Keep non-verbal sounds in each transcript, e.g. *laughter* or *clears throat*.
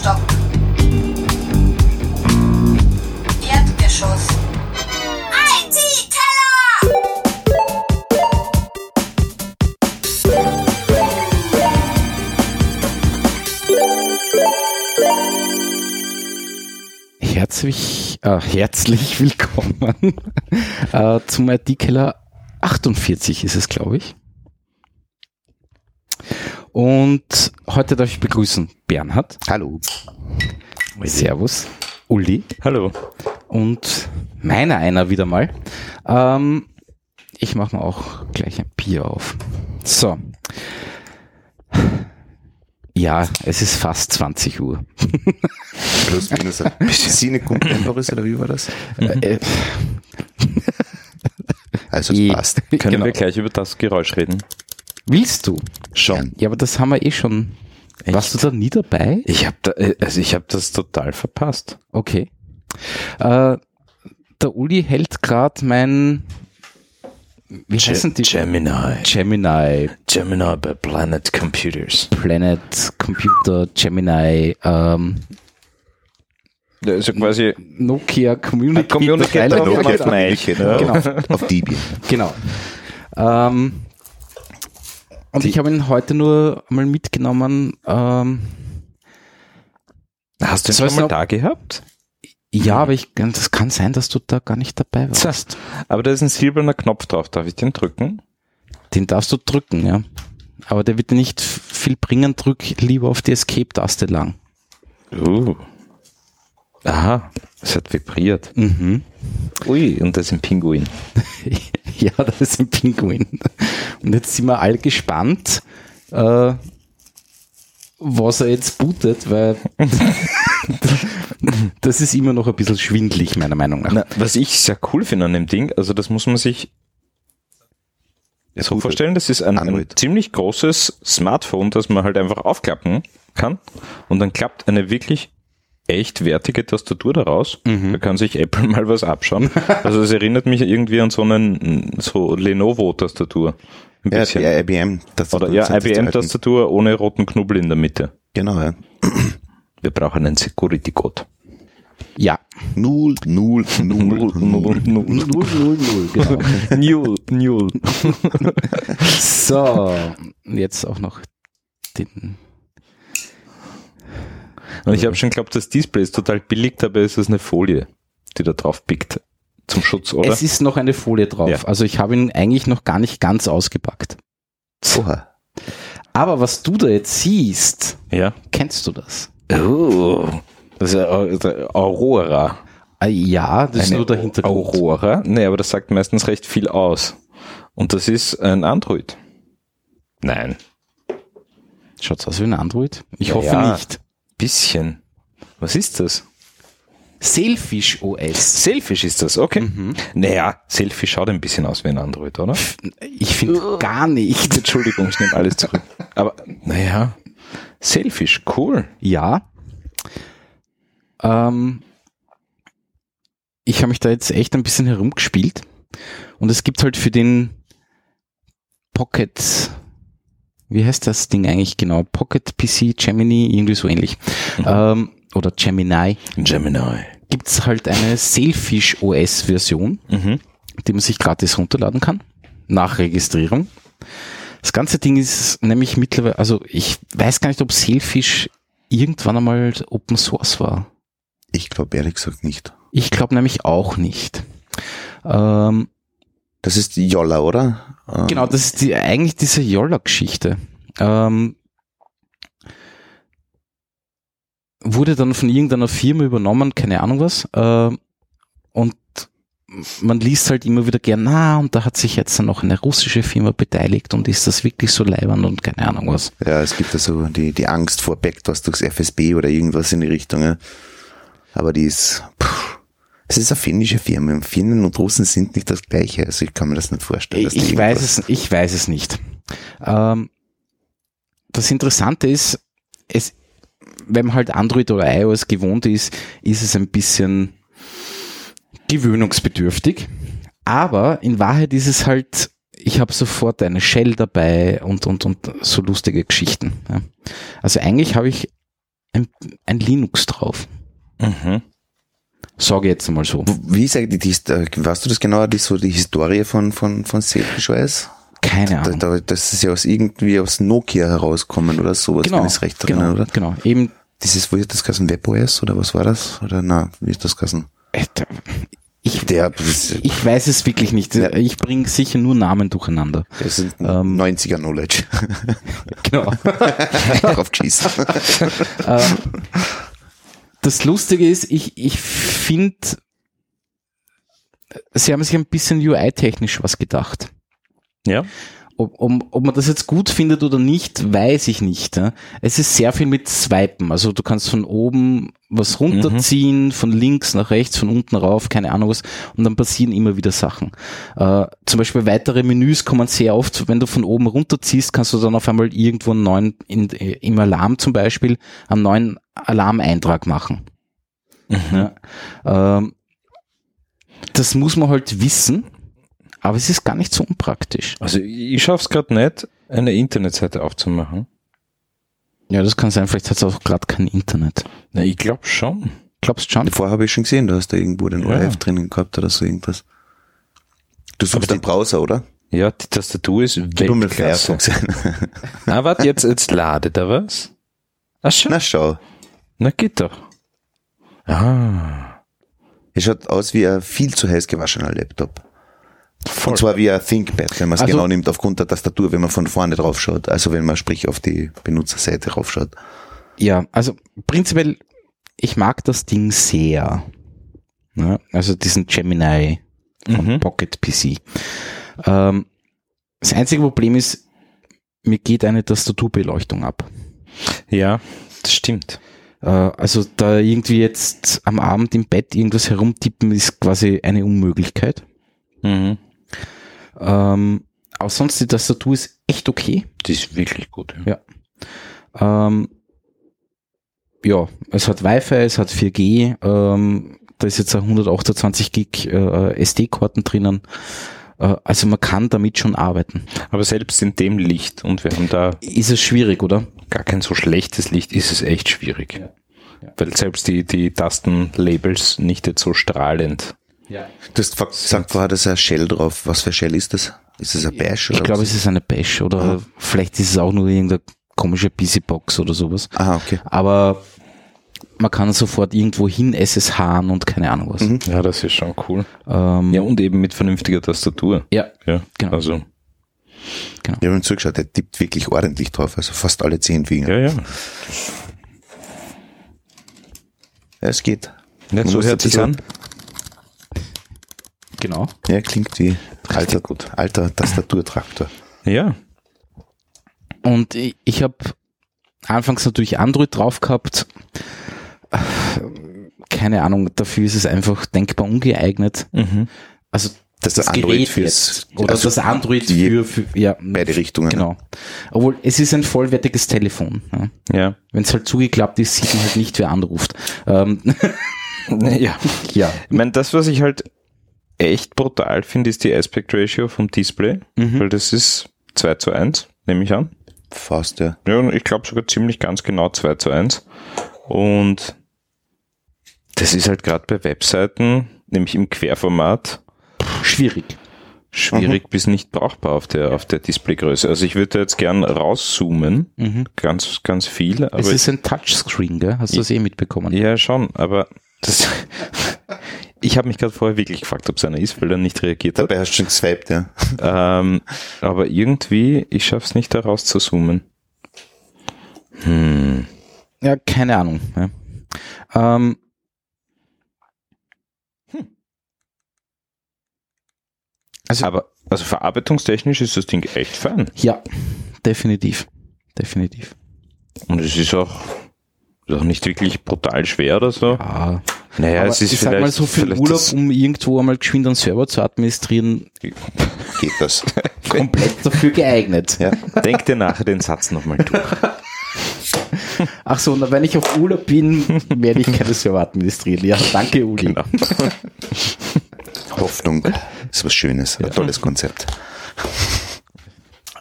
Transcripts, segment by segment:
Stock. Erdgeschoss. Herzlich, äh, herzlich *laughs* willkommen äh, zum IT-Keller 48 ist es, glaube ich. Und heute darf ich begrüßen Bernhard. Hallo. Servus. Uli. Hallo. Und meiner einer wieder mal. Ähm, ich mache mir auch gleich ein Bier auf. So. Ja, es ist fast 20 Uhr. Plus minus ein *laughs* bisschen Contemporaries, oder wie war das? Äh, Also es passt. Können Genau. wir gleich über das Geräusch reden? Willst du? Schon. Ja, aber das haben wir eh schon. Echt? Warst du da nie dabei? Ich habe da, äh, also ich habe das total verpasst. Okay. Äh, der Uli hält gerade mein wie heißen die? Gemini. Gemini, Gemini bei Planet Computers. Planet, Computer, Gemini, ähm, Also quasi Nokia Community. Communicator Teil- Nokia Genau. Kneichen, ja. Genau. Auf Debian. Genau. Ähm, und ich habe ihn heute nur mal mitgenommen. Ähm, Hast du ihn schon mal da gehabt? ja, aber ich, das kann sein, dass du da gar nicht dabei warst. Aber da ist ein silberner Knopf drauf. Darf ich den drücken? Den darfst du drücken, ja. Aber der wird dir nicht viel bringen. Drück lieber auf die Escape-Taste lang. Uh. Aha, es hat vibriert. Mhm. Ui, und das ist ein Pinguin. *laughs* ja, das ist ein Pinguin. Und jetzt sind wir alle gespannt, äh, was er jetzt bootet, weil *laughs* das ist immer noch ein bisschen schwindlig, meiner Meinung nach. Na, was ich sehr cool finde an dem Ding, also das muss man sich so Gut. vorstellen, das ist ein, ein ziemlich großes Smartphone, das man halt einfach aufklappen kann und dann klappt eine wirklich echt wertige Tastatur daraus. Da kann sich Apple *laughs* mal was abschauen. Also es erinnert mich irgendwie an so einen so Lenovo-Tastatur. Ein Ja, bisschen. die IBM. Das Oder ja, IBM-Tastatur ohne roten Knubbel in der Mitte. Genau, ja. *clears throat* Wir brauchen einen Security-Code. Ja. Null, null, null, null. Null, null, null, genau. Null, null. *laughs* *laughs* So, und jetzt auch noch den. Und ich habe schon geglaubt, das Display ist total billig, dabei ist es eine Folie, die da drauf pickt. Zum Schutz, oder? Es ist noch eine Folie drauf. Ja. Also ich habe ihn eigentlich noch gar nicht ganz ausgepackt. Oha. Aber was du da jetzt siehst, ja. kennst du das? Oh, das ist Aurora. Ah, Ja, das ist Eine nur der Hintergrund. Aurora? Nee, aber das sagt meistens recht viel aus. Und das ist ein Android. Nein, Schaut's aus wie ein Android? Ich Ja, hoffe ja. nicht. Bisschen. Was ist das? Sailfish OS. Selfish ist das, okay. Mhm. Naja, Selfish schaut ein bisschen aus wie ein Android, oder? Ich finde gar nicht. Entschuldigung, ich nehme alles zurück. Aber, naja, Selfish, cool. Ja. Ähm, ich habe mich da jetzt echt ein bisschen herumgespielt. Und es gibt halt für den Pocket, wie heißt das Ding eigentlich genau? Pocket PC Gemini, irgendwie so ähnlich. Ähm, oder Gemini. Gemini. Gibt's halt eine Sailfish OS Version, Mhm. die man sich gratis runterladen kann. Nach Registrierung. Das ganze Ding ist nämlich mittlerweile, also ich weiß gar nicht, ob Sailfish irgendwann einmal Open Source war. Ich glaube ehrlich gesagt nicht. Ich glaube nämlich auch nicht. Ähm, Das ist Jolla, oder? Ähm, genau, das ist die, eigentlich diese Yolla-Geschichte. Ähm, wurde dann von irgendeiner Firma übernommen, keine Ahnung was. Äh, und man liest halt immer wieder gern, na, und da hat sich jetzt dann noch eine russische Firma beteiligt und ist das wirklich so leibend und keine Ahnung was. Ja, es gibt da so die, die Angst vor Backdoors durchs FSB oder irgendwas in die Richtung. Ja. Aber die ist, puh, es ist eine finnische Firma. Und Finnen und Russen sind nicht das Gleiche. Also ich kann mir das nicht vorstellen. Ich weiß es, ich weiß es nicht. Ähm, das Interessante ist, es, wenn man halt Android oder iOS gewohnt ist, ist es ein bisschen gewöhnungsbedürftig. Aber in Wahrheit ist es halt, ich habe sofort eine Shell dabei und, und, und so lustige Geschichten. Ja. Also eigentlich habe ich ein, ein Linux drauf. Mhm. Sage ich jetzt einmal so. Wie ist eigentlich die, äh, weißt du das genauer, die, so die Historie von, von, von Selfish Keine Da, Ahnung. da, das ist ja aus irgendwie aus Nokia herauskommen oder sowas, genau, wenn ich es recht genau, erinnere, oder? genau. Eben, Dieses, wo ist das Kassen WebOS oder was war das? Oder na, wie ist das Kassen? äh, da- ich, Der, ich weiß es wirklich nicht. Ich bringe sicher nur Namen durcheinander. das ist Ähm. 90er Knowledge. *laughs* Genau. *laughs* Drauf geschissen. *laughs* Das Lustige ist, ich, ich finde, sie haben sich ein bisschen UI-technisch was gedacht. Ja. Ob, ob, ob man das jetzt gut findet oder nicht, weiß ich nicht. Ja. Es ist sehr viel mit Swipen. Also du kannst von oben was runterziehen, von links nach rechts, von unten rauf, keine Ahnung was, und dann passieren immer wieder Sachen. Äh, zum Beispiel weitere Menüs kommen sehr oft, wenn du von oben runterziehst, kannst du dann auf einmal irgendwo einen neuen, in, im Alarm zum Beispiel, einen neuen Alarmeintrag machen. Ja. Ähm, das muss man halt wissen, aber es ist gar nicht so unpraktisch. Also ich schaff's gerade nicht, eine Internetseite aufzumachen. Ja, das kann sein, vielleicht hat es auch gerade kein Internet. Na, ich glaube schon. Glaubst schon? Vorher habe ich schon gesehen, du hast da irgendwo den Ja. ORF drinnen gehabt oder so irgendwas. Du suchst den Browser, oder? Ja, die Tastatur ist Weltklasse. Ah, *laughs* warte, jetzt, jetzt ladet er was? Ach schon. Na schau. Na geht doch. Ah. Es schaut aus wie ein viel zu heiß gewaschener Laptop. Voll. Und zwar wie ein ThinkPad, wenn man es Also- genau nimmt aufgrund der Tastatur, wenn man von vorne drauf schaut. Also wenn man sprich auf die Benutzerseite drauf schaut. Ja, also prinzipiell, ich mag das Ding sehr. Ja, also diesen Gemini von Mhm. Pocket PC. Ähm, das einzige Problem ist, mir geht eine Tastaturbeleuchtung ab. Ja, das stimmt. Äh, also da irgendwie jetzt am Abend im Bett irgendwas herumtippen ist quasi eine Unmöglichkeit. Mhm. Ähm, aber sonst die Tastatur ist echt okay. Die ist wirklich gut. Ja. Ja. Ähm, ja, es hat Wi-Fi, es hat 4G, ähm, da ist jetzt ein 128 Gig äh, SD-Karten drinnen. Äh, also man kann damit schon arbeiten. Aber selbst in dem Licht, und wir haben da Ist es schwierig, oder? gar kein so schlechtes Licht, ist es echt schwierig. Ja. Ja. Weil selbst die, die Tastenlabels nicht jetzt so strahlend. Ja. Du hast gesagt vorher, da ist ein Shell drauf. Was für Shell ist das? Ist das ein Bash? Ich oder glaube, was? es ist eine Bash oder vielleicht ist es auch nur irgendeine komische PC-Box oder sowas. Aha, okay. Aber man kann sofort irgendwo hin SSH und keine Ahnung was. Ja, das ist schon cool. Ähm, Ja, und eben mit vernünftiger Tastatur. ja, Ja, Genau. Also, Ich habe ihm zugeschaut, der tippt wirklich ordentlich drauf, also fast alle zehn Finger. ja, ja. Ja, es geht. ja so hört sich an. Genau. Ja, klingt wie alter, gut. alter Tastaturtraktor. Ja. Und ich, ich habe anfangs natürlich Android drauf gehabt. Keine Ahnung, dafür ist es einfach denkbar ungeeignet. Mhm. Also Das das, Android Gerät fürs- jetzt, oder also das Android für, für ja, Beide Richtungen. genau. Obwohl es ist ein vollwertiges Telefon. Ja. Ja. Wenn es halt zugeklappt ist, sieht man halt nicht, wer anruft. Ähm, Ja. *laughs* ja. Ich meine, das, was ich halt echt brutal finde, ist die Aspect Ratio vom Display, Mhm. weil das ist 2 zu 1, nehme ich an. Fast, ja. Ja, ich glaube sogar ziemlich ganz genau 2 zu 1. Und das ist halt gerade bei Webseiten, nämlich im Querformat, Schwierig. schwierig bis nicht brauchbar auf der, auf der Displaygröße. Also ich würde jetzt gern rauszoomen, Mhm. ganz, ganz viel, aber es ist ein Touchscreen, gell? Hast du das eh mitbekommen? ja schon, aber das, *laughs* ich habe mich gerade vorher wirklich gefragt, ob es einer ist, weil er nicht reagiert hat. Dabei hast du schon geswiped, ja. Ähm, aber irgendwie, ich schaff's nicht da raus zu zoomen. Hm. Ja, keine Ahnung. Ja. Ähm, Also- aber, also verarbeitungstechnisch ist das Ding echt fein. ja, definitiv. Definitiv. Und es ist auch, ist auch nicht wirklich brutal schwer oder so. Ah, Naja, aber es ist ich sag vielleicht, mal so vielleicht Urlaub, das- um irgendwo einmal geschwind einen Server zu administrieren, Geht das. *laughs* komplett dafür geeignet. Ja. Denk dir nachher den Satz nochmal durch. Ach so, na, wenn ich auf Urlaub bin, werde ich keine Server administrieren. Ja, danke, Uli. Genau. Hoffnung ist was Schönes, ein tolles Konzept.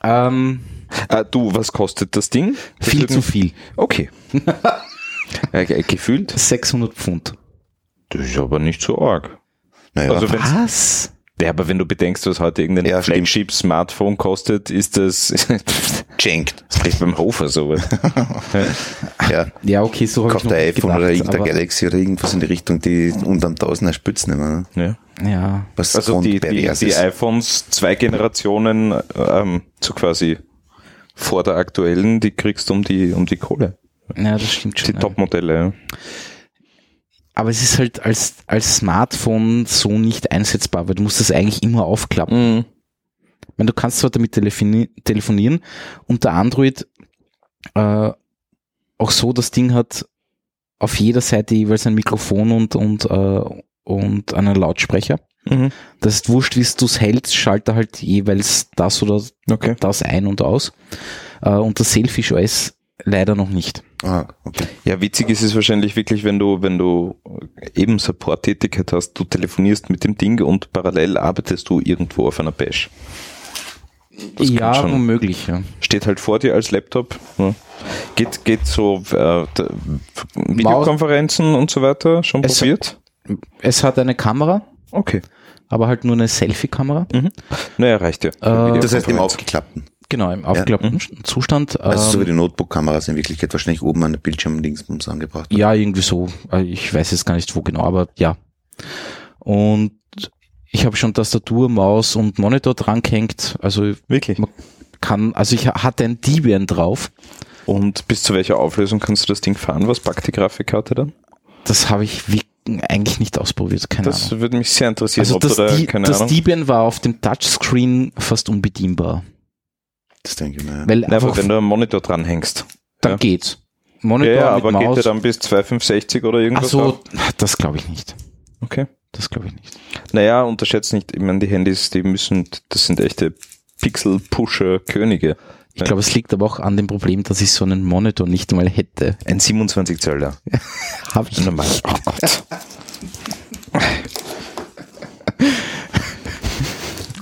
Ähm, Ah, du, was kostet das Ding? viel zu viel. Okay. *laughs* Äh, ge- gefühlt? 600 Pfund. Das ist aber nicht so arg. Naja, Also wenn- Was? Ja, aber wenn du bedenkst, was heute irgendein Ja. Flagship-Smartphone kostet, ist das, *laughs* geschenkt. das kriegt beim Hofer sowas. *laughs* Ja. Ja, okay, so habe ich noch der iPhone gedacht, oder irgendein Galaxy oder irgendwas in die Richtung, die unterm Tausender Spitze nehmen. Ne? Ja. Ja. Was Also die, die, die iPhones zwei Generationen ähm, so quasi vor der aktuellen, die kriegst du um die, um die Kohle. Ja, das stimmt Die schon. ja. Topmodelle. Ja. Aber es ist halt als, als Smartphone so nicht einsetzbar, weil du musst das eigentlich immer aufklappen. Mhm. Ich meine, du kannst zwar damit telefoni telefonieren und der Android äh, auch so, das Ding hat auf jeder Seite jeweils ein Mikrofon und, und, äh, und einen Lautsprecher. Mhm. Das ist wurscht, wie du es hältst, schaltet er halt jeweils das oder Okay. das ein und aus. Äh, und das Selfish OS leider noch nicht. Ah, okay. Ja, witzig ist es wahrscheinlich wirklich, wenn du, wenn du eben Support-Tätigkeit hast, du telefonierst mit dem Ding und parallel arbeitest du irgendwo auf einer Bash. Das ja, schon- womöglich, ja. Steht halt vor dir als Laptop. Ja. Geht, geht so äh, Videokonferenzen und so weiter schon Es- probiert? Es hat eine Kamera, Okay. aber halt nur eine Selfie-Kamera. Naja, reicht ja. Äh, Das heißt im Videokonferenz. Genau, im aufgeklappten Zustand. Also so wie ähm, die Notebook-Kameras in Wirklichkeit wahrscheinlich oben an der Bildschirm linksbums angebracht. ja, irgendwie so. Äh, Ich weiß jetzt gar nicht wo genau, aber ja. Und ich habe schon Tastatur, Maus und Monitor dran gehängt. Also Wirklich. kann, also ich hatte ein Debian drauf. Und bis zu welcher Auflösung kannst du das Ding fahren? Was packt die Grafikkarte dann? Das habe ich wie, eigentlich nicht ausprobiert, keine Das Ahnung. würde mich sehr interessieren, Also ob das, du da, keine das. Debian war auf dem Touchscreen fast unbedienbar. Das denke ich mir. Weil Na, einfach, wenn du am Monitor dranhängst. dann ja. geht's. Ja, Monitor ja, mit aber geht Maus. der dann bis 2560 oder Ach irgendwas? so, auf? das glaube ich nicht. Okay. Das glaube ich nicht. Naja, unterschätzt nicht, ich meine, die Handys, die müssen, das sind echte Pixel-Pusher-Könige. Ich glaube, es liegt aber auch an dem Problem, dass ich so einen Monitor nicht mal hätte. Ein 27 Zöller. Habe ich Normal. Oh Gott.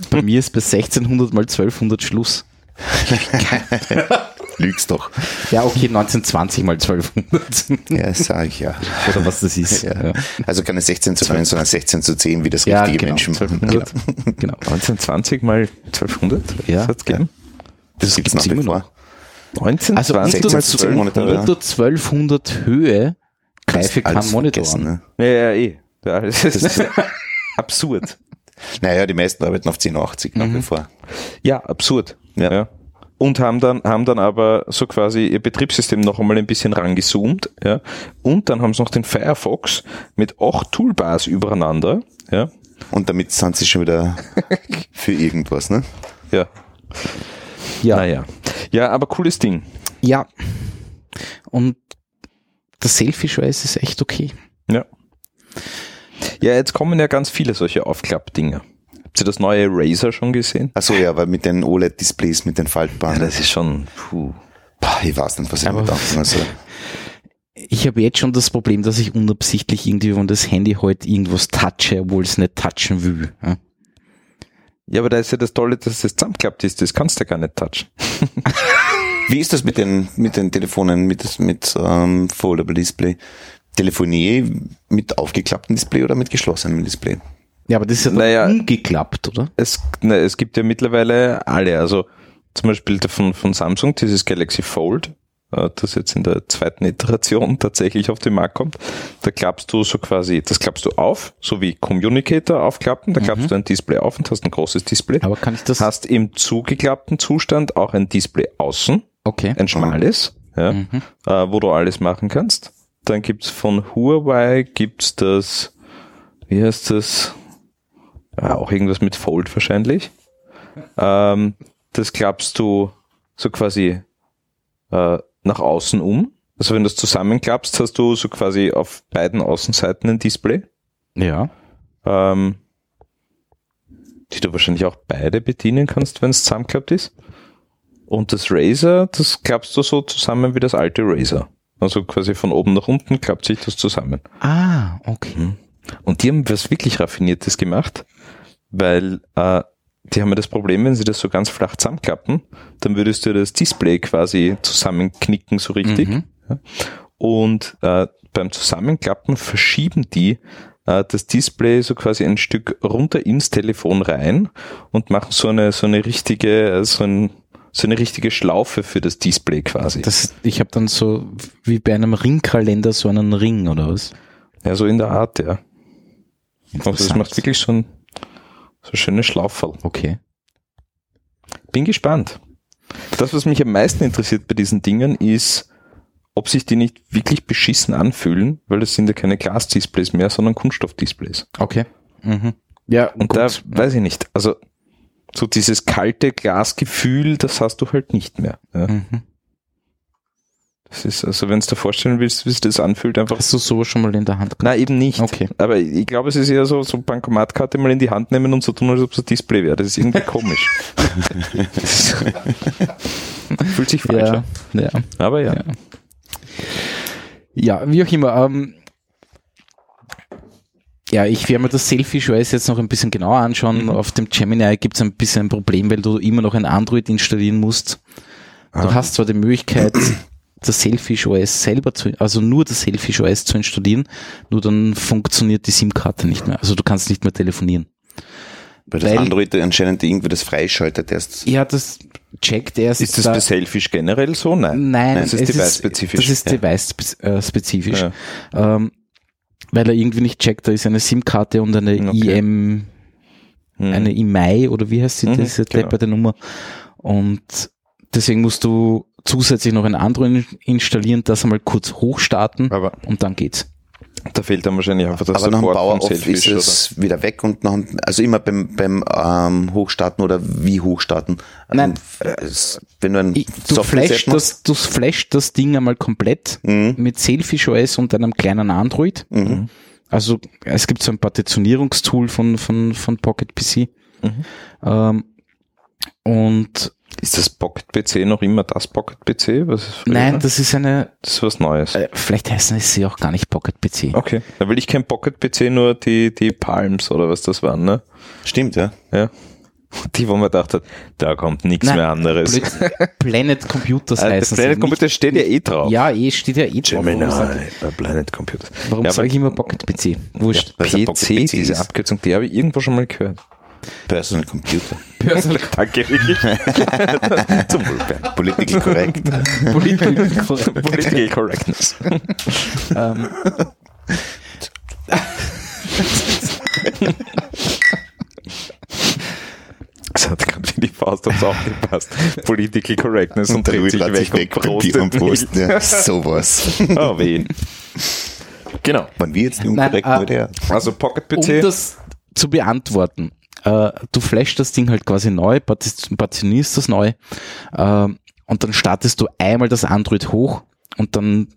Bei mir ist bei 1600 mal 1200 Schluss. *laughs* Lügst doch. Ja, okay, 1920 mal 1200. Ja, sag ich ja. Oder was das ist. ja. Also keine 16 zu 9, sondern 16 zu 10, wie das Ja, richtige genau, Menschen 1200. *laughs* Genau. 1920 mal 1200? Ja. Das hat's gegeben? Das gibt's nach wie vor. 1920 Also unter, 16 zu 10 Monitore, ja. unter 1200 Höhe greife kein Monitor an. ne? Ja, ja, eh. Ja, das ist *laughs* absurd. Naja, die meisten arbeiten auf 1080 nach wie vor. Ja, absurd. Ja. Ja. Und haben dann, haben dann aber so quasi ihr Betriebssystem noch einmal ein bisschen rangezoomt, ja. Und dann haben sie noch den Firefox mit acht Toolbars übereinander, ja. Und damit sind sie schon wieder *laughs* für irgendwas, ne? Ja. Ja. Naja. Ja, aber cooles Ding. Ja. Und das Selfish OS ist echt okay. Ja. Ja, jetzt kommen ja ganz viele solche Aufklappdinger. Habt ihr das neue Razer schon gesehen? Ach so, ja, weil mit den OLED-Displays, mit den Faltbahnen. das ist schon, puh. Boah, ich weiß nicht, was ich Aber- mir denken also, Ich habe jetzt schon das Problem, dass ich unabsichtlich irgendwie, wenn das Handy heute irgendwas touche, obwohl es nicht touchen will. Ja. Ja, aber da ist ja das Tolle, dass das zusammenklappt ist. Das kannst du gar nicht touchen. *laughs* Wie ist das mit den, mit den Telefonen, mit, mit ähm, Foldable Display? Telefonie mit aufgeklapptem Display oder mit geschlossenem Display? Ja, aber das ist ja Naja. umgeklappt, oder? Es, ne, es gibt ja mittlerweile alle. Also zum Beispiel von, von Samsung, dieses Galaxy Fold, äh, das jetzt in der zweiten Iteration *laughs* tatsächlich auf den Markt kommt. Da klappst du so quasi, das klappst du auf, so wie Communicator aufklappen. Da klappst du ein Display auf und hast ein großes Display. Aber kann ich das? Hast im zugeklappten Zustand auch ein Display außen, Okay. ein schmales, ja, Mhm. äh, wo du alles machen kannst. Dann gibt's von Huawei gibt's das, wie heißt das? Ja, auch irgendwas mit Fold wahrscheinlich. Ähm, das klappst du so quasi äh, nach außen um. Also wenn du es zusammenklappst, hast du so quasi auf beiden Außenseiten ein Display, Ja. ähm, die du wahrscheinlich auch beide bedienen kannst, wenn es zusammenklappt ist. Und das Razer, das klappst du so zusammen wie das alte Razer. Also quasi von oben nach unten klappt sich das zusammen. Ah, okay. Und die haben was wirklich Raffiniertes gemacht, weil äh, die haben ja das Problem, wenn sie das so ganz flach zusammenklappen, dann würdest du das Display quasi zusammenknicken so richtig. Mhm. Ja. und äh, beim Zusammenklappen verschieben die äh, das Display so quasi ein Stück runter ins Telefon rein und machen so eine so eine richtige so ein so eine richtige Schlaufe für das Display quasi. Das, ich habe dann so wie bei einem Ringkalender so einen Ring oder was? ja, so in der Art, ja. Also das macht wirklich so ein so ein schönes Schlauferl. Okay. Bin gespannt. Das, was mich am meisten interessiert bei diesen Dingen, ist, ob sich die nicht wirklich beschissen anfühlen, weil das sind ja keine Glasdisplays mehr, sondern Kunststoffdisplays. Okay. Mhm. Ja, Und da weiß ich nicht. Also so dieses kalte Glasgefühl, das hast du halt nicht mehr. Ja. Mhm. Das ist, also wenn du dir vorstellen willst, wie sich das anfühlt, einfach. Hast du sowas schon mal in der Hand gehabt? Nein, eben nicht. Okay. Aber ich glaube, es ist eher so, so Bankomatkarte mal in die Hand nehmen und so tun, als ob es ein Display wäre. Das ist irgendwie *laughs* komisch. *laughs* Fühlt sich falsch Ja, an. ja. Aber ja. Ja. Ja, wie auch immer. Ähm, ja, ich werde mir das Selfie-OS jetzt noch ein bisschen genauer anschauen. Mhm. Auf dem Gemini gibt es ein bisschen ein Problem, weil du immer noch ein Android installieren musst. Du Ah. hast zwar die Möglichkeit, das Selfie-OS selber zu, also nur das Selfie-OS zu installieren, nur dann funktioniert die SIM-Karte nicht mehr. Also du kannst nicht mehr telefonieren. Weil das Weil- Android anscheinend irgendwie das freischaltet erst. Ja, das checkt erst. Ist das da- bei Selfish generell so? Nein. Nein, das ist es device-spezifisch. Das ist Ja. device-spezifisch. Ja. Ähm, weil er irgendwie nicht checkt, da ist eine SIM-Karte und eine Okay. IM, Hm. eine IMEI oder wie heißt sie, Mhm, diese genau. depperte Nummer. Und deswegen musst du zusätzlich noch ein Android installieren, das einmal kurz hochstarten Aber und dann geht's. da fehlt dann wahrscheinlich einfach das Aber nach dem Support Power Off ist Selfish, oder? es wieder weg und nach also immer beim, beim ähm, Hochstarten oder wie Hochstarten. Nein. Ähm, es- wenn du ein Ich, du, Software-Set flash das, du flash das Ding einmal komplett Mhm. mit Selfish OS und einem kleinen Android. Mhm. Also es gibt so ein Partitionierungstool von, von, von Pocket PC. Mhm. Ähm, und Ist das Pocket PC noch immer das Pocket PC? Nein, das ist eine, das ist was Neues. äh, vielleicht heißen es sie auch gar nicht Pocket PC. Okay. Da will ich kein Pocket PC, nur die, die Palms oder was das waren, ne? Stimmt, ja. Ja. *laughs* Die, wo man dachte, da kommt nichts mehr anderes. Blöd- *laughs* Planet Computers heißen Planet sie. Computer steht ja eh drauf. Ja, eh, steht ja eh drauf. Gemini, Planet Computer. warum ja, sag aber ich immer Pocket PC? Wurscht. Pocket PC, PC diese ist. Abkürzung, die habe ich irgendwo schon mal gehört. Personal Computer. *laughs* *laughs* Danke, wirklich. *laughs* Zum Wohl, Bernd. Political correct. Political Correctness. ähm, Das hat gerade wie die Faust aufs Auge gepasst. Political Correctness und, Und der dreht sich weg, und Bier und prostet. Ja, sowas. Oh, weh. Genau. Wann wir jetzt die Nein, unkorrekt äh, wurde, ja. Also Pocket um PC. das zu beantworten, äh, du flashst das Ding halt quasi neu, parti- partitionierst das neu äh, und dann startest du einmal das Android hoch und dann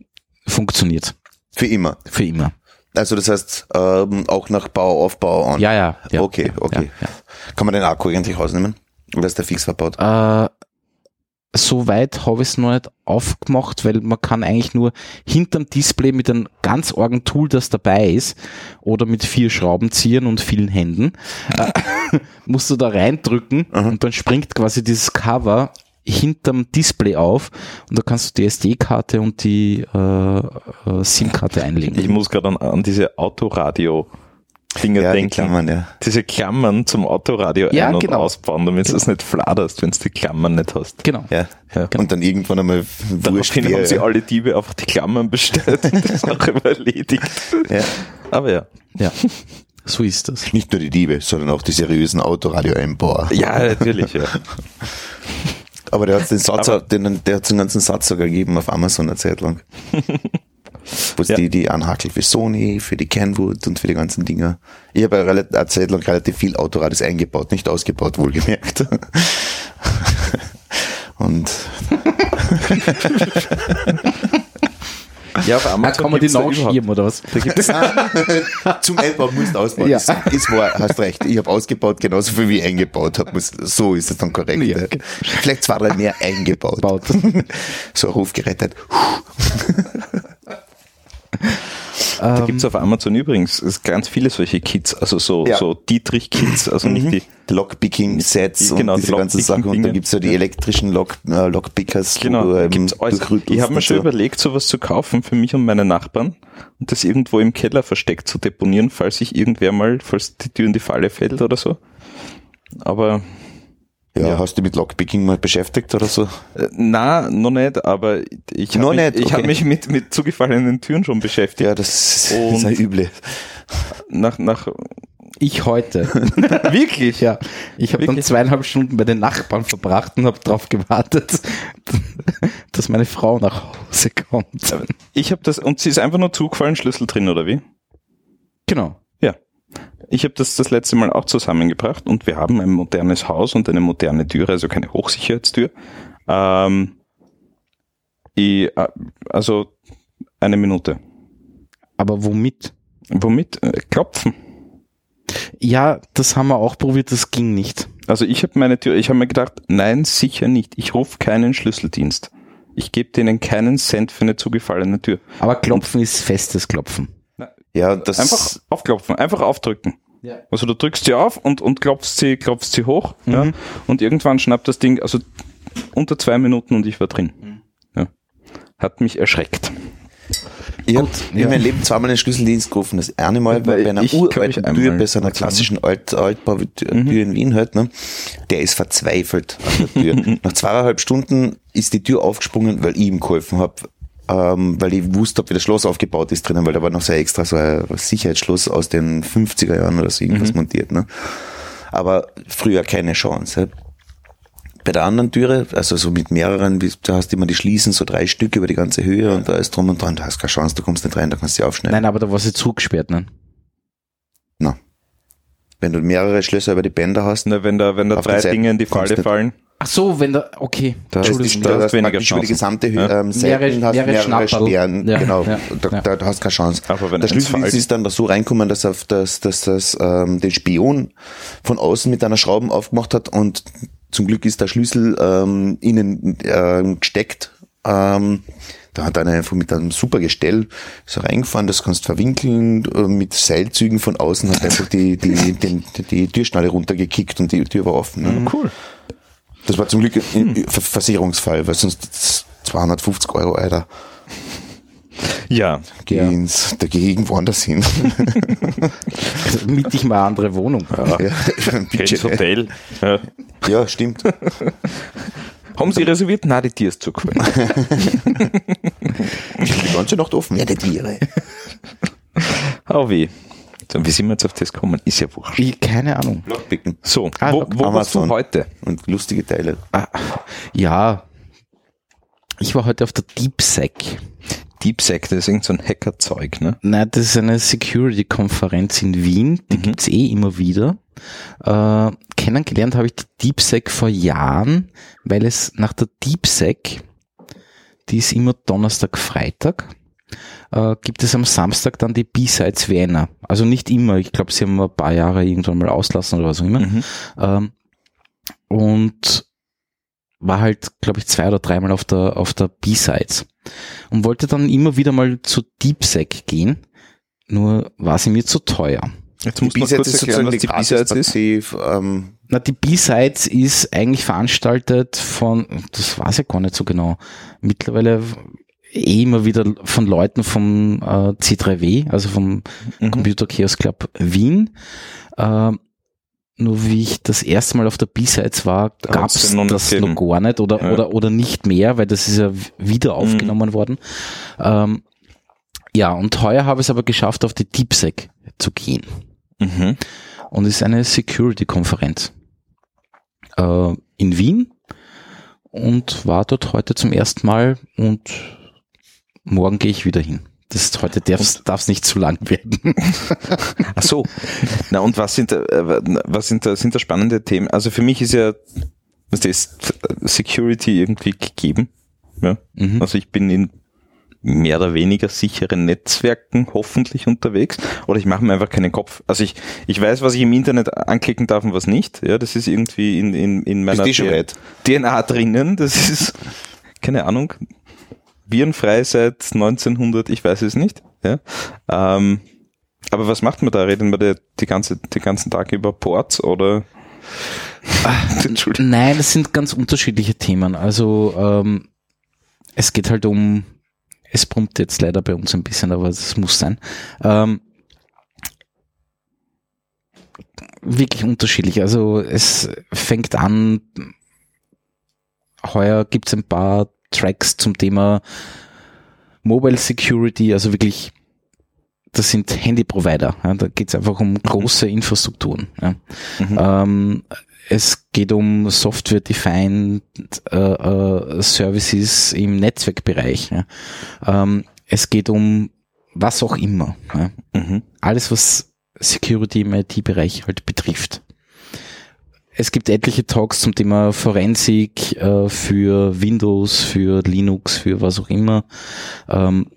funktioniert Für immer. für immer. Also das heißt, ähm, auch nach Bau auf, Bau an. Ja, ja. ja okay, okay. Ja, Kann man den Akku eigentlich rausnehmen? Oder ist der fix verbaut? ja. Äh, Soweit habe ich es noch nicht aufgemacht, weil man kann eigentlich nur hinterm Display mit einem ganz argen Tool, das dabei ist, oder mit vier Schraubenziehern und vielen Händen, äh, *laughs* musst du da reindrücken und dann springt quasi dieses Cover hinterm Display auf und da kannst du die SD-Karte und die äh, äh, SIM-Karte einlegen. Ich muss gerade an, an diese Autoradio Dinger Ja, die denken. Klammern, ja. Diese Klammern zum Autoradio Ja, ein- und genau. ausbauen, damit du es nicht fladerst, wenn du die Klammern nicht hast. genau. Ja. Ja. Und dann irgendwann einmal wurscht Daraufhin haben sie alle Diebe einfach die Klammern bestellt und das auch immer *laughs* erledigt. Ja. Aber ja. Ja, so ist das. Nicht nur die Diebe, sondern auch die seriösen Autoradio-Einbauer. Ja, natürlich, ja. Aber der hat den Satz, den, der hat den ganzen Satz sogar gegeben auf Amazon eine Zeit lang. *laughs* Wo es Ja. die, die anhakeln für Sony, für die Kenwood und für die ganzen Dinger. Ich habe eine, eine Zeit lang relativ viel Autoradios eingebaut, nicht ausgebaut, wohlgemerkt. *laughs* Und Ja, auf Da Amazon kann man die nachschieben oder was? Da gibt's, *laughs* zum Einbauen musst du ausbauen. Ja. Ist, ist wahr, hast recht. Ich habe ausgebaut, genauso viel wie ich eingebaut habe. Muss- So ist es dann korrekt. Ja. Ja. Vielleicht zwei, drei mehr eingebaut. Baut. *laughs* So ein Ruf gerettet. Da gibt's auf Amazon übrigens es ganz viele solche Kits, also so, Ja. so Dietrich-Kits, also nicht die, Lockpicking-Sets Genau, und die diese ganzen Sachen. Und da gibt's ja die elektrischen Lock, äh, Lockpickers. Genau, wo ähm, gibt's alles. Ich habe mir und schon so. überlegt, sowas zu kaufen für mich und meine Nachbarn und das irgendwo im Keller versteckt zu deponieren, falls sich irgendwer mal, falls die Tür in die Falle fällt oder so. Aber Ja, Ja. hast du dich mit Lockpicking mal beschäftigt oder so? äh, na, noch nicht, aber ich habe mich, ich hab okay. mich mit, mit zugefallenen Türen schon beschäftigt. Ja, das ist ein Üble. Nach, nach, Ich heute. *laughs* wirklich? ja. Ich habe dann zweieinhalb Stunden bei den Nachbarn verbracht und habe darauf gewartet, *laughs* dass meine Frau nach Hause kommt. Ich habe das, und sie ist einfach nur zugefallen, Schlüssel drin, oder wie? Genau. Ich habe das das letzte Mal auch zusammengebracht und wir haben ein modernes Haus und eine moderne Türe, also keine Hochsicherheitstür. Ähm, ich, äh, also eine Minute. Aber womit? Womit? Äh, Klopfen. Ja, das haben wir auch probiert, das ging nicht. Also ich habe meine Tür, ich habe mir gedacht, nein, sicher nicht. Ich rufe keinen Schlüsseldienst. Ich gebe denen keinen Cent für eine zugefallene Tür. Aber Klopfen ist festes Klopfen. Ja, das Einfach aufklopfen, einfach aufdrücken. Ja. Also du drückst sie auf und, und klopfst sie, klopfst sie hoch, ja, und irgendwann schnappt das Ding, also unter zwei Minuten und ich war drin. Ja. Hat mich erschreckt. Ich habe ja. in meinem Leben zweimal den Schlüsseldienst gerufen. Das eine Mal war Weil bei einer uralten Tür, bei so einer klassischen Alt Altbautür in Wien halt, ne? Der ist verzweifelt an der Tür. *laughs* Nach zweieinhalb Stunden ist die Tür aufgesprungen, weil ich ihm geholfen habe. Ähm, weil ich wusste, ob wie das Schloss aufgebaut ist drinnen, weil da war noch so ein extra so ein Sicherheitsschloss aus den 50er Jahren oder so irgendwas montiert, ne? Aber früher keine Chance. Bei der anderen Türe, also so mit mehreren, da hast du immer die Schließen, so drei Stück über die ganze Höhe und da ist drum und dran, da hast keine Chance, du kommst nicht rein, da kannst du sie aufschneiden. Nein, aber da war sie zugesperrt, ne? Na. Wenn du mehrere Schlösser über die Bänder hast, Na, wenn da, wenn da drei Dinge in die Falle fallen, Ach so, wenn da, okay. da hast du, Entschuldigung, da hast weniger praktisch über die Chancen. gesamte Höhe, Ja. ähm, Seiten Mehrere- hast mehrere mehrere. Sperren, Ja, genau, ja, da, ja. Da, da hast du keine Chance. Aber wenn der eins Schlüsseldienst fällt- ist dann da so reinkommen, dass auf das, dass das ähm, den Spion von außen mit einer Schrauben aufgemacht hat und zum Glück ist der Schlüssel ähm, innen ähm, gesteckt. Ähm, da hat einer einfach mit einem super Gestell so reingefahren, das kannst verwinkeln, äh, mit Seilzügen von außen hat einfach die, die, *laughs* den, die Türschnalle runtergekickt und die Tür war offen. Ne? cool. Das war zum Glück ein Ver- Versicherungsfall, weil sonst 250 Euro, Alter, Ja. geh Ja. ins, da geh irgendwo anders hin. Miet dich mal eine andere Wohnung. ja, ins *laughs* bitte. Hotel. Ja. ja, stimmt. Haben Sie reserviert? Nein, die Tür ist zugefallen. *laughs* Die ganze Nacht offen. Ja, die Tiere. Au weh. So, wie sind wir jetzt auf das gekommen? Ist ja wurscht. Ich, keine Ahnung. Lockpicken So, Ah, wo, wo warst du heute? und lustige Teile. Ah, ja. Ich war heute auf der DeepSec. DeepSec, das ist irgend so ein Hackerzeug, ne? Nein, das ist eine Security-Konferenz in Wien. Die gibt's eh immer wieder. Äh, kennengelernt habe ich die DeepSec vor Jahren, weil es nach der DeepSec, die ist immer Donnerstag, Freitag, äh, gibt es am Samstag dann die B-Sides Vienna. Also nicht immer. Ich glaube, sie haben ein paar Jahre irgendwann mal auslassen oder was auch immer. Mhm. Ähm, und war halt, glaube ich, zwei oder dreimal auf der, auf der B-Sides. Und wollte dann immer wieder mal zu DeepSec gehen. Nur war sie mir zu teuer. Jetzt Die muss man B-Sides kurz ist erklären, sozusagen was die die B-Sides ist. Basispartie, ähm, Na, die B-Sides ist eigentlich veranstaltet von, das weiß ich gar nicht so genau, mittlerweile eh immer wieder von Leuten vom äh, C3W, also vom Mhm. Computer Chaos Club Wien. Äh, nur wie ich das erste Mal auf der B-Sides war, Da gab es das gegeben. noch gar nicht oder, Ja. Mhm. oder, oder nicht mehr, weil das ist ja wieder aufgenommen worden. Ähm, ja, und heuer habe ich es aber geschafft, auf die DeepSec zu gehen Mhm. und ist eine Security-Konferenz äh, in Wien und war dort heute zum ersten Mal und morgen gehe ich wieder hin. Das ist heute darf es nicht zu lang werden. *laughs* Ach so. Na und was sind da, äh, was sind da, sind da spannende Themen? Also für mich ist ja, was ist Security irgendwie gegeben. Ja. Mhm. Also ich bin in mehr oder weniger sicheren Netzwerken hoffentlich unterwegs oder ich mache mir einfach keinen Kopf. Also ich, ich weiß, was ich im Internet anklicken darf und was nicht. Ja, das ist irgendwie in, in, in meiner? DNA drinnen. Das ist, keine Ahnung. Virenfrei seit 1900, ich weiß es nicht. Ja. Ähm, aber was macht man da? Reden wir da die ganze, den ganzen Tag über Ports oder? *laughs* Entschuldigung. Nein, das sind ganz unterschiedliche Themen. Also ähm, es geht halt um, es brummt jetzt leider bei uns ein bisschen, aber es muss sein. Ähm, wirklich unterschiedlich. Also es fängt an, heuer gibt's ein paar Tracks zum Thema Mobile Security, also wirklich, das sind Handy-Provider. Ja, da geht's einfach um große Infrastrukturen. Ja. Mhm. Ähm, es geht um Software-Defined äh, äh, Services im Netzwerkbereich. Ja. Ähm, es geht um was auch immer. Mhm. Alles, was Security im IT-Bereich halt betrifft. Es gibt etliche Talks zum Thema Forensik äh, für Windows, für Linux, für was auch immer. Ähm,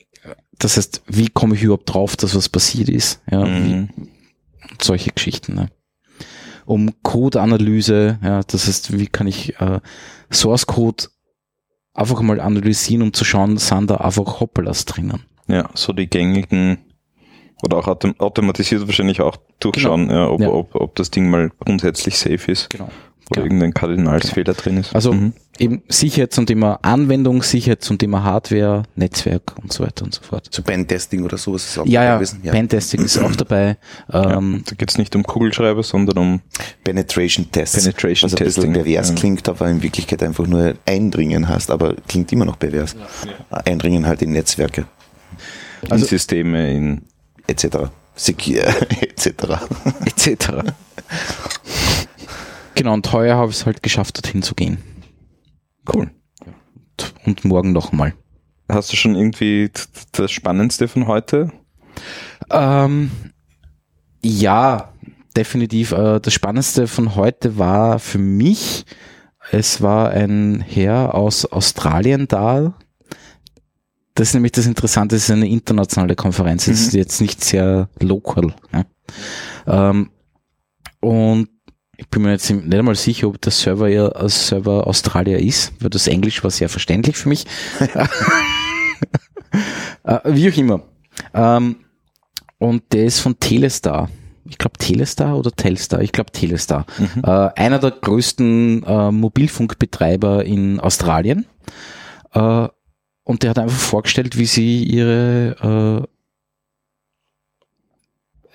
das heißt, wie komme ich überhaupt drauf, dass was passiert ist? Ja, Mhm. wie, solche Geschichten. Ne? Um Code-Analyse, ja, das heißt, wie kann ich äh, Source Code einfach mal analysieren, um zu schauen, sind da einfach Hoppelas drinnen. Ja, so die gängigen oder auch autom automatisiert wahrscheinlich auch durchschauen, ja, ob, Ja. Ob, ob das Ding mal grundsätzlich safe ist Genau. oder Genau. irgendein Kardinalsfehler drin ist. Also Mhm. eben Sicherheit zum Thema Anwendung, Sicherheit zum Thema Hardware, Netzwerk und so weiter und so fort. So Pentesting oder sowas ist auch Ja, ja, gewesen. Pentesting ist auch dabei. ja, Ähm, da geht's nicht um Kugelschreiber, sondern um Penetration Tests. Penetration was ein bisschen Testing, pervers ja. klingt, aber in Wirklichkeit einfach nur Eindringen hast, aber klingt immer noch pervers. Eindringen halt in Netzwerke, Also- in Systeme, in etc. Secure, etc. etc. genau, und heuer habe ich es halt geschafft, dorthin zu gehen. cool. Und morgen nochmal. Hast du schon irgendwie das Spannendste von heute? Ähm, ja, definitiv. Äh, das Spannendste von heute war für mich, es war ein Herr aus Australien da. Das ist nämlich das Interessante, es ist eine internationale Konferenz, es ist jetzt nicht sehr local. Ja. Ähm, und ich bin mir jetzt nicht einmal sicher, ob der Server ja als Server Australier ist, weil das Englisch war sehr verständlich für mich. *laughs* äh, wie auch immer. Ähm, und der ist von Telestar. Ich glaube Telestar oder Telstar, ich glaube Telestar. Äh, einer der größten äh, Mobilfunkbetreiber in Australien. Und der hat einfach vorgestellt, wie sie ihre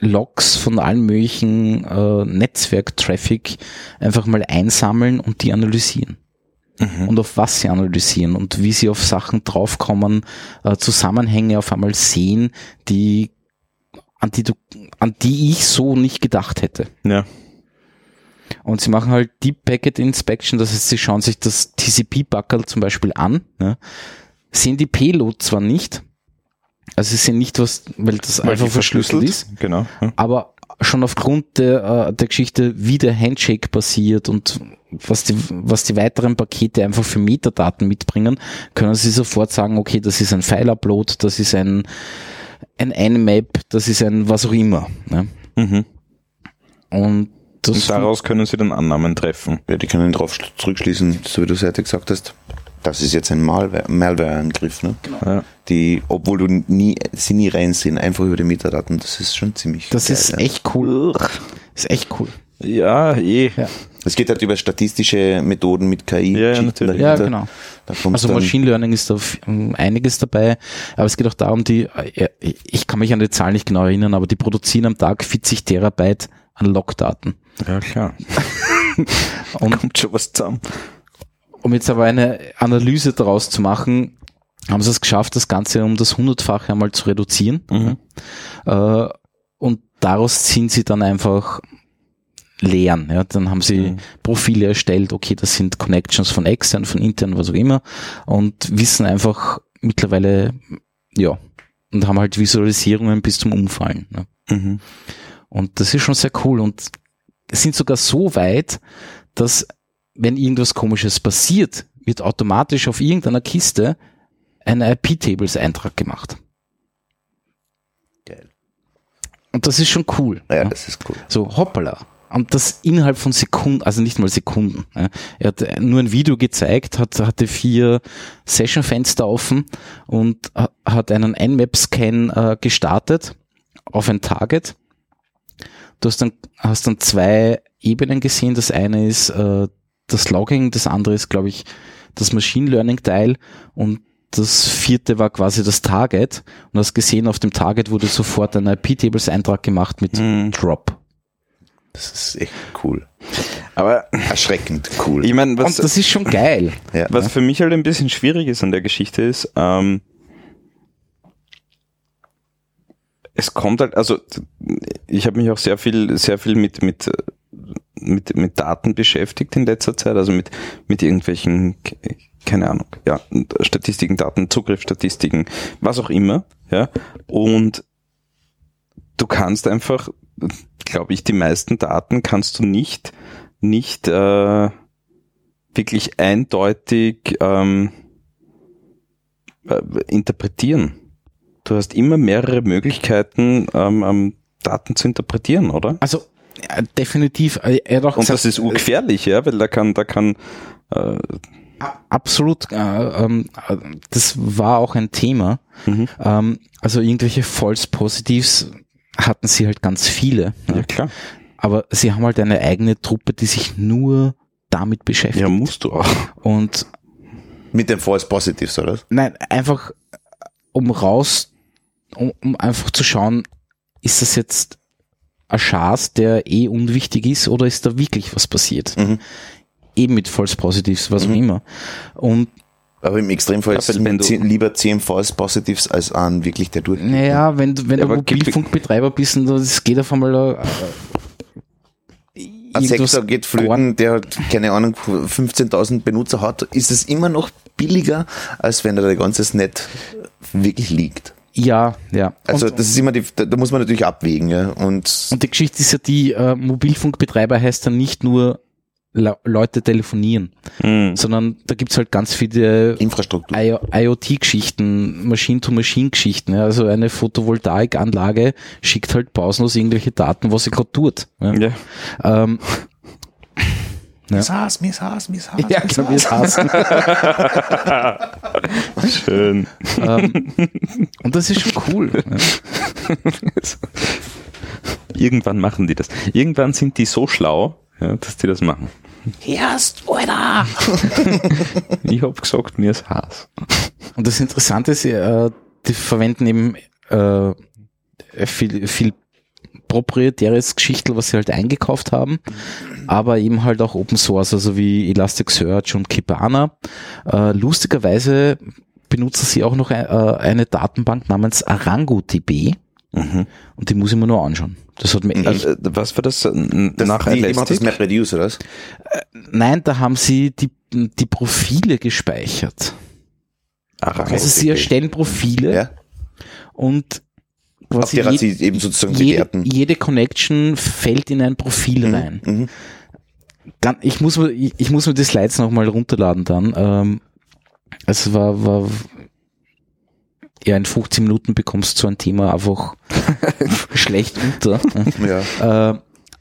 äh, Logs von allen möglichen äh, Netzwerk-Traffic einfach mal einsammeln und die analysieren und auf was sie analysieren und wie sie auf Sachen draufkommen, äh, Zusammenhänge auf einmal sehen, die an die du, an die ich so nicht gedacht hätte. Ja. Und sie machen halt Deep Packet Inspection, das heißt, sie schauen sich das TCP-Backerl zum Beispiel an, ne? Sehen die Payload zwar nicht, also sie sehen nicht was, weil das Weil einfach die verschlüsselt ist, Genau. Ja. aber schon aufgrund der, äh, der Geschichte, wie der Handshake passiert und was die, was die weiteren Pakete einfach für Metadaten mitbringen, können sie sofort sagen, okay, das ist ein File-Upload, das ist ein, ein Nmap, das ist ein was auch immer. Ne? Mhm. Und das Und daraus können sie dann Annahmen treffen. Ja, die können drauf schl- zurückschließen, so wie du es heute gesagt hast. Das ist jetzt ein Malware- Malware-Angriff, ne? Ja. Die, obwohl du nie, sie nie reinsehen, einfach über die Metadaten, das ist schon ziemlich. Das geil, ist ja. echt cool. Ist echt cool. Ja, eh. Ja, Es geht halt über statistische Methoden mit KI. Ja, ja, natürlich. ja genau. Da Also Machine Learning ist da um, einiges dabei, aber es geht auch darum, die, äh, ich kann mich an die Zahlen nicht genau erinnern, aber die produzieren am Tag 40 Terabyte an Logdaten. Ja, klar. *laughs* Und Kommt schon was zusammen. Um jetzt aber eine Analyse daraus zu machen, haben sie es geschafft, das Ganze um das hundertfache einmal zu reduzieren. Äh, und daraus ziehen sie dann einfach Lehren. Ja, dann haben sie Profile erstellt, okay, das sind Connections von extern, von intern, was auch immer, und wissen einfach mittlerweile, ja, und haben halt Visualisierungen bis zum Umfallen. Ne? Mhm. Und das ist schon sehr cool und sind sogar so weit, dass wenn irgendwas komisches passiert, wird automatisch auf irgendeiner Kiste ein IP-Tables-Eintrag gemacht. Geil. Und das ist schon cool. Ja, ja. das ist cool. So, hoppala. und das innerhalb von Sekunden, also nicht mal Sekunden. Ja. Er hat nur ein Video gezeigt, hat, hatte vier Session-Fenster offen und ha- hat einen Nmap-Scan äh, gestartet auf ein Target. Du hast dann, hast dann zwei Ebenen gesehen. Das eine ist äh, das Logging, das andere ist, glaube ich, das Machine Learning-Teil und das vierte war quasi das Target. Und hast gesehen, auf dem Target wurde sofort ein IP-Tables-Eintrag gemacht mit Mhm. Drop. Das ist echt cool. Aber Erschreckend cool. ich meine, Und was, das ist schon geil. *laughs* ja, was für mich halt ein bisschen schwierig ist an der Geschichte ist, ähm, es kommt halt, also ich habe mich auch sehr viel, sehr viel mit, mit, mit, mit Daten beschäftigt in letzter Zeit, also mit, mit irgendwelchen, keine Ahnung, ja, Statistiken, Daten, Zugriffsstatistiken, was auch immer, ja, und du kannst einfach, glaube ich, die meisten Daten kannst du nicht, nicht äh, wirklich eindeutig ähm, äh, interpretieren. Du hast immer mehrere Möglichkeiten, ähm, ähm, Daten zu interpretieren, oder? Also definitiv. äh, Er hat auch Und gesagt, das ist urgefährlich, ja, weil da kann, da kann, äh, absolut. Äh, ähm, äh, das war auch ein Thema. Mhm. Ähm, also irgendwelche False Positives hatten sie halt ganz viele. ja klar, Aber sie haben halt eine eigene Truppe, die sich nur damit beschäftigt. ja, musst du auch. Und Mit den False Positives, oder? nein, einfach um raus, um, um einfach zu schauen, ist das jetzt ein Schaß, der eh unwichtig ist, oder ist da wirklich was passiert? Mhm. Eben mit False Positives, was auch immer. Und Aber im Extremfall ist es wenn- wenn zehn, lieber 10 False Positives als an wirklich der durch. naja, wenn, du- wenn Ja, du Mobilfunkbetreiber bist und es geht auf einmal äh, Ein irgendwas Sektor geht flöten, der hat, keine Ahnung, 15.000 Benutzer hat, ist es immer noch billiger, als wenn da der ganze Net wirklich liegt. Ja, ja. Also und, das ist immer die, da, da muss man natürlich abwägen, ja. Und und die Geschichte ist ja die, äh, Mobilfunkbetreiber heißt dann nicht nur Le Leute telefonieren, Mhm. sondern da gibt's halt ganz viele Infrastruktur. IoT-Geschichten, Machine-to-Machine-Geschichten. Ja. Also eine Photovoltaikanlage schickt halt pausenlos irgendwelche Daten, was sie gerade tut. Ja. Ja. Ähm, Miss Haas, Miss Haas, Miss Haas. ja, Miss genau, es Haas. *laughs* Schön. ähm, und das ist schon cool. Ja. Irgendwann machen die das. Irgendwann sind die so schlau, ja, dass die das machen. Erst, Alter! *laughs* Ich hab gesagt, mir ist Haas. Und das Interessante ist, äh, die verwenden eben äh, viel, viel proprietäres Geschichtel, was sie halt eingekauft haben, aber eben halt auch Open Source, also wie Elasticsearch und Kibana. Äh, lustigerweise benutzen sie auch noch äh, eine Datenbank namens ArangoDB und die muss ich mir nur anschauen. Das hat mir echt, Also, äh, was war das? Das, Nach die, die macht das Elastic? MapReduce, oder? was? nein, da haben sie die, die Profile gespeichert. Arang. Also sie erstellen Profile Ja. und Auf quasi der je- sie eben sozusagen jede, bewerten. jede Connection fällt in ein Profil rein. Mhm. Dann, ich, muss mir, ich, ich muss mir die Slides nochmal runterladen dann. Ähm, es war, war ja in 15 Minuten bekommst du so ein Thema einfach *laughs* schlecht unter. Ja. äh,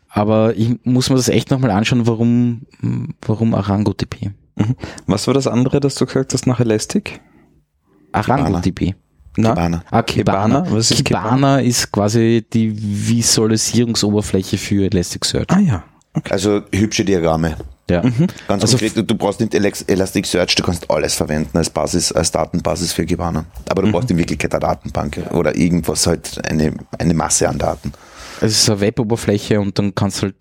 aber ich muss mir das echt nochmal anschauen, warum, warum ArangoDB. Was war das andere, das du gesagt hast nach Elastic? ArangoDB. Na? Kibana. Ah, Kibana. Kibana? Was ist Kibana ist quasi die Visualisierungsoberfläche für Elasticsearch. Ah ja. Also hübsche Diagramme. Ja. Ganz Also konkret, du- brauchst nicht Elasticsearch, du kannst alles verwenden als Basis, als Datenbasis für Kibana. Aber du brauchst in Wirklichkeit eine Datenbank oder irgendwas halt, eine, eine Masse an Daten. Es ist eine Web-Oberfläche und dann kannst du halt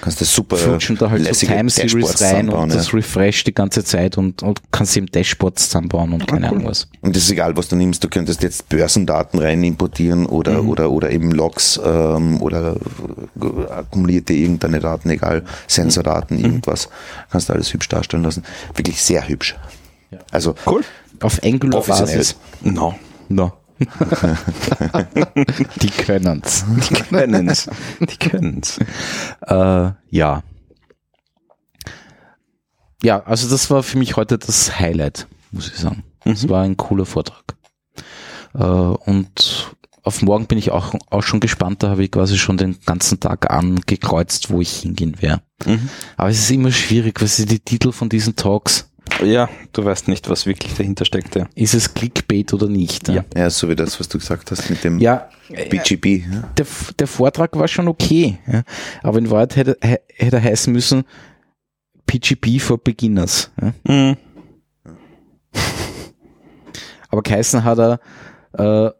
Kannst du super flutschen da halt so Time Series Dashboards rein und das refresht die ganze Zeit und, und kannst eben Dashboards zusammenbauen und keine Ahnung was. Und es ist egal, was du nimmst. Du könntest jetzt Börsendaten rein importieren oder, oder, oder eben Logs ähm, oder äh, akkumulierte irgendeine Daten, egal, Sensordaten, irgendwas. Kannst du alles hübsch darstellen lassen. Wirklich sehr hübsch. Also Cool. Auf Angular professionell. Basis. No. No. Die können's. Die können's. Die können's. Äh, ja. Ja, also das war für mich heute das Highlight, muss ich sagen. Es war ein cooler Vortrag. Äh, und auf morgen bin ich auch, auch schon gespannt. Da habe ich quasi schon den ganzen Tag angekreuzt, wo ich hingehen werde. Mhm. Aber es ist immer schwierig, was sind die Titel von diesen Talks? Ja, du weißt nicht, was wirklich dahinter steckt. Ja. Ist es Clickbait oder nicht? Ja. Ja, so wie das, was du gesagt hast mit dem Ja, BGB. Ja. der, der Vortrag war schon okay, ja. aber in Wahrheit hätte, hä- hätte er heißen müssen PGP for Beginners. Ja. Mhm. *laughs* Aber geheißen hat er äh,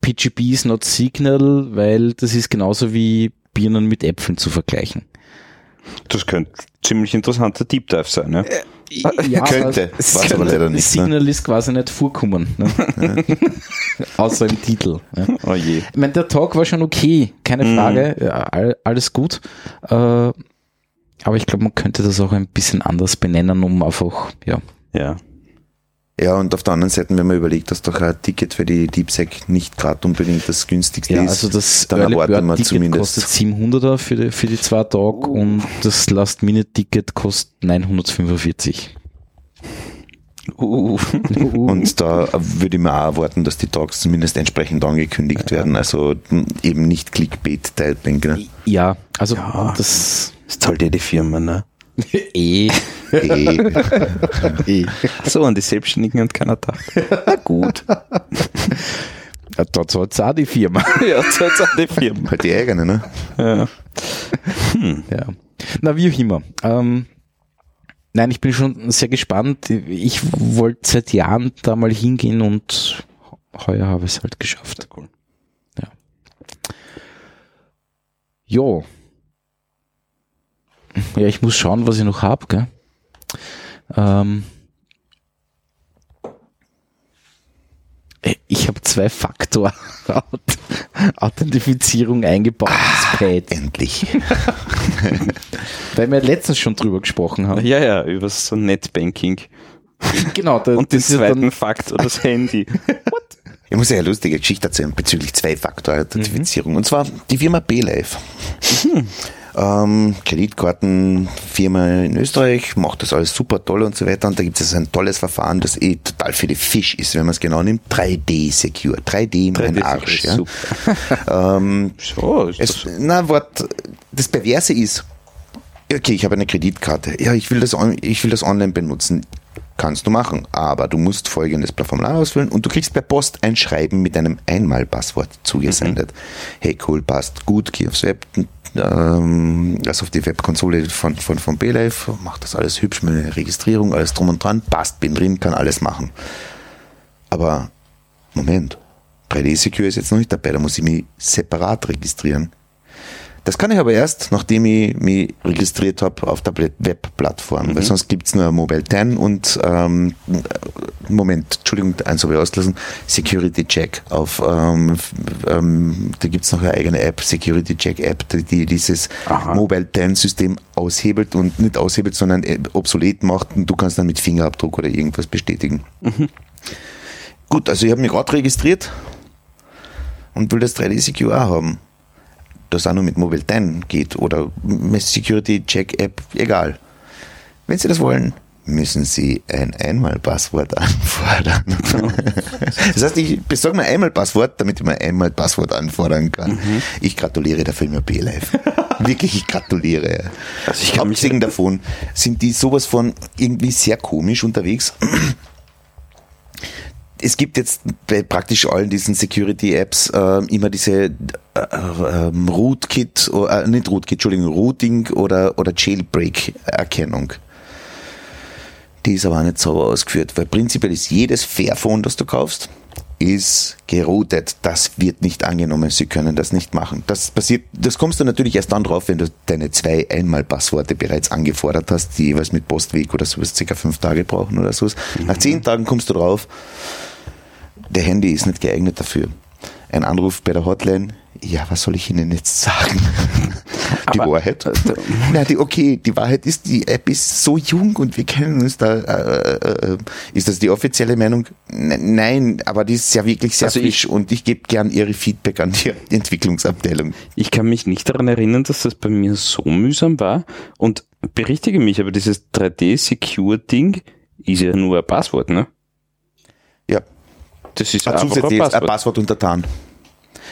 PGP is not Signal, weil das ist genauso wie Birnen mit Äpfeln zu vergleichen. Das könnte ziemlich interessanter Deep Dive sein. Ja? Ja, *laughs* Könnte, weiß aber leider nicht, ne? Signal ist quasi nicht vorkommen. Ne? *laughs* Außer im Titel. Ja. Oh je. Ich meine, der Talk war schon okay, keine Mhm. Frage, ja, all, alles gut. Äh, aber ich glaube, man könnte das auch ein bisschen anders benennen, um einfach, ja. Ja. Ja, und auf der anderen Seite, wenn man überlegt, dass doch ein Ticket für die DeepSec nicht gerade unbedingt das günstigste Ja, ist, also das dann Early erwarten wir zumindest. kostet 700er für die, für die zwei Tage und das Last Minute Ticket kostet 945. Uh. Und da würde ich mir auch erwarten, dass die Talks zumindest entsprechend angekündigt werden. Also eben nicht Clickbait-Typing. Ne? Ja, also Ja. das Das zahlt ja die Firma, ne? Eh. Eh, eh. So, an die Selbstständigen und keiner da. Na gut. Ja, da zahlt auch die Firma. *laughs* Ja, zahlt an die Firma. halt die eigene, ne? Ja. Ja. Na, wie auch immer. Ähm, nein, ich bin schon sehr gespannt. Ich wollte seit Jahren da mal hingehen und heuer habe ich es halt geschafft. Cool. Jo. Ja, ich muss schauen, was ich noch hab, gell? Ähm, Äh, ich habe zwei Faktor *laughs* Authentifizierung eingebaut ins Pad, Endlich. weil wir letztens schon drüber gesprochen haben. Ja, ja, über so Netbanking. Genau, da, Und den das zweiten dann, Fakt oder das Handy. *laughs* Ich muss ja eine lustige Geschichte erzählen bezüglich Zwei-Faktor-Authentifizierung. Und zwar die Firma BeLife. Ähm, Kreditkartenfirma in Österreich, macht das alles super toll und so weiter. Und da gibt es ein tolles Verfahren, das eh total für die Fisch ist, wenn man es genau nimmt. 3D-Secure. 3D, mein 3D Arsch. Secure, Ja. *laughs* Ähm, So, ist es, das, na, Wort, das Perverse ist, okay, ich habe eine Kreditkarte. Ja, ich will das, ich will das online benutzen. Kannst du machen, aber du musst folgendes Formular ausfüllen und du kriegst per Post ein Schreiben mit einem Einmalpasswort zugesendet. Hey, cool, passt gut, geh aufs Web, ähm, also auf die Webkonsole von, von, von BeLife, mach das alles hübsch mit der Registrierung, alles drum und dran, passt, bin drin, kann alles machen. Aber, Moment, 3D Secure ist jetzt noch nicht dabei, da muss ich mich separat registrieren. Das kann ich aber erst, nachdem ich mich registriert habe auf der Webplattform, weil sonst gibt's nur Mobile 10 und ähm, Moment, Entschuldigung, eins habe ich ausgelassen, Security Check auf ähm, ähm, da gibt's noch eine eigene App, Security Check App, die, die dieses Aha. Mobile 10 System aushebelt und nicht aushebelt, sondern äh, obsolet macht und du kannst dann mit Fingerabdruck oder irgendwas bestätigen. Gut, also ich habe mich gerade registriert und will das 3D Secure haben. Das auch nur mit Mobile 10 geht oder mit Security Check App, egal. Wenn Sie das wollen, müssen Sie ein Einmalpasswort *laughs* anfordern. das heißt, ich besorge mir einmal Passwort, damit ich mir einmal Passwort anfordern kann. Ich gratuliere der Firma B-Live. *laughs* Wirklich, ich gratuliere. Also ich kann mich- Abgesehen davon sind die sowas von irgendwie sehr komisch unterwegs es gibt jetzt bei praktisch allen diesen Security-Apps äh, immer diese äh, äh, Rootkit, äh, nicht Rootkit, Entschuldigung, Routing oder, oder Jailbreak-Erkennung. Die ist aber auch nicht sauber ausgeführt, weil prinzipiell ist jedes Fairphone, das du kaufst, ist geroutet. Das wird nicht angenommen. Sie können das nicht machen. Das passiert, das kommst du natürlich erst dann drauf, wenn du deine zwei Einmalpassworte bereits angefordert hast, die jeweils mit Postweg oder sowas circa fünf Tage brauchen oder sowas. Nach zehn Tagen kommst du drauf, der Handy ist nicht geeignet dafür. Ein Anruf bei der Hotline, ja, was soll ich Ihnen jetzt sagen? *laughs* Die Aber, Wahrheit? Na, die, okay, die Wahrheit ist, die App ist so jung und wir kennen uns da. Äh, äh, ist das die offizielle Meinung? N nein, aber die ist ja wirklich sehr Also ich- frisch und ich gebe gern Ihre Feedback an die *laughs* Entwicklungsabteilung. Ich kann mich nicht daran erinnern, dass das bei mir so mühsam war. Und berichtige mich, aber dieses 3D-Secure-Ding ist ja nur ein Passwort, ne? Ja, Das ist Ah, ein jetzt ein Passwort. Passwort unter TAN.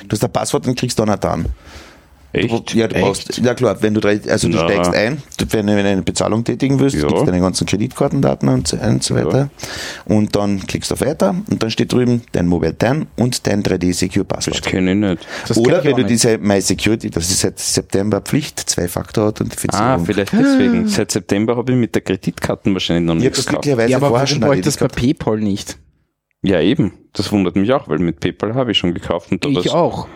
Du hast ein Passwort und kriegst dann ein TAN. Echt? Ja, du brauchst, ja klar, wenn du drei, also du Na. steigst ein, du, wenn du eine Bezahlung tätigen willst, Ja. gibst du deine ganzen Kreditkartendaten und so, und so weiter. Und dann klickst du auf Weiter und dann steht drüben dein Mobile TAN und dein 3D Secure Das Passwort. kenne ich nicht. Das Oder ich wenn du nicht. diese My Security, das ist seit September Pflicht, Zwei-Faktor-Authentifizierung. Ah, vielleicht deswegen. Seit September habe ich mit der Kreditkarte wahrscheinlich noch nichts das gekauft. glücklicherweise Ja, aber vorher warum brauche ich das bei gehabt. PayPal nicht? Ja, eben. Das wundert mich auch, weil mit PayPal habe ich schon gekauft. Und da Ich auch.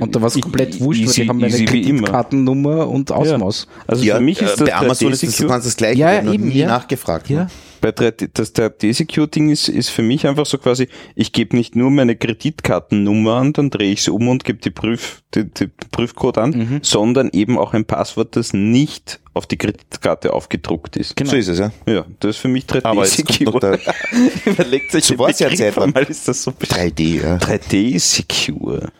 Und da war es komplett wurscht, weil die haben meine. Kreditkartennummer und Ausmaß. Also Ja, für mich ist äh, das bei Amazon ist das 3D-Secure ganz das gleiche, Ja, ja, eben, nie ja. nachgefragt. Ja. bei 3D, das 3D-Secure-Ding ist, ist für mich einfach so quasi, ich gebe nicht nur meine Kreditkartennummer an, dann drehe ich sie um und gebe die Prüf, die, die Prüfcode an, Mhm. sondern eben auch ein Passwort, das nicht auf die Kreditkarte aufgedruckt ist. Genau. So ist es, ja. Ja, das ist für mich 3D Aber jetzt kommt noch Secure. der *laughs* Überlegt euch So den war's ja Begriff Zeit lang. ist das so 3D, ja. 3D Secure.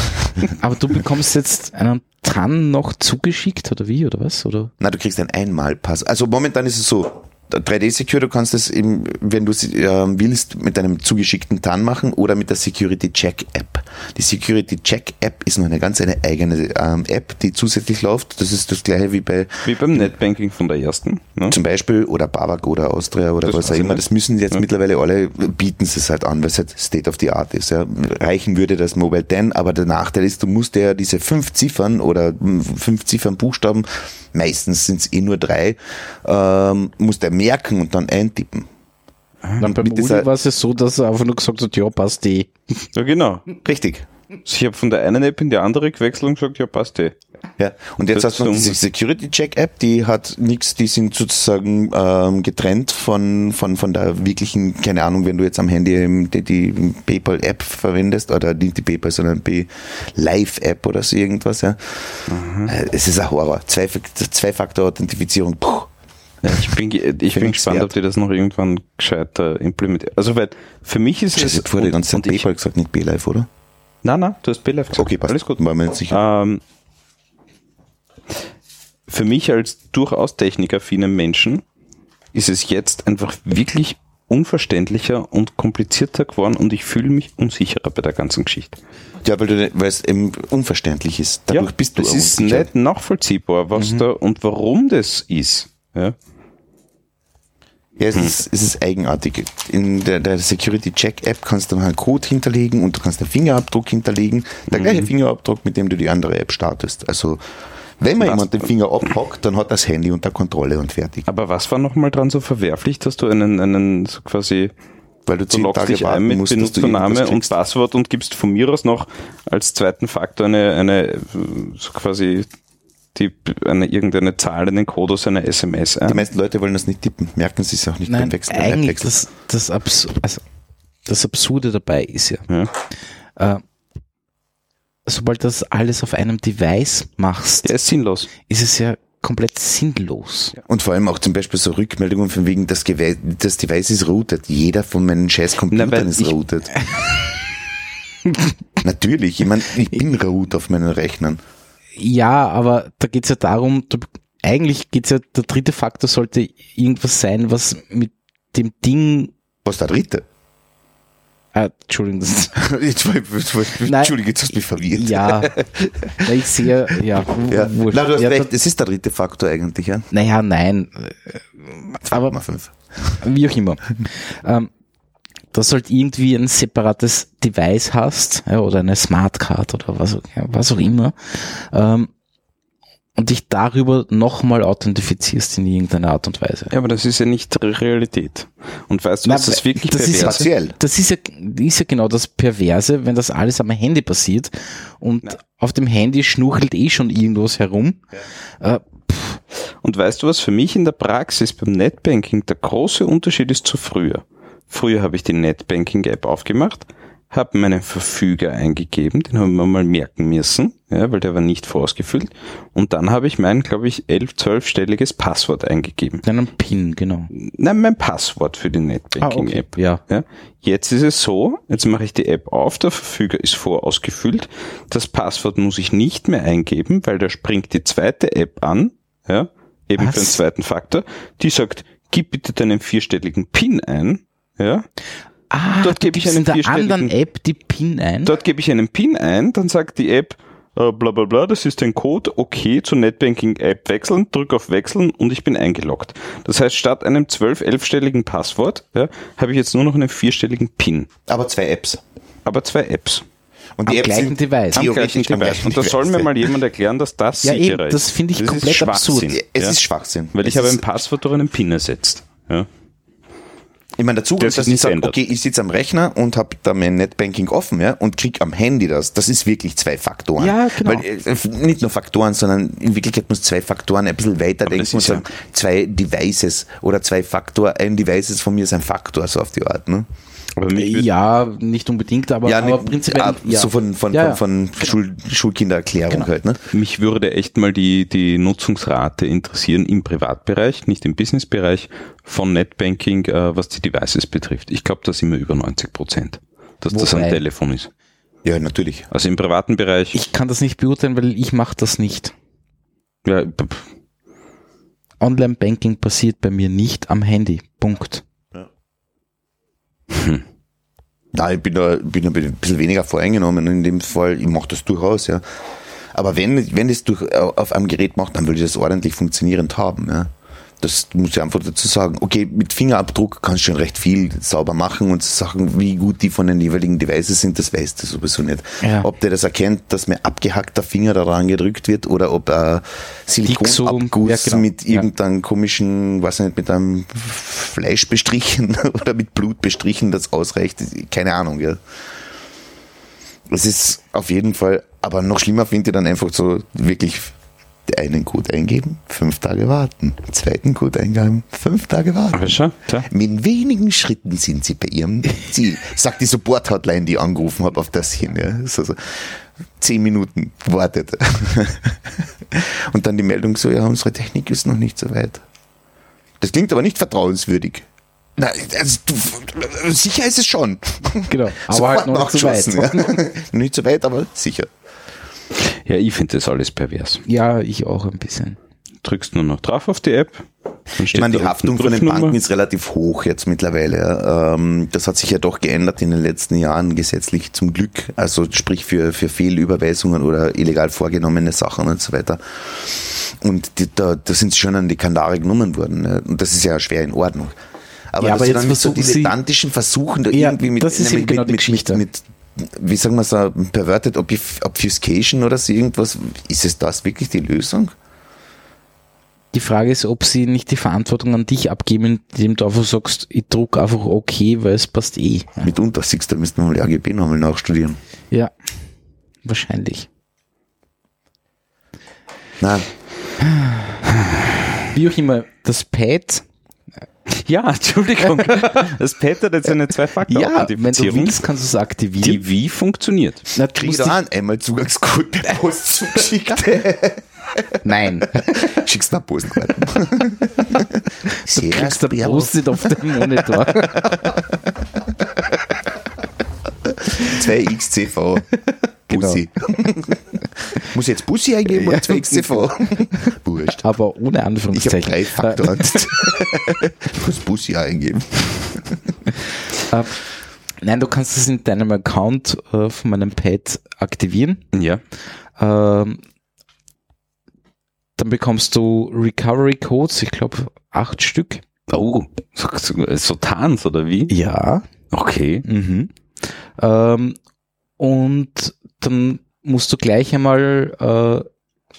*laughs* Aber du bekommst jetzt einen TAN noch zugeschickt oder wie oder was? Oder? Na, du kriegst ein Einmalpass. Also momentan ist es so, 3D Secure, du kannst es eben, wenn du es ähm, willst, mit einem zugeschickten TAN machen oder mit der Security Check App. Die Security Check App ist noch eine ganz eine eigene ähm, App, die zusätzlich läuft. Das ist das gleiche wie bei Wie beim Netbanking von der ersten. Ne? zum Beispiel oder Babak oder Austria oder Das was auch immer. Das müssen jetzt mittlerweile alle, bieten sie es halt an, weil es halt State of the Art ist. Ja. Reichen würde das Mobile 10, aber der Nachteil ist, du musst ja diese fünf Ziffern oder mm, fünf Ziffern Buchstaben, meistens sind es eh nur drei, ähm, musst du merken und dann eintippen. Dann beim Uli war es ja so, dass er einfach nur gesagt hat, ja, passt eh. Ja, genau. Richtig. Ich habe von der einen App in die andere gewechselt und gesagt, ja, passt eh. Ja, und jetzt Das hast du diese Security Check App, die hat nichts, die sind sozusagen ähm, getrennt von, von, von der wirklichen, keine Ahnung, wenn du jetzt am Handy die, die PayPal App verwendest oder nicht die PayPal, sondern die Live App oder so irgendwas, ja. Äh, Es ist ein Horror. Zwei- Zwei-Faktor-Authentifizierung, puh. Ja, ich bin, ich bin gespannt, wert. ob die das noch irgendwann gescheiter implementieren. Also, weil für mich ist Ich es. habe vorher die ganze Zeit ich, PayPal gesagt, nicht BeLive, oder? Nein, nein, du hast BLF gesagt. Okay, passt. Alles gut. War mir nicht sicher. Ähm, für mich als durchaus technikaffinen Menschen ist es jetzt einfach wirklich unverständlicher und komplizierter geworden und ich fühle mich unsicherer bei der ganzen Geschichte. Ja, weil, du, weil es eben unverständlich ist. Dadurch bist du das auch ist nicht nachvollziehbar, was da und warum das ist. Ja. Ja, es, ist, es ist eigenartig. In der, der Security Check App kannst du noch einen Code hinterlegen und du kannst einen Fingerabdruck hinterlegen. Der gleiche Fingerabdruck, mit dem du die andere App startest. Also, wenn man Was? jemand den Finger abhackt, dann hat das Handy unter Kontrolle und fertig. Aber was war nochmal dran so verwerflich, dass du einen, einen so quasi Weil du Du zehn Tage dich ein mit musst, Benutzername und. Passwort und gibst von mir aus noch als zweiten Faktor eine, eine so quasi die, eine, irgendeine Zahl, einen Code aus einer SMS Die ein. meisten Leute wollen das nicht tippen, merken sie es auch nicht Nein, beim Wechsel. eigentlich das, das, Abs also, das Absurde dabei ist ja, Ja. äh, sobald das alles auf einem Device machst, Der ist sinnlos. ist es ja komplett sinnlos. Und vor allem auch zum Beispiel so Rückmeldungen von wegen, das, Gewe das Device ist routed. Jeder von meinen scheiß Computern Na, ist routed. *laughs* Natürlich, ich meine, ich bin root auf meinen Rechnern. Ja, aber da geht's ja darum, du, eigentlich geht's ja, der dritte Faktor sollte irgendwas sein, was mit dem Ding, Was der dritte? äh, Entschuldigung, das, *laughs* Jetzt, Nein. Entschuldige, jetzt hast du mich verwirrt. ja, ich sehe, ja, Ja. wurscht. Na, du hast ja, recht, es ist der dritte Faktor eigentlich, ja. Naja, nein, äh, aber 2,5. wie auch immer. ähm, dass du halt irgendwie ein separates Device hast, ja, oder eine Smartcard oder was, auch- ja, was auch immer, ähm, und dich darüber nochmal authentifizierst in irgendeiner Art und Weise. Ja, aber das ist ja nicht Re- Realität. Und weißt du, Na, was das wirklich das ist pervers partiell. Das ist ja, ist ja genau das Perverse, wenn das alles am Handy passiert und auf dem Handy schnuchelt eh schon irgendwas herum. Äh, Und weißt du, was für mich in der Praxis beim Netbanking der große Unterschied ist zu früher? Früher habe ich die Netbanking-App aufgemacht, habe meinen Verfüger eingegeben, den haben wir mal merken müssen, ja, weil der war nicht vorausgefüllt. Und dann habe ich mein, glaube ich, elf, zwölfstelliges Passwort eingegeben. einen Pin, genau. Nein, mein Passwort für die Netbanking-App. Ja. Ja. Jetzt ist es so, jetzt mache ich die App auf, der Verfüger ist vorausgefüllt. Das Passwort muss ich nicht mehr eingeben, weil da springt die zweite App an, ja, eben Was? für den zweiten Faktor, die sagt, gib bitte deinen vierstelligen PIN ein, ja. Ah, dort gebe ich einen in der anderen App die PIN ein. dort gebe ich einen PIN ein, dann sagt die App, äh, bla bla bla, das ist ein Code, okay, zur Netbanking-App wechseln, drück auf Wechseln und ich bin eingeloggt. Das heißt, statt einem 12-, 11-stelligen Passwort ja, habe ich jetzt nur noch einen vierstelligen PIN. Aber zwei Apps. Aber zwei Apps. Und Am die Apps gleichen sind Device. Am gleichen am Device. gleichen Und da soll mir mal jemand erklären, dass das Ja, sicherer eben, ist. das finde ich ist komplett absurd. Es ja. ist Schwachsinn. Weil es ich habe ein Passwort durch einen PIN ersetzt. Ja. Ich meine, Das ist dass ich nicht sage, okay, ich sitze am Rechner und habe da mein Netbanking offen, ja, und krieg am Handy das. Das ist wirklich zwei Faktoren. Ja, genau. Weil äh, nicht nur Faktoren, sondern in Wirklichkeit muss zwei Faktoren ein bisschen weiterdenken das und ist ja- sagen, zwei Devices oder zwei Faktor, ein Devices von mir ist ein Faktor, so auf die Art, ne? Ja, nicht unbedingt, aber, ja, aber ne, prinzipiell. ah, ja. so von, von, Ja, ja. von, von Schul, Schulkindererklärung Genau. halt, ne? Mich würde echt mal die, die Nutzungsrate interessieren im Privatbereich, nicht im Businessbereich von Netbanking, äh, was die Devices betrifft. Ich glaube, da sind wir über 90 Prozent, dass das Wobei- ein Telefon ist. Ja, natürlich. Also im privaten Bereich, Ich kann das nicht beurteilen, weil ich mache das nicht. ja, Online-Banking passiert bei mir nicht am Handy. Punkt. Nein, ich bin da, bin da ein bisschen weniger voreingenommen in dem Fall. Ich mache das durchaus, ja. Aber wenn, wenn es durch, auf einem Gerät macht, dann will ich das ordentlich funktionierend haben, ja. Das muss ich einfach dazu sagen. Okay, mit Fingerabdruck kannst du schon recht viel sauber machen und Sachen, wie gut die von den jeweiligen Devices sind, das weißt du sowieso nicht. Ja. Ob der das erkennt, dass mir abgehackter Finger daran gedrückt wird oder ob er Silikonabguss ja, genau. mit Ja. irgendeinem komischen, weiß nicht, mit einem Fleisch bestrichen *laughs* oder mit Blut bestrichen, das ausreicht. Keine Ahnung, ja. Es ist auf jeden Fall, aber noch schlimmer finde ich dann einfach so wirklich einen Code eingeben, fünf Tage warten, zweiten Code eingeben, fünf Tage warten. schau, klar. Mit wenigen Schritten sind sie bei ihrem Ziel. *laughs* Sagt die Support-Hotline, die ich angerufen habe auf das hin. Ja. So, so. Zehn Minuten wartet. *laughs* Und dann die Meldung so, ja, unsere Technik ist noch nicht so weit. Das klingt aber nicht vertrauenswürdig. Na, also, du, sicher ist es schon. Genau. *laughs* Aber Sofort halt noch nicht zu weit. nachgeschossen, Ja. nicht so weit, aber sicher. Ja, ich finde das alles pervers. Ja, ich auch ein bisschen. Drückst nur noch drauf auf die App. Ich meine, die Haftung von den. Banken ist relativ hoch jetzt mittlerweile. Ähm, Das hat sich ja doch geändert in den letzten Jahren gesetzlich zum Glück. Also sprich für, für Fehlüberweisungen oder illegal vorgenommene Sachen und so weiter. Und die, da, da sind sie schon an die Kandare genommen worden. Und das ist ja schwer in Ordnung. Aber, Ja, dass aber sie jetzt dann mit so dilettantischen Versuchen da Ja, irgendwie mit, das ist mit, eben genau mit, mit, mit, mit, wie sagen wir so, perverted Obf- Obfuscation oder so irgendwas. Ist es das wirklich die Lösung? Die Frage ist, ob sie nicht die Verantwortung an dich abgeben, indem du einfach sagst, ich druck einfach okay, weil es passt eh. Mitunter siehst du, da müssten wir mal die AGB nochmal nachstudieren. Ja, wahrscheinlich. Nein, Wie auch immer, das Pad, Ja, *laughs* Entschuldigung. Das hat jetzt eine ja, wenn du Zwei-Faktor-Authentifizierung. willst, kannst du es aktivieren. die wie funktioniert. Na, du krieg ich musst da die- an, einmal Zugangscode per Post *laughs* zugeschickt. Nein, Schickst du eine Postkarte. du kriegst ein Post-it auf dem Monitor. 2xCV. Bussi. *laughs* Muss ich jetzt Bussi eingeben oder 2xCV? *laughs* Wurscht. Aber ohne Ich habe Anführungszeichen. drei Faktoren. *laughs* Ich muss Bussi eingeben. Äh, Nein, du kannst es in deinem Account äh, von meinem Pad aktivieren. Ja. Ähm, dann bekommst du Recovery Codes, ich glaube acht Stück. Oh, so, so, so Tarns oder wie? Ja. Okay. Mhm. Ähm, und dann musst du gleich einmal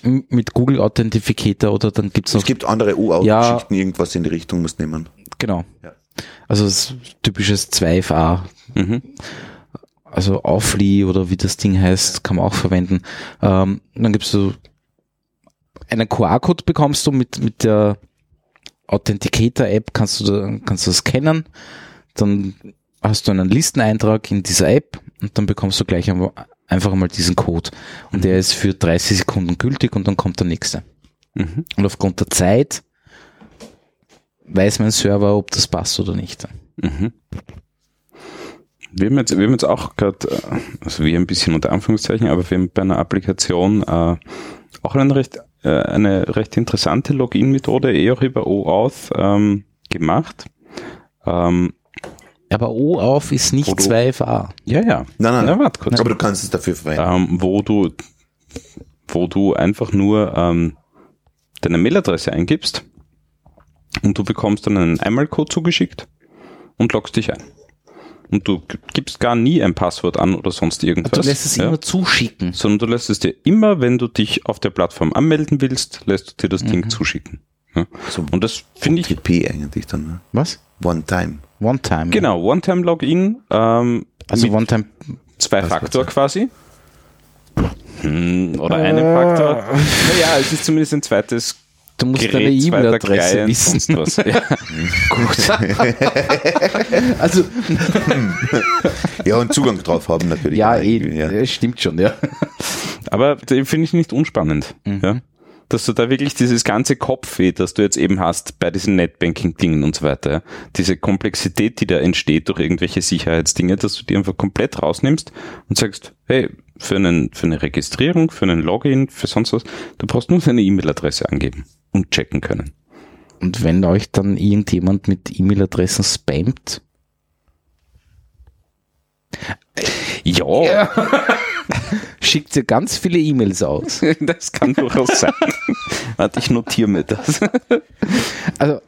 äh, mit Google Authenticator oder dann gibt's noch, Es gibt andere U-Auto-Geschichten, Ja. irgendwas in die Richtung musst nehmen. genau. Ja. Also das typisches 2FA. Mhm. Also Aufli oder wie das Ding heißt, kann man auch verwenden. Ähm, dann gibst du einen QR-Code bekommst du mit, mit der Authenticator-App, kannst du, da, kannst du das scannen, dann hast du einen Listeneintrag in dieser App und dann bekommst du gleich einmal- einfach einmal diesen Code. Und der ist für 30 Sekunden gültig und dann kommt der nächste. Mhm. Und aufgrund der Zeit weiß mein Server, ob das passt oder nicht. Mhm. Wir haben jetzt, wir haben jetzt auch gerade, äh, also wir ein bisschen unter Anführungszeichen, aber wir haben bei einer Applikation äh, auch eine recht, äh, eine recht interessante Login-Methode, eh auch über OAuth ähm, gemacht. Ähm, Aber O auf ist nicht Wo du- 2FA. Ja, ja. Nein, nein, Na, nein. warte kurz. Aber du kannst es dafür verwenden. ähm, wo du, wo du einfach nur ähm, deine Mailadresse eingibst und du bekommst dann einen Einmalcode zugeschickt und loggst dich ein. Und du gibst gar nie ein Passwort an oder sonst irgendwas. Du lässt es ja? immer zuschicken. sondern du lässt es dir immer, wenn du dich auf der Plattform anmelden willst, lässt du dir das Mhm. Ding zuschicken. Ja? So Und das finde ich, TP eigentlich dann. Ne? Was? One Time. One-Time. genau, One-Time-Login, ähm, Also One-Time. Zwei-Faktor quasi. Hm, oder einen Äh. Faktor. Naja, es ist zumindest ein zweites Du musst deine Gerät, zweiter E-Mail-Adresse wissen. was. Ja. *laughs* *laughs* Also, *laughs* Ja, und Zugang drauf haben natürlich. ja, eh, ja. stimmt schon, ja. Aber den finde ich nicht unspannend. Mhm. Ja? Dass du da wirklich dieses ganze Kopfweh, das du jetzt eben hast bei diesen Netbanking-Dingen und so weiter, ja? diese Komplexität, die da entsteht durch irgendwelche Sicherheitsdinge, dass du die einfach komplett rausnimmst und sagst, hey, für, einen, für eine Registrierung, für einen Login, für sonst was, du brauchst nur deine E-Mail-Adresse angeben und checken können. Und wenn euch dann irgendjemand mit E-Mail-Adressen spammt, Ja, *laughs* schickt ihr ganz viele E-Mails aus. *laughs* das kann durchaus sein. Warte, ich notiere mir das. Also,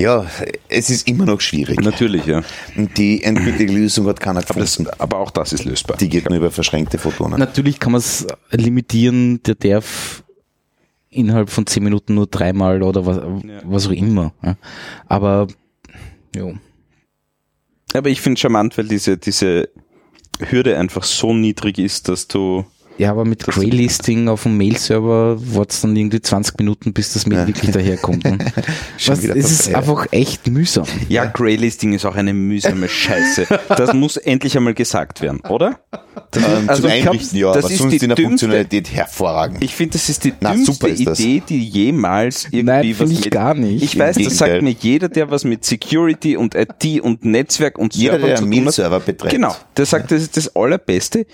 ja, es ist immer noch schwierig. Natürlich, ja. Die endgültige Lösung hat keiner Aber, das, gefunden. aber auch das ist lösbar. Die geht nur über verschränkte Photonen. natürlich kann man es limitieren, der darf innerhalb von 10 Minuten nur dreimal oder was, was auch immer. Ja. Aber, jo. Aber ich finde charmant, weil diese, diese Hürde einfach so niedrig ist, dass du. Ja, aber mit Greylisting auf dem Mail-Server wartet dann irgendwie 20 Minuten, bis das Mail Ja. wirklich daherkommt. Ne? *laughs* Was, es ist einfach echt mühsam. Ja, Greylisting ist auch eine mühsame *laughs* Scheiße. Das muss endlich einmal gesagt werden, oder? Das, Ähm, also zum Einrichten, ja, das aber ist sonst die in der dümmste- Funktionalität hervorragend. Ich finde, das ist die Na, dümmste. Idee, die jemals irgendwie Nein, was finde ich mit. gar nicht. Ich weiß, das sagt mir jeder, der was mit Security und IT und Netzwerk und Jeder, Servern der zu tun hat. Mail-Server betreibt. Genau, der sagt, das ist das Allerbeste.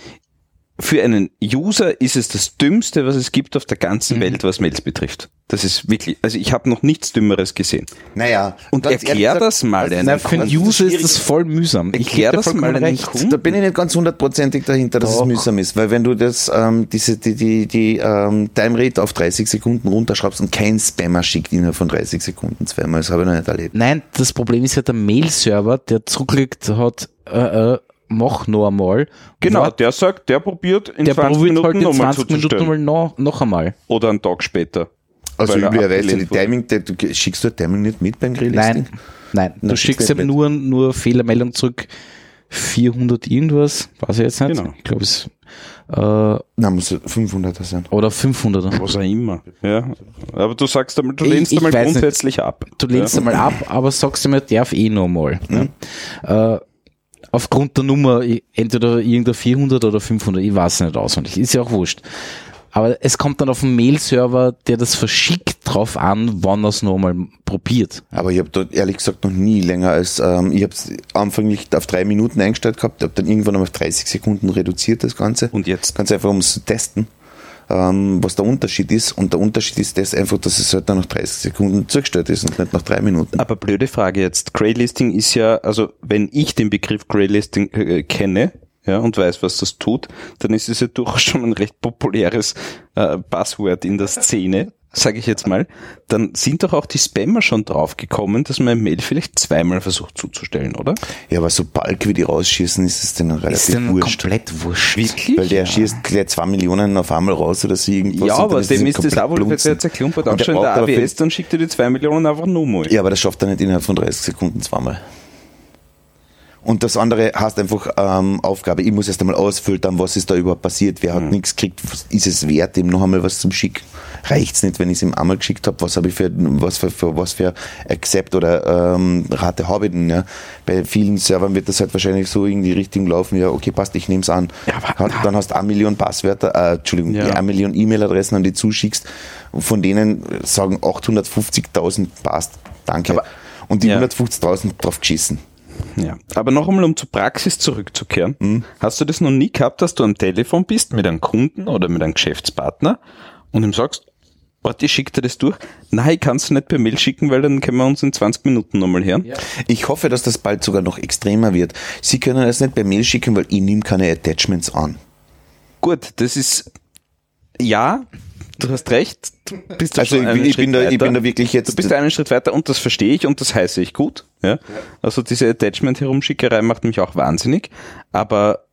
Für einen User ist es das Dümmste, was es gibt auf der Mhm. ganzen Welt, was Mails betrifft. Das ist wirklich, also ich habe noch nichts Dümmeres gesehen. Naja. Und erklär gesagt, das mal einem Na, für einen User ist das voll mühsam. Ich Erklär das mal einem recht. Kunden. Da bin ich nicht ganz hundertprozentig dahinter, dass Doch. es mühsam ist, weil wenn du das, ähm, diese, die, die, die ähm, Time Rate auf 30 Sekunden runterschraubst und kein Spammer schickt innerhalb von 30 Sekunden zweimal, das habe ich noch nicht erlebt. Nein, das Problem ist ja der Mail-Server, der zurückgelegt hat, äh, äh, mach noch einmal. Genau, Wart- der sagt, der probiert in der 20 probiert Minuten halt in nochmal 20 Minuten nochmal noch, noch einmal. Oder einen Tag später. Also er üblicherweise, die. Timing, die, du schickst du Timing nicht mit beim Grilllisting? Nein, nein. Na, Du schickst schickst ihm nur, nur Fehlermeldung zurück. 400 irgendwas, weiß ich jetzt nicht. Genau. Ich glaube es, äh, Nein, muss 500er sein. oder 500er. Was auch immer. Ja. Aber du sagst einmal, du Ich- lehnst ich einmal weiß nicht. grundsätzlich ab. Du lehnst ja. einmal ab, aber sagst er darf eh noch mal. Ja. Äh, aufgrund der Nummer, entweder irgendein 400 oder 500, ich weiß nicht auswendig, ist ja auch wurscht. Aber es kommt dann auf den Mail-Server, der das verschickt, drauf an, wann er es nochmal probiert. Aber ich habe dort ehrlich gesagt noch nie länger als, ähm, ich habe es anfänglich auf drei Minuten eingestellt gehabt, habe dann irgendwann auf 30 Sekunden reduziert das Ganze. Und jetzt? Ganz einfach, um es zu testen, ähm, was der Unterschied ist. Und der Unterschied ist das einfach, dass es halt dann nach 30 Sekunden zugestellt ist und nicht nach drei Minuten. Aber blöde Frage jetzt. Greylisting ist ja, also wenn ich den Begriff Greylisting äh, kenne, ja, und weiß, was das tut, dann ist es ja durchaus schon ein recht populäres äh, Passwort in der Szene, sage ich jetzt mal. Dann sind doch auch die Spammer schon draufgekommen, dass man ein Mail vielleicht zweimal versucht zuzustellen, oder? Ja, aber so Balk wie die rausschießen, ist es denen Ist relativ dann wurscht. komplett wurscht. Wirklich? Weil der schießt gleich zwei Millionen auf einmal raus oder so irgendwas. ja, dann aber dem ist das auch wohl, wenn der jetzt ein Klumpert Und der anschaut in der braucht aber AWS, dann schickt er die zwei Millionen einfach nur mal. Ja, aber das schafft er nicht innerhalb von 30 Sekunden zweimal. Und das andere heißt einfach ähm, Aufgabe. Ich muss erst einmal ausfiltern, was ist da überhaupt passiert. Wer hat Mhm. nichts gekriegt? Ist es wert, ihm noch einmal was zum Schicken? Reicht's nicht, wenn ich es ihm einmal geschickt habe? Was habe ich für was für, für was für Accept oder ähm, Rate habe ich denn? Ja? Bei vielen Servern wird das halt wahrscheinlich so in die Richtung laufen. Ja, okay, passt, ich nehme es an. Ja, aber- Hat, dann hast du eine Million Passwörter, äh, Entschuldigung, Ja. eine Million E-Mail-Adressen an die zuschickst. Und von denen sagen 850.000 passt. Danke. Aber- und die Ja. 150.000 drauf geschissen. Ja. Aber noch einmal, um zur Praxis zurückzukehren. Mhm. Hast du das noch nie gehabt, dass du am Telefon bist mit einem Kunden oder mit einem Geschäftspartner und ihm sagst, Warte, ich schicke dir das durch. Nein, ich kann es nicht per Mail schicken, weil dann können wir uns in 20 Minuten nochmal hören. Ich hoffe, dass das bald sogar noch extremer wird. Sie können das nicht per Mail schicken, weil ich nehme keine Attachments an. Gut, das ist, ja, du hast recht. Du bist da Also schon ich, ich, Schritt bin da, ich bin da wirklich jetzt. Du bist einen Schritt weiter und das verstehe ich und das heiße ich gut. Ja? Also diese Attachment-Herumschickerei macht mich auch wahnsinnig. Aber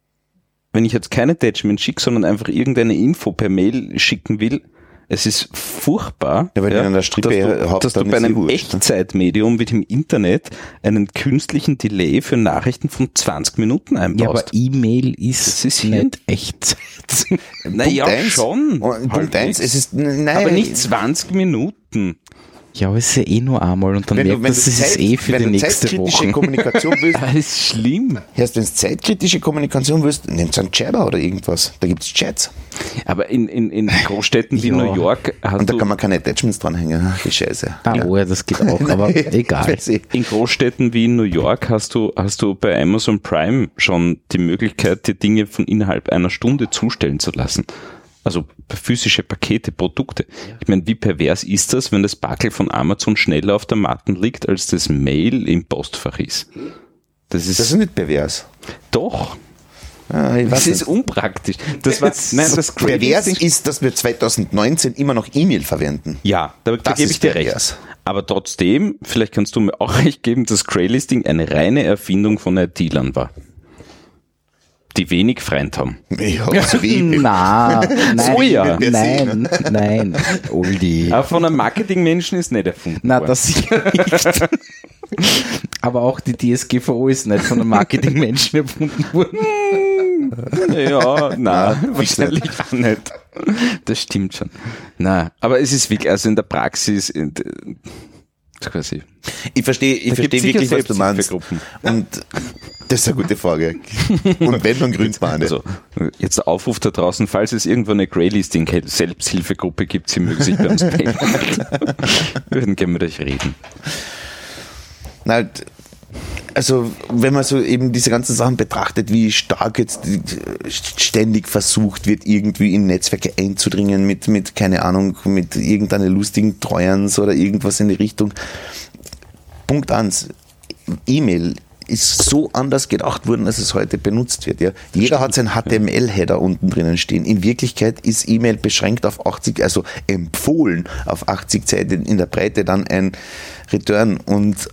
wenn ich jetzt kein Attachment schicke, sondern einfach irgendeine Info per Mail schicken will, es ist furchtbar, Ja, Strippe dass du, dass du bei einem wurscht, ne? Echtzeitmedium wie dem Internet einen künstlichen Delay für Nachrichten von 20 Minuten Ja, aber einbaust. E-Mail ist, Das ist nicht Echtzeit. *laughs* naja, eins. schon. Punkt Halbwegs. eins, es ist, nein. aber nicht 20 Minuten. Ja, aber es ist ja eh nur einmal und dann wenn du, merkt wenn man, du, das ist Zeit, eh für wenn die du nächste zeitkritische Woche. Kommunikation willst, *laughs* Das ist schlimm. erst wenn du zeitkritische Kommunikation willst, nimmst du einen Jabber oder irgendwas. Da gibt's Chats. Aber in, in, in Großstädten wie Ja. New York hast Und da du kann man keine Attachments dranhängen. Ach, die Scheiße. Ah, oh ja, das geht auch, *laughs* aber egal. In Großstädten wie in New York hast du, hast du bei Amazon Prime schon die Möglichkeit, dir Dinge von innerhalb einer Stunde zustellen zu lassen. Also physische Pakete, Produkte. Ich meine, wie pervers ist das, wenn das Backel von Amazon schneller auf der Matten liegt, als das Mail im Postfach ist? Das ist, Das ist nicht pervers. doch. Ah, Das ist nicht. unpraktisch. Das war, nein, das pervers Crazy- ist, dass wir 2019 immer noch E-Mail verwenden. Ja, da, da gebe ich dir pervers. recht. Aber trotzdem, vielleicht kannst du mir auch *laughs* recht geben, dass Greylisting eine reine Erfindung von IT-Lern war. Die wenig Freund haben. Ja, so wie. *laughs* Na, nein, So ja. nein, nein, Oldie. Aber von einem Marketingmenschen ist nicht erfunden Na, worden. das sicher nicht. *laughs* Aber auch die DSGVO ist nicht von einem Marketingmenschen erfunden worden. Ja, na, *laughs* wahrscheinlich auch nicht. Das stimmt schon. Na, aber es ist wirklich, also in der Praxis, in, quasi. Ich verstehe, ich verstehe wirklich, was du meinst. Selbsthilfegruppen. Und das ist eine gute Frage. *laughs* Und wenn, dann eine. Also, jetzt der Aufruf da draußen, falls es irgendwo eine Greylisting-Selbsthilfegruppe gibt, Sie mögen sich bei uns melden. *laughs* Wir würden gerne mit euch reden. Na, halt, also wenn man so eben diese ganzen Sachen betrachtet, wie stark jetzt ständig versucht wird, irgendwie in Netzwerke einzudringen mit, mit keine Ahnung, mit irgendeiner lustigen Treuerns oder irgendwas in die Richtung. Punkt eins, E-Mail ist so anders gedacht worden, als es heute benutzt wird. Ja. Jeder hat seinen HTML-Header unten drinnen stehen. In Wirklichkeit ist E-Mail beschränkt auf 80, also empfohlen auf 80 Zeichen in der Breite dann ein Return und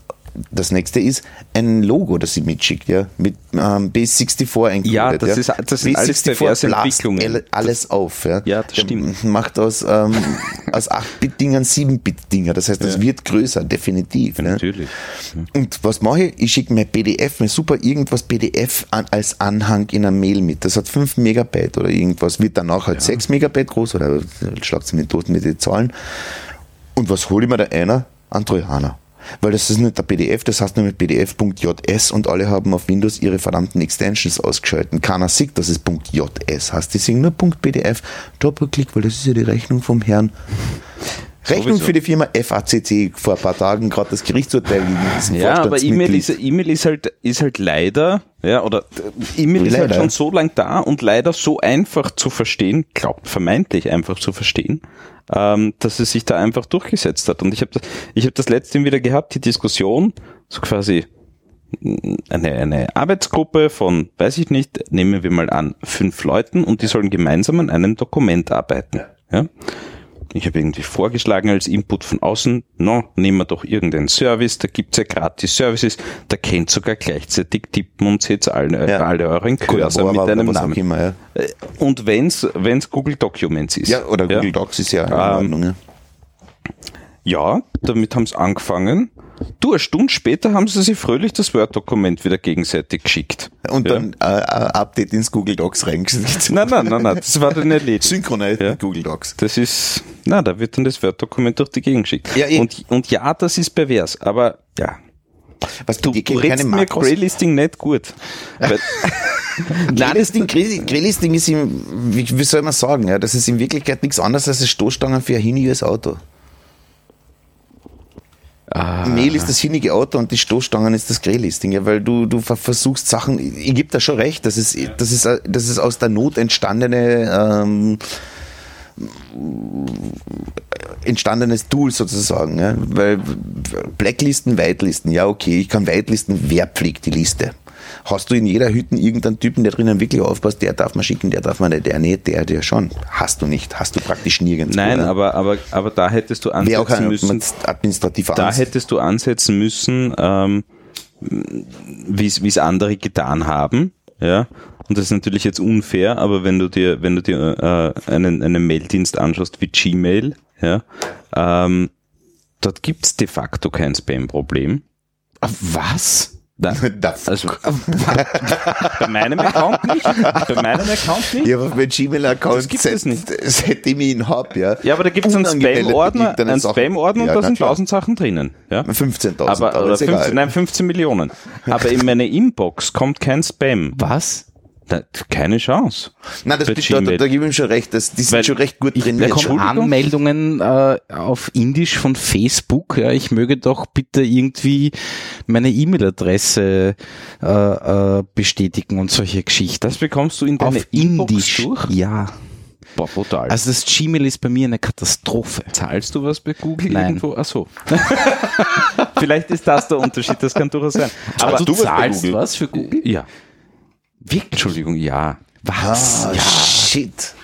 das nächste ist ein Logo, das sie mitschickt, ja, mit ähm, Base64 encoded. Ja, das ist- das sind alles blast Entwicklungen. alle- alles auf. Ja, Ja, das Der stimmt. Macht aus, ähm, *laughs* aus 8-Bit-Dingern 7-Bit-Dinger. Das heißt, es wird größer, definitiv. Ne? Natürlich. Und was mache ich? Ich schicke mir PDF, mir super irgendwas PDF an, als Anhang in einer Mail mit. Das hat 5 Megabyte oder irgendwas, wird danach halt 6 Megabyte groß oder schlagt sie mir tot mit den Zahlen. Und was hole ich mir da einer? Ein Trojaner. Weil das ist nicht der PDF, das heißt nämlich pdf.js und alle haben auf Windows ihre verdammten Extensions ausgeschalten. Keiner sieht, dass es .js heißt. Die sehen nur .pdf, Doppelklick, weil das ist ja die Rechnung vom Herrn. Rechnung Sowieso. für die Firma FACC vor ein paar Tagen gerade das Gerichtsurteil gegen Ja, aber E-Mail ist, E-Mail ist halt, ist halt leider, ja, oder äh, E-Mail ist halt schon so lang da und leider so einfach zu verstehen, glaubt vermeintlich einfach zu verstehen, ähm, dass es sich da einfach durchgesetzt hat. Und ich habe ich habe das letzte wieder gehabt, die Diskussion, so quasi mh, eine, eine Arbeitsgruppe von, weiß ich nicht, nehmen wir mal an, fünf Leuten und die sollen gemeinsam an einem Dokument arbeiten. Ja? Ich habe irgendwie vorgeschlagen als Input von außen, no, nehmen wir doch irgendeinen Service, da gibt's ja gratis Services, da könnt sogar gleichzeitig tippen und seht alle, Ja. alle euren Cursor Collabora mit einem Namen. immer, ja. Äh, Und wenn's, wenn's Google Documents ist. ja, oder Google Docs ist ja in Ähm, Ordnung. Ja. Ja, damit haben's angefangen. Du, eine Stunde später haben sie sich fröhlich das Word-Dokument wieder gegenseitig geschickt. Und ja. dann äh, äh, Update ins Google Docs reingeschickt. Nein, nein, nein, nein, das war dann erledigt. Synchronisiert Ja. Google Docs. Das ist, na, da wird dann das Word-Dokument durch die Gegend geschickt. Ja, eh. und, und ja, das ist pervers, aber ja, Was du, du redest mir Greylisting nicht gut. Grey- *laughs* Greylisting ist ihm, wie, wie soll man sagen, ja, das ist in Wirklichkeit nichts anderes als eine Stoßstange für ein hiniges Auto. Mail ist das hinige Auto und die Stoßstangen ist das Greylisting, ja, weil du, du ver- versuchst Sachen, ich, gebe da schon recht, das ist, das ist, das ist aus der Not entstandene ähm, entstandenes Tool sozusagen. Ja? Weil Blacklisten, Whitelisten, ja okay, ich kann Whitelisten, wer pflegt die Liste? Hast du in jeder Hütte irgendeinen Typen, der drinnen wirklich aufpasst, der darf man schicken, der darf man nicht, der nicht, der, der schon. Hast du nicht, hast du praktisch nirgends. Nein, oder? aber, aber, aber da hättest du Wäre auch ansetzen ein müssen. administrativer Da Angst. hättest du ansetzen müssen, ähm, wie es andere getan haben. Ja. Und das ist natürlich jetzt unfair, aber wenn du dir, wenn du dir äh, einen, einen Maildienst anschaust wie Gmail, ja, ähm, dort gibt's de facto kein Spam-Problem. Was? Nein, *laughs* Das- also bei meinem Account nicht. Bei meinem Account nicht. Ja, aber mein Gmail-Account, Das gibt es nicht. seitdem ich ihn hab, ja. Ja, aber da gibt es einen Spam-Ordner, einen. Spam-Ordner Ja, und da sind tausend Sachen drinnen. Ja? 15.000, Aber, aber oder ist egal. 15, nein, 15 Millionen. Aber in meine Inbox kommt kein Spam. Was? Da, keine Chance. Nein, das stimmt, da, gebe ich ihm schon recht, das, die sind Weil schon recht gut ich trainiert. bekomme schon. Entschuldigung? Anmeldungen äh, auf Indisch von Facebook. Ja, ich möge doch bitte irgendwie meine E-Mail-Adresse äh, äh, bestätigen und solche Geschichten. Das bekommst du in deine auf Inbox Indisch. durch? Ja. Boah, brutal. Also das Gmail ist bei mir eine Katastrophe. zahlst du was bei Google Nein. irgendwo? Ach so. *laughs* Vielleicht ist das der Unterschied, das kann durchaus sein. Aber du, was bei zahlst Google? was für Google? Ja. Wirklich? Entschuldigung, ja. Was? Ah, shit.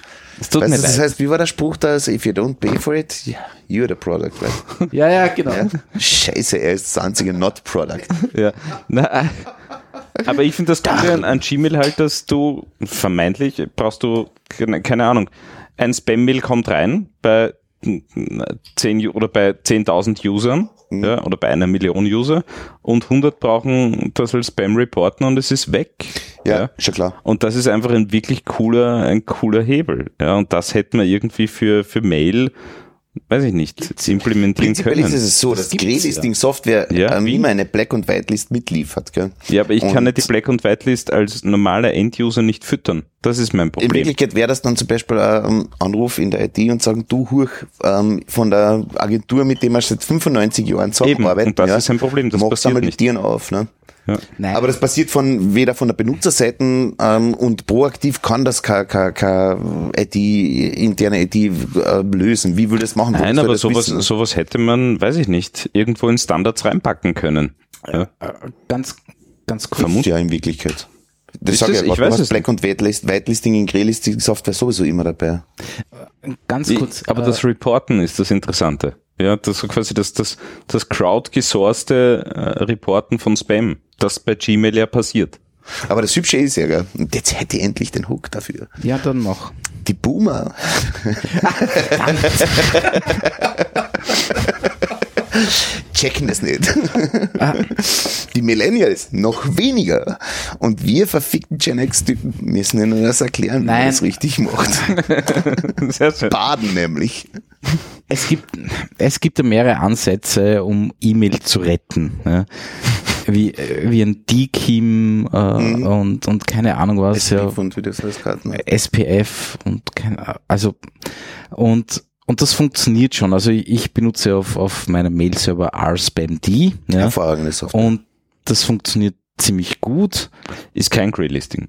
Es tut Weißt mir du, das leid. heißt, wie war der Spruch da? Also, if you don't pay for it, you're the product, right? Ja, ja, genau. Ja? Scheiße, er ist das einzige not product. *laughs* Ja. Na, äh, aber ich finde das Gute an, an Gmail halt, dass du vermeintlich brauchst du, keine, keine Ahnung, ein Spam-Mail kommt rein bei 10 oder bei 10.000 Usern ja, oder bei einer Million User und 100 brauchen das als Spam reporten und es ist weg. Ja, schon klar. Und das ist einfach ein wirklich cooler, ein cooler Hebel. Ja, und das hätten wir irgendwie für, für Mail, weiß ich nicht, implementieren Prinzipiell können. ist es so, dass Grey-Listing-Software Ja, ähm, wie? immer eine Black- und Whitelist mitliefert. Gell? Ja, aber ich kann Und nicht die Black- und Whitelist als normaler End-User nicht füttern. Das ist mein In Problem. Wirklichkeit wäre das dann zum Beispiel ein Anruf in der IT und sagen, du Huch, ähm, von der Agentur, mit dem wir seit 95 Jahren zusammenarbeiten. und das ist ein Problem, das passiert einmal nicht. die Tieren auf. Ne? Ja. Nein. Aber das passiert von weder von der Benutzerseite ähm, und proaktiv kann das kein, kein, kein IT, interne IT äh, lösen. Wie will das machen? Nein, aber sowas, wissen? sowas hätte man, weiß ich nicht, irgendwo in Standards reinpacken können. Ja. ganz, ganz kurz. Vermutlich. ja in Wirklichkeit. Das Ist sag es? ich, Ich du weiß hast es Black und Whitelist, Whitelisting in Greylisting Software sowieso immer dabei. Ganz Ich- kurz. aber äh, das Reporten ist das Interessante. Ja, das so quasi das, das, das crowdgesourcete äh, Reporten von Spam, das bei Gmail ja passiert. Aber das Hübsche ist ja, gell? und jetzt hätte ich endlich den Hook dafür. ja, dann noch. Die Boomer. *laughs* Checken das nicht. Die Millennials noch weniger. Und wir verfickten Gen X-Typen müssen ihnen das erklären, wie man Nein. das richtig macht. *laughs* Sehr schön. Baden nämlich. Es gibt, es gibt ja mehrere Ansätze, um E-Mail zu retten. Wie, wie ein DKIM äh, und, und keine Ahnung was. ja. Und wie das heißt gerade. ne? SPF und keine, also und und das funktioniert schon. Also ich benutze auf, auf meinem Mail-Server rspamd ja, Hervorragende Software. und das funktioniert ziemlich gut. Ist kein Grey-Listing.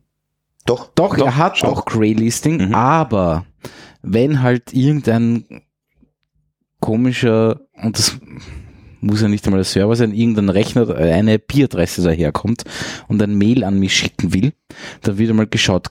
Doch. Doch, er hat schon. auch Grey-Listing, Mhm. aber wenn halt irgendein komischer, und das muss ja nicht einmal der Server sein, irgendein Rechner, eine IP-Adresse daherkommt und ein Mail an mich schicken will, dann wird einmal geschaut,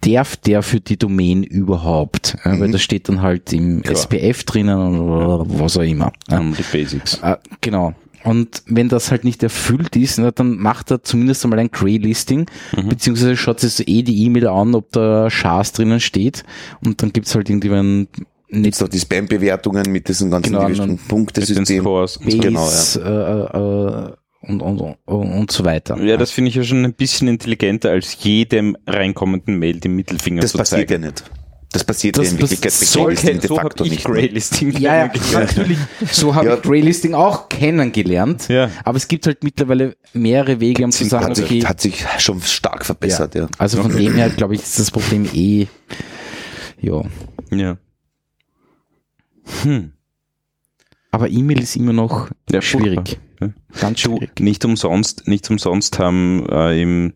darf der für die Domain überhaupt? Ja, Weil Mhm. das steht dann halt im Klar. SPF drinnen oder was auch immer. Um, die Basics. Äh, genau. Und wenn das halt nicht erfüllt ist, na, dann macht er zumindest einmal ein Grey-Listing, beziehungsweise schaut sich eh die E-Mail an, ob da Schas drinnen steht und dann gibt's halt irgendwie ein Jetzt nicht noch die Spam-Bewertungen mit diesen ganzen Genau, gewissen und Mit den Punktesystem. Scores. Base Genau, äh, äh, und, und, und, und so weiter. Ja, das finde ich ja schon ein bisschen intelligenter, als jedem reinkommenden Mail den Mittelfinger Das zu passiert zeigen. ja nicht. Das passiert Das ja in Wirklichkeit bei Greylisting de so facto ich nicht. Grey-Listing Ja, ja, *laughs* kennengelernt. natürlich. So habe Ja. ich Greylisting auch kennengelernt. Ja. Aber es gibt halt mittlerweile mehrere Wege, um zu sagen, Hat sich, okay, hat sich schon stark verbessert, ja. also von dem her, glaube ich, ist das Problem eh, ja. Ja. Hm. Aber E-Mail ist immer noch Ja, schwierig. furchtbar. Ganz Du, schwierig. nicht umsonst, nicht umsonst haben äh, im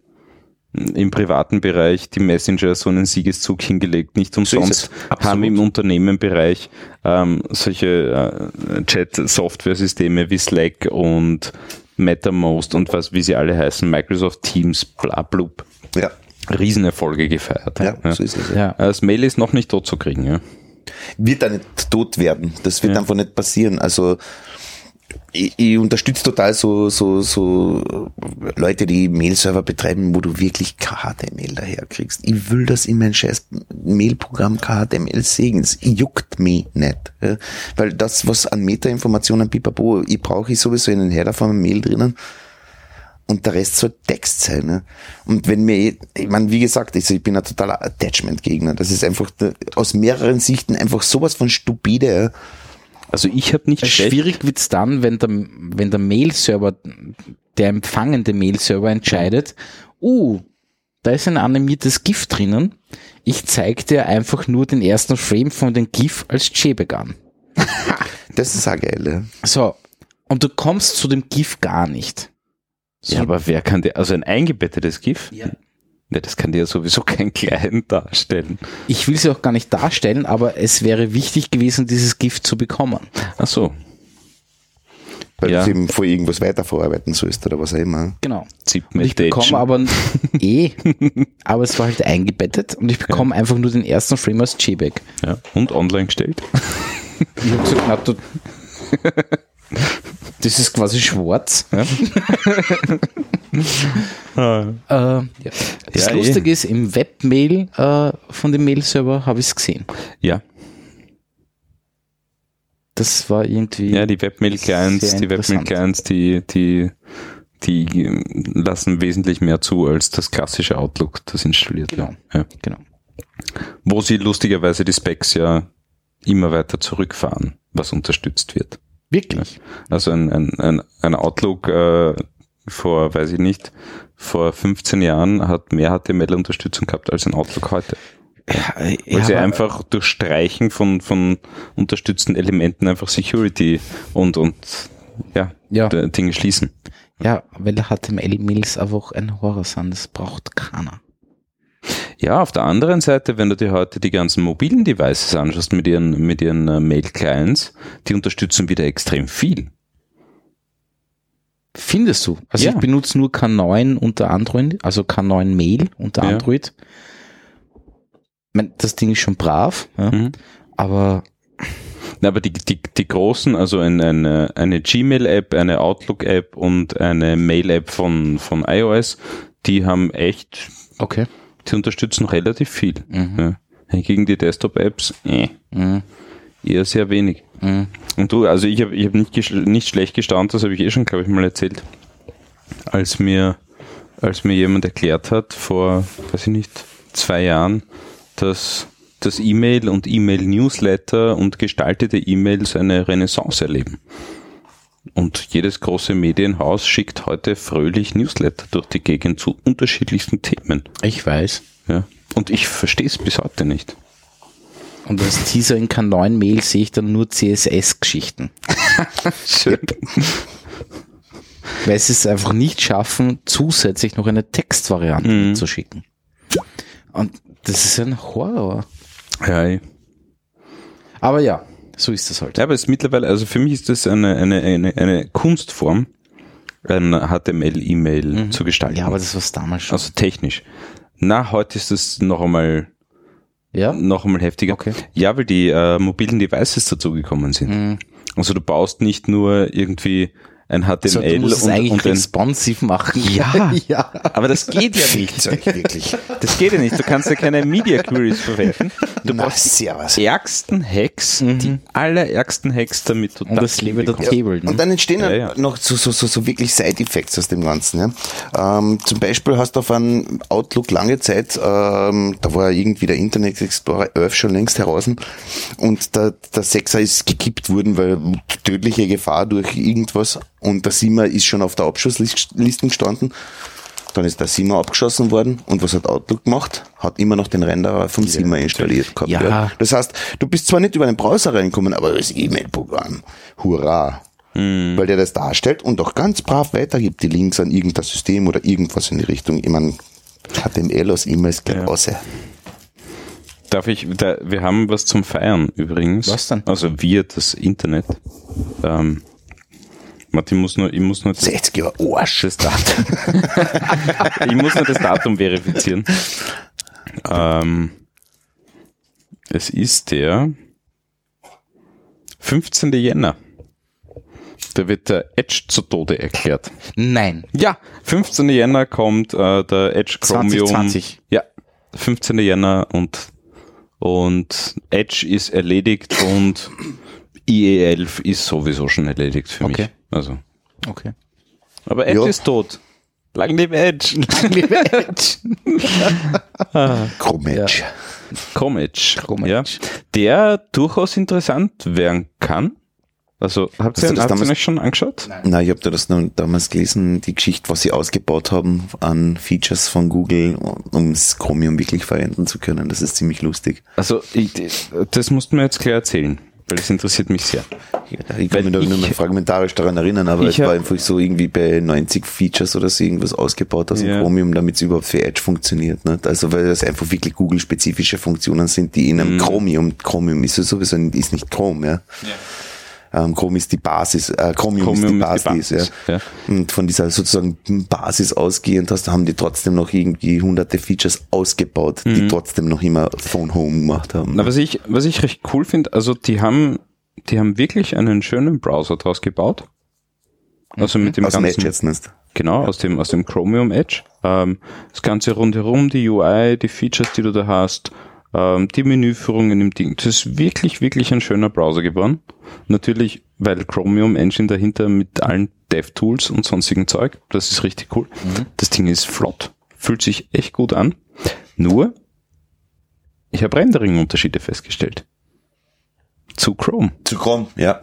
im privaten Bereich die Messenger so einen Siegeszug hingelegt. Nicht umsonst haben im Unternehmenbereich ähm, solche äh, Chat-Software-Systeme wie Slack und MetaMost und was, wie sie alle heißen, Microsoft Teams, bla blub, Ja, Riesenerfolge gefeiert. ja, so ist es. Ja. Ja. Das Mail ist noch nicht tot zu kriegen, ja. Wird da nicht tot werden. Das wird Ja. einfach nicht passieren. Also ich, ich unterstütze total so, so, so Leute, die Mail-Server betreiben, wo du wirklich KHTML daherkriegst. Ich will das in mein scheiß Mail-Programm KHTML sehen. Juckt mich nicht. Weil das, was an Metainformationen, pipapo, ich brauche ich sowieso in den Header von Mail drinnen. Und der Rest soll Text sein. Ne? Und wenn mir, ich meine, wie gesagt, also ich bin ein totaler Attachment-Gegner. Das ist einfach aus mehreren Sichten einfach sowas von stupide. Ja? Also ich habe nicht schlecht, Schwierig wird's dann, wenn der, wenn der Mail-Server, der empfangende Mail-Server entscheidet, uh, da ist ein animiertes GIF drinnen. Ich zeige dir einfach nur den ersten Frame von dem GIF als JPEG an. *laughs* Das ist auch geil. Ja? So. Und du kommst zu dem GIF gar nicht. Ja, aber wer kann der, also ein eingebettetes GIF? Ja. Ja, das kann dir ja sowieso kein Client darstellen. Ich will sie auch gar nicht darstellen, aber es wäre wichtig gewesen, dieses GIF zu bekommen. Ach so, Weil Ja. du eben vor irgendwas weiterverarbeiten sollst oder was auch immer. Genau. Und ich bekomme aber *laughs* eh, aber es war halt eingebettet und ich bekomme einfach nur den ersten Frame als JPEG. Ja, und online gestellt. Ich habe gesagt, na, du, *laughs* das ist quasi schwarz. Ja. *laughs* äh, ja. Das Ja, eh. Lustige ist, im Webmail äh, von dem Mail-Server habe ich es gesehen. Ja, Das war irgendwie. ja, die Webmail-Clients, die. Webmail-Clients, die, die, die lassen wesentlich mehr zu als das klassische Outlook, das installiert Genau. wird. Ja. Genau. Wo sie lustigerweise die Specs ja immer weiter zurückfahren, was unterstützt wird. Wirklich. Also ein, ein, ein, ein Outlook äh, vor, weiß ich nicht, vor 15 Jahren hat mehr HTML-Unterstützung gehabt als ein Outlook heute. Ja, Weil sie einfach durch Streichen von, von unterstützten Elementen einfach Security und, und ja, Ja. Dinge schließen. Ja, weil HTML-Mails einfach ein Horror sind. Das braucht keiner. Ja, auf der anderen Seite, wenn du dir heute die ganzen mobilen Devices anschaust mit ihren, mit ihren äh, Mail-Clients, die unterstützen wieder extrem viel. Findest du? Also Ja. ich benutze nur K9 unter Android, also K9 Mail unter Ja. Android. Ich mein, das Ding ist schon brav, ja, Mhm. aber Na, aber die, die, die großen, also ein, eine, eine Gmail-App, eine Outlook-App und eine Mail-App von, von iOS, die haben echt, okay. Die unterstützen relativ viel. Mhm. Ja. Hingegen die Desktop-Apps, äh, Mhm. eher sehr wenig. Mhm. Und du, also ich habe ich hab nicht, nicht schlecht gestaunt, das habe ich eh schon, glaube ich, mal erzählt, als mir, als mir jemand erklärt hat, vor, weiß ich nicht, zwei Jahren, dass das E-Mail und E-Mail-Newsletter und gestaltete E-Mails eine Renaissance erleben. Und jedes große Medienhaus schickt heute fröhlich Newsletter durch die Gegend zu unterschiedlichsten Themen. Ich weiß. Ja. Und ich verstehe es bis heute nicht. Und als Teaser in K9 Mail sehe ich dann nur CSS-Geschichten. *laughs* Schön. Weil sie es einfach nicht schaffen, zusätzlich noch eine Textvariante Mhm. zu schicken. Und das ist ein Horror. Ja, eh. Aber ja, so ist das halt. Ja, aber es ist mittlerweile, also für mich ist das eine, eine, eine, eine Kunstform, ein HTML-E-Mail zu gestalten. Ja, aber das war damals schon. also technisch. Na, heute ist das noch einmal, ja? noch einmal heftiger. Okay. Ja, weil die äh, mobilen Devices dazugekommen sind. Mhm. Also du baust nicht nur irgendwie ein HTML du musst es und, eigentlich und ein, responsive machen. Ja. *laughs* ja. aber das geht ja nicht. Wirklich. Das geht ja nicht. Du kannst ja keine Media Queries verwenden. Du Na, brauchst die ärgsten Hacks, die allerärgsten Hacks, damit du Und das lebe der. Table. Ne? Und dann entstehen Ja, ja, ja. noch so, so, so, so wirklich Side-Effects aus dem Ganzen. Ja. Ähm, zum Beispiel hast du auf einem Outlook lange Zeit, ähm, da war irgendwie der Internet Explorer 11 schon längst heraus und der, der Sechser ist gekippt worden, weil tödliche Gefahr durch irgendwas und der Siemer ist schon auf der Abschussliste gestanden. Dann ist der Siemer abgeschossen worden und was hat Outlook gemacht? Hat immer noch den Renderer vom Siemer installiert gehabt. Ja. Das heißt, du bist zwar nicht über den Browser reinkommen, aber das E-Mail-Programm. Hurra. Weil der das darstellt und auch ganz brav weitergibt, die Links an irgendein System oder irgendwas in die Richtung. Ich meine, HTML aus E-Mails gleich Ja. Darf ich, da, wir haben was zum Feiern übrigens. Was denn? Also wir, das Internet. Ähm, Martin muss nur, ich muss nur das, 60 Jahre Arsch. das Datum, *laughs* ich muss nur das Datum verifizieren. Ähm, es ist der 15. Jänner. Da wird der Edge zu Tode erklärt. Nein. Ja, 15. Jänner kommt äh, der Edge Chromium. 2020. Ja, 15. Jänner und, und Edge ist erledigt und IE11 ist sowieso schon erledigt für Okay. mich. Also. Okay. Aber Edge Ja. ist tot. Lang lebe Edge. *laughs* Chrome Edge. Komm Edge. Chrome Ja. Edge. Der durchaus interessant werden kann. Also, habt Hast ihr, du das damals- euch schon angeschaut? Na, ich habe da das damals gelesen, die Geschichte, was sie ausgebaut haben an Features von Google, um das Chromium wirklich verwenden zu können. Das ist ziemlich lustig. Also, ich, das musst du mir jetzt klar erzählen, weil das interessiert mich sehr. Ich Weil kann mich da ich- nur noch fragmentarisch daran erinnern, aber Ich es war einfach so irgendwie bei 90 Features oder so irgendwas ausgebaut aus dem Ja. Chromium, damit es überhaupt für Edge funktioniert. Nicht? Also weil das einfach wirklich Google-spezifische Funktionen sind, die in Mhm. einem Chromium, Chromium ist ja sowieso ist nicht Chrome, ja. Ähm, Chrome ist die Basis, äh, Chromium, ist die Chromium Basis, die ja. Basis, ja. Und von dieser sozusagen Basis ausgehend hast, haben die trotzdem noch irgendwie hunderte Features ausgebaut, Mhm. die trotzdem noch immer Phone Home gemacht haben. Na, was ich, was ich recht cool finde, also die haben, die haben wirklich einen schönen Browser draus gebaut. Also mit dem Aus dem ganzen, Edge jetzt nicht. genau, aus dem, aus dem Chromium Edge. Ähm, das Ganze rundherum, die UI, die Features, die du da hast, ähm, die Menüführungen im Ding. Das ist wirklich, wirklich ein schöner Browser geworden. Natürlich, weil Chromium Engine dahinter mit allen DevTools und sonstigen Zeug. Das ist richtig cool. Das Ding ist flott. Fühlt sich echt gut an. Nur, ich habe Rendering-Unterschiede festgestellt. Zu Chrome. Zu Chrome, ja.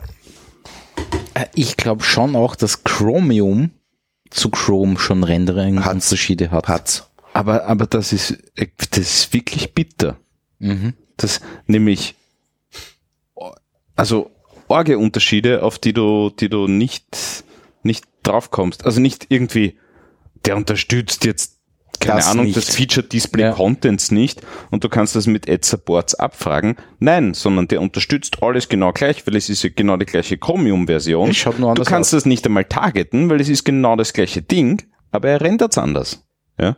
Äh, Ich glaube schon auch, dass Chromium zu Chrome schon Rendering-Unterschiede hat. Hat's. Aber, aber das ist, äh, das ist wirklich bitter. Mhm. Das, nämlich, also, Orge-Unterschiede, auf die du, die du nicht, nicht draufkommst. Also nicht irgendwie, der unterstützt jetzt, keine Das Ahnung, nicht. das Feature Display Ja. Contents nicht und du kannst das mit Ad Supports abfragen. Nein, sondern der unterstützt alles genau gleich, weil es ist ja genau die gleiche Chromium-Version. Du kannst das nicht einmal targeten, weil es ist genau das gleiche Ding, aber er rendert's anders. Ja.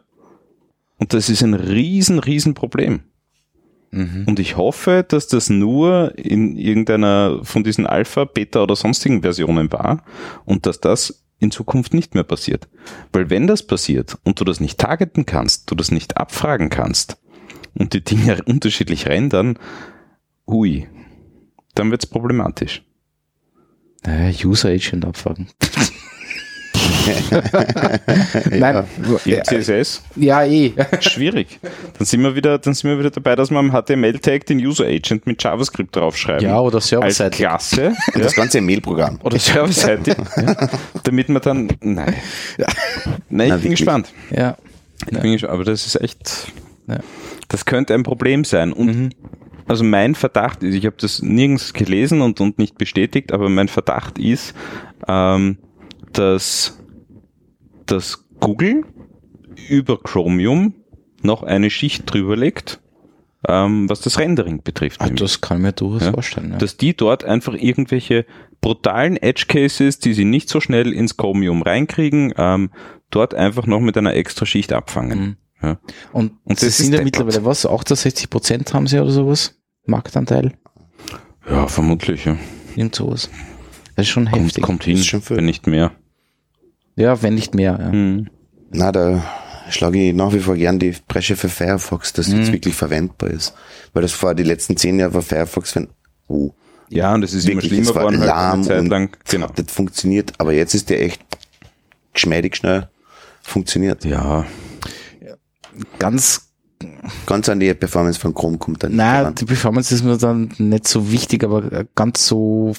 Und das ist ein riesen, riesen Problem. Mhm. Und ich hoffe, dass das nur in irgendeiner von diesen Alpha, Beta oder sonstigen Versionen war und dass das in Zukunft nicht mehr passiert. Weil wenn das passiert und du das nicht targeten kannst, du das nicht abfragen kannst und die Dinge *laughs* unterschiedlich rendern, hui, dann wird's problematisch. Naja, User Agent abfragen. *laughs* *laughs* Nein, Im CSS ja, eh. schwierig. Dann sind wir wieder, dann sind wir wieder dabei, dass wir am HTML-Tag den User Agent mit JavaScript draufschreiben. Ja, oder als serverseitig. Klasse. Und *laughs* das ganze Mailprogramm. Oder serverseitig. ja, damit man dann, nein. Nein, ich Na, bin gespannt. Ja. Ich bin gespannt. Aber das ist echt, Ja. das könnte ein Problem sein. Und also mein Verdacht ist, ich habe das nirgends gelesen und, und nicht bestätigt, aber mein Verdacht ist, ähm, dass, dass Google über Chromium noch eine Schicht drüber legt, ähm, was das Rendering betrifft. Ach, das kann mir durchaus Ja. vorstellen. Ja. dass die dort einfach irgendwelche brutalen Edge Cases, die sie nicht so schnell ins Chromium reinkriegen, ähm, dort einfach noch mit einer extra Schicht abfangen. Mhm. Ja. Und, Und sie das sind ja mittlerweile was? 68 Prozent haben sie oder sowas? Marktanteil? ja, vermutlich. Ja. Irgend sowas. Das ist schon Kommt, heftig. kommt hin, Ist schon wenn nicht mehr. Ja, wenn nicht mehr. Ja. Mhm. Na, da schlage ich nach wie vor gern die Bresche für Firefox, dass Mhm. das wirklich verwendbar ist. Weil das vor die letzten zehn Jahre war Firefox, wenn, oh, Ja, und es ist immer wirklich, schlimmer es war geworden, halt lahm eine Zeit lang. Genau. das funktioniert. Aber jetzt ist der echt geschmeidig schnell funktioniert. Ja, Ganz, Ganz an die Performance von Chrome kommt dann nicht na, heran. die Performance ist mir dann nicht so wichtig, aber ganz so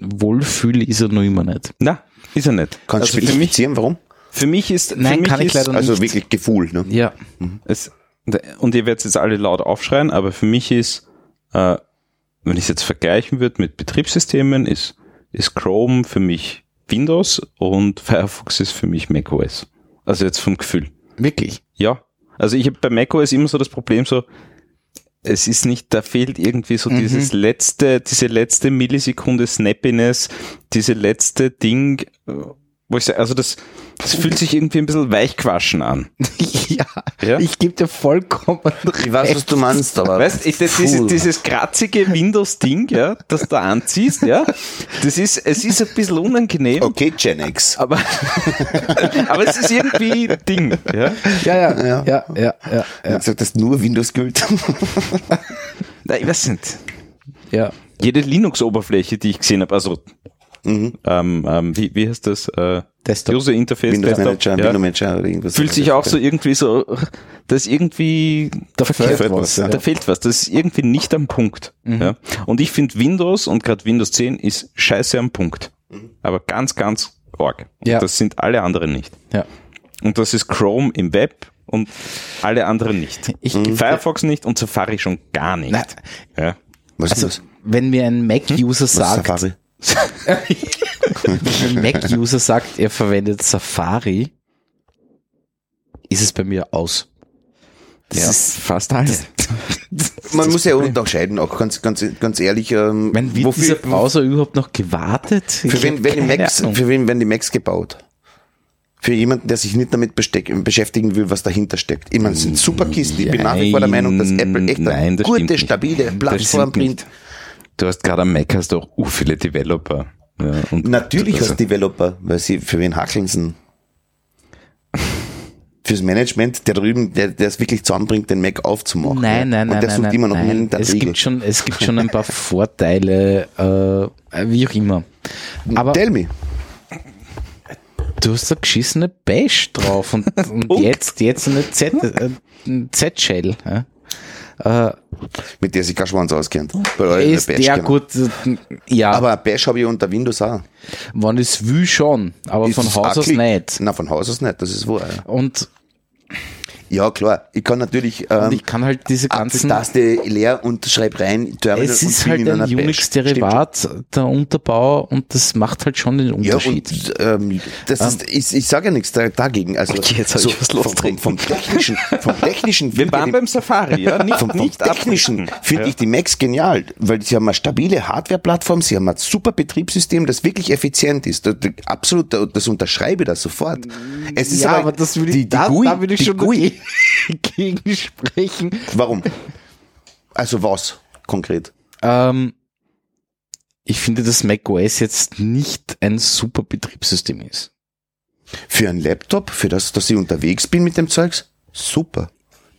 wohlfühl ist er noch immer nicht. na, ist er nicht. Kannst du also für mich, spezifizieren, warum? für mich ist, Nein, für mich kann ich ist, leider Also nicht. wirklich Gefühl, ne? Ja. Es, und ihr werdet jetzt alle laut aufschreien, aber für mich ist, äh, wenn ich es jetzt vergleichen würde mit Betriebssystemen, ist, ist Chrome für mich Windows und *laughs* Firefox ist für mich macOS. Also jetzt vom Gefühl. Wirklich. Ja. Also ich habe bei macOS immer so das Problem so, es ist nicht, da fehlt irgendwie so dieses letzte, diese letzte Millisekunde Snappiness, diese letzte Ding, äh, wo ich sage, also das, das fühlt sich irgendwie ein bisschen weichquaschen an. *laughs* ja, Ja? ich gebe dir vollkommen Ich weiß, was du meinst, aber. Weißt, ich, das, dieses, dieses kratzige Windows-Ding, ja, das du anziehst, ja, das ist, es ist ein bisschen unangenehm, Okay, Gen X. aber, aber es ist irgendwie Ding, ja. Ja, ja, Ja. ja, ja, ja, ja, Ja. Gesagt, dass nur Windows gilt. Nein, ich weiß nicht. ja. Jede Linux-Oberfläche, die ich gesehen habe, also ähm, ähm, wie, wie heißt das? Äh, Desktop. User Interface Windows Desktop, Manager, ja. Windows Manager oder irgendwas. Fühlt sich auch so irgendwie so, das ist irgendwie, Da fehlt was. was, ja. da fehlt was, das ist irgendwie nicht am Punkt. Ja. Und ich finde Windows und gerade Windows 10 ist scheiße am Punkt. Aber ganz, ganz arg. Und Ja. das sind alle anderen nicht. Ja. Und das ist Chrome im Web und alle anderen nicht. Ich- Firefox nicht und Safari schon gar nicht. Na, Ja. Was Also, ist das? wenn mir ein Mac-User Was sagt? Wenn ein Mac-User sagt, er verwendet Safari, ist es bei mir aus. Das ja, ist fast alles. Man muss ja unterscheiden, auch ganz, ganz, ganz ehrlich, ähm, Wenn wird wofür, dieser Browser überhaupt noch gewartet? Für wen, wenn die Macs, Ahnung. für wen werden die Macs gebaut? Für jemanden, der sich nicht damit beschäftigen will, was dahinter steckt. Ich meine, es sind super Kisten. Ich bin nach wie vor der Meinung, dass Apple echt Nein, eine das gute, stabile Plattform bringt. Du hast gerade am Mac hast du auch uh, viele Developer. Ja, Natürlich also, als Developer, weil sie, für wen hackeln sie? denn? Fürs Management, der drüben, der, der es wirklich zusammenbringt, den Mac aufzumachen. Nein, nein, nein, Und der nein, sucht nein, immer noch nein. irgendeinen Es gibt schon, es gibt schon ein paar *laughs* Vorteile, äh, wie auch immer. Aber Tell me. du hast eine geschissene Bash drauf und, und *laughs* jetzt, jetzt eine Z, äh, Z-Shell. Ja. Äh, Mit der sich kein Schwanz auskennt. Bei ist Bash, ja genau. gut, äh, ja, Aber Bash habe ich unter Windows auch. wann ist will schon, aber Ist von es Haus auch aus Klick? nicht. Nein, von Haus aus nicht, das ist wahr. Ja, Und, ja klar. Ich kann natürlich und ähm, ich kann halt diese ganzen, Apfeltaste leer und schreib rein, Terminal es und ist halt in ein. Unix-Derivat, der Unterbau, und das macht halt schon den Ja, Unterschied. und ähm, das ist, ich, ich sage ja nichts da, dagegen. Also Okay, jetzt hab ich was vom, vom, vom technischen, vom technischen, wir waren beim Safari, ja, nicht, vom, vom nicht technischen finde ja. ich die Macs genial, weil sie haben eine stabile Hardware-Plattform, sie haben ein super Betriebssystem, das wirklich effizient ist. Das, das, absolut, das unterschreibe ich da sofort. Es ist ja, aber das würde ich, die, die da, GUI, da würde ich die schon GUI. *laughs* dagegen sprechen. Warum? Also was konkret? Ähm, ich finde, dass macOS jetzt nicht ein super Betriebssystem ist. Für einen Laptop, für das, dass ich unterwegs bin mit dem Zeugs, super.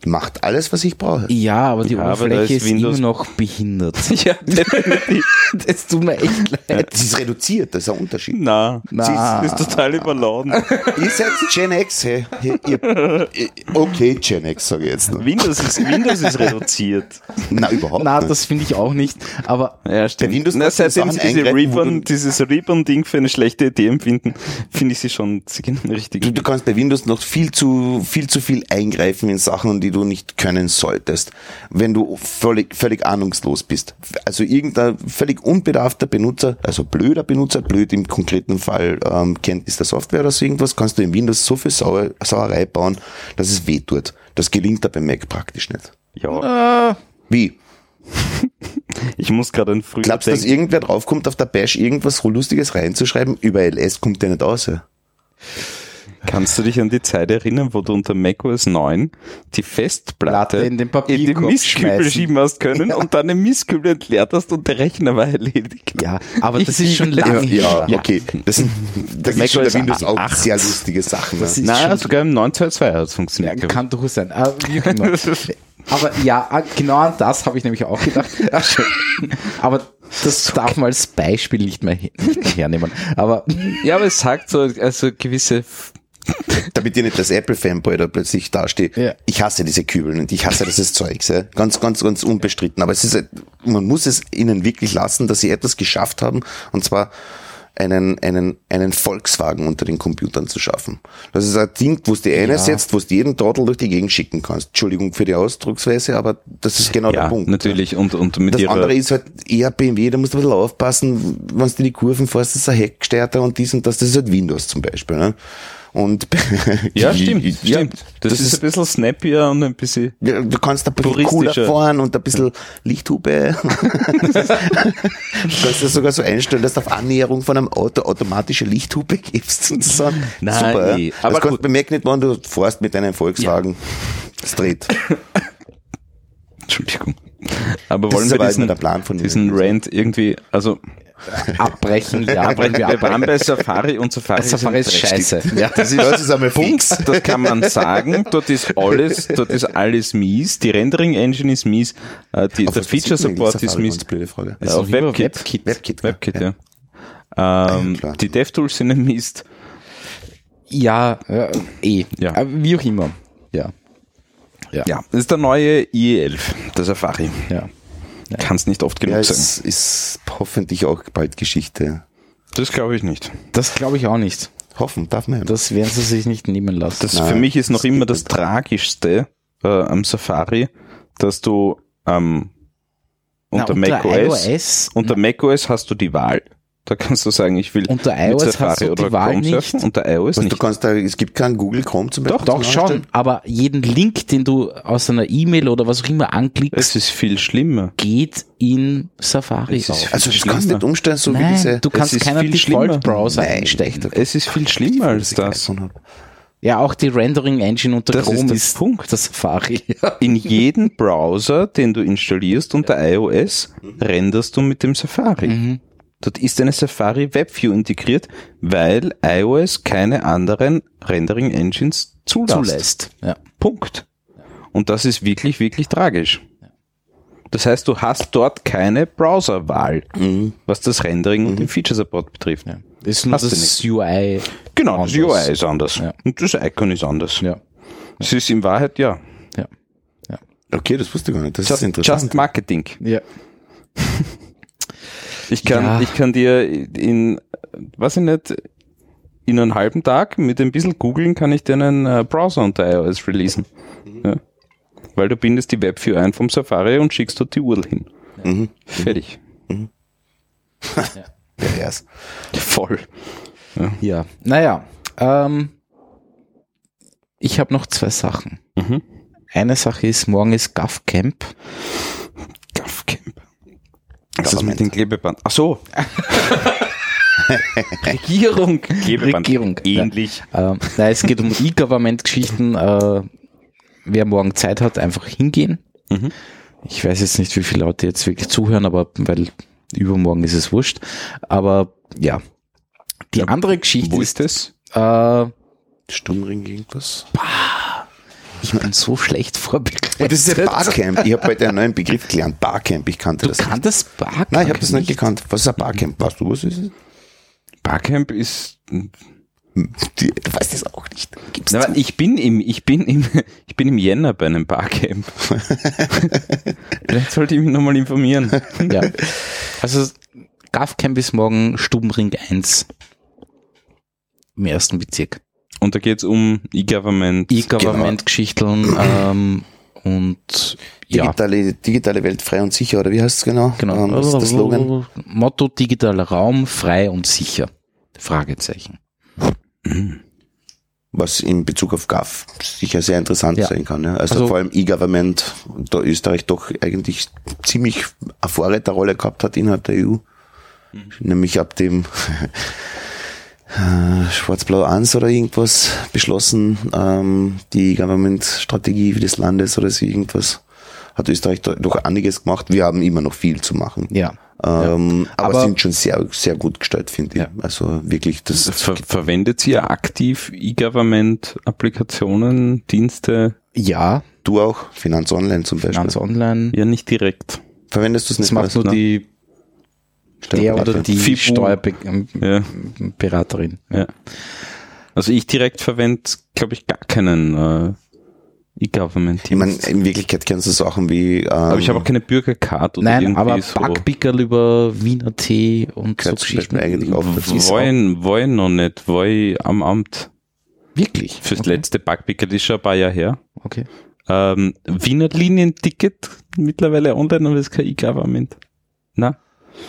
Macht alles, was ich brauche. Ja, aber die Ja, Oberfläche ist ist, Windows- immer noch behindert. *laughs* Ja, definitiv. das tut mir echt leid. Das ist reduziert, das ist ein Unterschied. Na, Na. das ist total überladen. *laughs* Ihr seid Gen X, hey. Ihr, ihr, okay, Gen X, sage ich jetzt noch. Windows ist, Windows ist reduziert. Na, überhaupt Na, nicht. das finde ich auch nicht. Aber Ja, stimmt. Bei Windows Na, seitdem sie diese du- dieses Reborn-Ding für eine schlechte Idee empfinden, finde ich sie schon genau richtig. Du, du kannst bei Windows noch viel zu, viel zu viel eingreifen in Sachen, die du nicht können solltest, wenn du völlig, völlig ahnungslos bist. Also irgendein völlig unbedarfter Benutzer, also blöder Benutzer, blöd im konkreten Fall, ähm, Kenntnis der Software oder so irgendwas, kannst du in Windows so viel Sauer, Sauerei bauen, dass es weh tut. Das gelingt da beim Mac praktisch nicht. Ja, Wie? *laughs* ich muss gerade ein früher Glaubst du, dass irgendwer draufkommt, auf der Bash irgendwas so Lustiges reinzuschreiben? Über LS kommt der nicht aus. Ja? Kannst du dich an die Zeit erinnern, wo du unter macOS 9 die Festplatte Platte in den in Papierkorb den Mistkübel schieben hast können und dann den Mistkübel entleert hast und der Rechner war erledigt? ja, aber das ist schon Ja, lange ja, her. okay. Das sind, da gibt schon macOS der Windows auch 8. sehr lustige Sachen. Das ne? ist Nein, schon- sogar im 922 hat es Ja, funktioniert. ich. kann durchaus sein. Aber, immer. *laughs* aber ja, ah, genau an das habe ich nämlich auch gedacht. aber das darf man als Beispiel nicht mehr, he- nicht mehr hernehmen. Aber ja, aber es sagt so, also gewisse *laughs* Damit ihr nicht als Apple-Fanboy da plötzlich dasteht. Ja. Ich hasse diese Kübel und ich hasse dieses Zeugs. Ja. Ganz, ganz, ganz unbestritten. Aber es ist, halt- man muss es ihnen wirklich lassen, dass sie etwas geschafft haben. Und zwar einen, einen, einen Volkswagen unter den Computern zu schaffen. Das ist ein Ding, wo du die einsetzt, wo du jeden Trottel durch die Gegend schicken kannst. Entschuldigung für die Ausdrucksweise, aber das ist genau ja, der Punkt. natürlich und und mit Das andere ist halt eher BMW, da musst du ein bisschen aufpassen, wenn du die Kurven fährst, das ist ein Heckgesteuerter und dies und das, das ist halt Windows zum Beispiel. Ne? Und *laughs* Ja, stimmt, Ja, stimmt. Das, ist, ein bisschen snappier und ein bisschen. Ja, du kannst ein bisschen cooler fahren und ein bisschen Lichthupe. *laughs* du kannst ja sogar so einstellen, dass du auf Annäherung von einem Auto automatische Lichthupe gibst sozusagen. Nein, Super, eh. ja. Aber das bemerken nicht, wann du fährst mit deinem Volkswagen. Das dreht. *laughs* Entschuldigung. Aber Das wollen ist wir aber diesen, immer der Plan von diesen Rant irgendwie, also *laughs* Abbrechen, ja, abbrechen wir wir waren bei Safari und Safari, Safari ist scheiße. Ja. Das ist, das ist einmal Punkt, fix. das kann man sagen. Dort ist alles, dort ist alles mies. Die Rendering Engine ist mies. äh, Die, der was bezieht Feature man eigentlich Support Safari? ist mies. Blöde Frage. Äh, auf lieber WebKit. WebKit. WebKit, WebKit, ja. ja. Ähm, die DevTools sind ein Mist. Ja, äh, eh. Ja. Aber Wie auch immer. Ja. Ja. Ja, das ist der neue IE11, der Safari. Ja. Kann es nicht oft genug Ja, sagen. es ist hoffentlich auch bald Geschichte. Das glaube ich nicht. Das glaube ich auch nicht. Hoffen darf man ja. Das werden sie sich nicht nehmen lassen. Das Nein, für mich ist noch das immer das nicht. Tragischste äh, am Safari, dass du ähm, Na, unter, macOS, iOS, unter macOS hast du die Wahl. Da kannst du sagen, ich will Unter mit iOS Safari hast du oder Wahl Chrome surfen. nicht. Unter iOS Was, nicht. du kannst da, es gibt keinen Google Chrome zum Beispiel. Doch zum schon, aber jeden Link, den du aus einer E-Mail oder was auch immer anklickst, es ist viel schlimmer. geht in Safari Es ist auf. Also das Schlimmer. kannst du nicht umstellen, so wie Nein, diese... du kannst ist keinen viel schlimmer. Default-Browser Nein, einstecken. Es ist viel schlimmer als das. Ja, auch die Rendering-Engine unter Das ist Chrome der ist, Punkt. das Safari. *laughs* In jeden Browser, den du installierst unter iOS, renderst du mit dem Safari. Mhm. Dort ist eine Safari WebView integriert, weil iOS keine anderen Rendering Engines zulässt. Zulässt. Ja. Punkt. Und das ist wirklich, wirklich tragisch. Das heißt, du hast dort keine Browserwahl, was das Rendering und den Feature Support betrifft. ja. Das ist nur Hast das UI. Genau, das anders. UI ist anders. Ja. Und das Icon ist anders. Ja. Es ist in Wahrheit, ja, Ja. Okay, das wusste ich gar nicht. Das just, ist interessant. just Marketing. Ja. *laughs* Ich kann, Ja. ich kann dir in, weiß ich nicht, in einem halben Tag mit ein bisschen googeln kann ich dir einen äh, Browser unter iOS releasen. Ja. Weil du bindest die Webview ein vom Safari und schickst dort die URL hin. Mhm. Fertig. *laughs* Wer wär's? Voll. ja. Naja, ähm, ich habe noch zwei Sachen. Mhm. Eine Sache ist, morgen ist GAF Camp. Ist das mit dem Klebeband? Ach so. *laughs* Regierung. Klebeband. Regierung, ja. Ähnlich. Ähm, nein, es geht um E-Government-Geschichten. Äh, wer morgen Zeit hat, einfach hingehen. Mhm. Ich weiß jetzt nicht, wie viele Leute jetzt wirklich zuhören, aber weil übermorgen ist es wurscht. Aber ja. Die andere Geschichte Wo ist, das? äh, Stummring irgendwas? Ich bin so schlecht vorbereitet. Und das ist ja Barcamp. Ich habe heute einen neuen Begriff gelernt. Barcamp, ich kannte Du das. nicht. kanntest Barcamp Nein, ich habe das nicht gekannt. Was ist ein Barcamp? Weißt du, was ist es? Barcamp ist. Die, du weißt das auch nicht. Gib's Na, ich bin im, ich bin im, *laughs* ich bin im Jänner bei einem Barcamp. *laughs* Vielleicht sollte ich mich nochmal informieren. Ja. Also GAF Camp ist morgen Stubenring 1 im ersten Bezirk. Und da geht's um E-Government. E-Government-Geschichten ähm, und ja, Digitale, digitale Welt frei und sicher, oder wie heißt es genau? genau. Ähm, was ist der Slogan? Motto digitaler Raum, frei und sicher. Fragezeichen. Was in Bezug auf GAF sicher sehr interessant Ja. sein kann. Ja. Also, Also- vor allem E-Government, da Österreich doch eigentlich ziemlich eine Vorreiterrolle gehabt hat innerhalb der EU. Nämlich ab dem äh, Schwarz-Blau 1 oder irgendwas beschlossen, ähm, die E-Government-Strategie des Landes oder so irgendwas. Hat Österreich doch einiges gemacht. Wir haben immer noch viel zu machen. Ja. Ähm, aber, Aber- sind schon sehr, sehr gut gestellt, finde ich. Ja. Also wirklich, das, Ver verwendet ihr aktiv E-Government-Applikationen, Dienste? Ja, du auch, Finanz Online zum Beispiel. Finanz Online. Ja, nicht direkt. Verwendest du es Das nicht? macht weißt nur ne? die der oder die FIBU. Ja. Steuerberaterin. Ja. Also ich direkt verwende, glaube ich, gar keinen äh, E-Government. Ich meine, in Wirklichkeit kennst du Sachen wie, ähm, aber ich habe auch keine Bürgercard oder Nein, irgendwie aber so. Backpickerl über Wiener Tee und so Geschichten. eigentlich auch. Wollen, wollen noch nicht, wollen am Amt. Wirklich? Fürs okay. letzte Backpicker ist schon ein paar Jahre her. Okay. Ähm, Wiener Linienticket mittlerweile online, aber das ist kein E-Government. Na?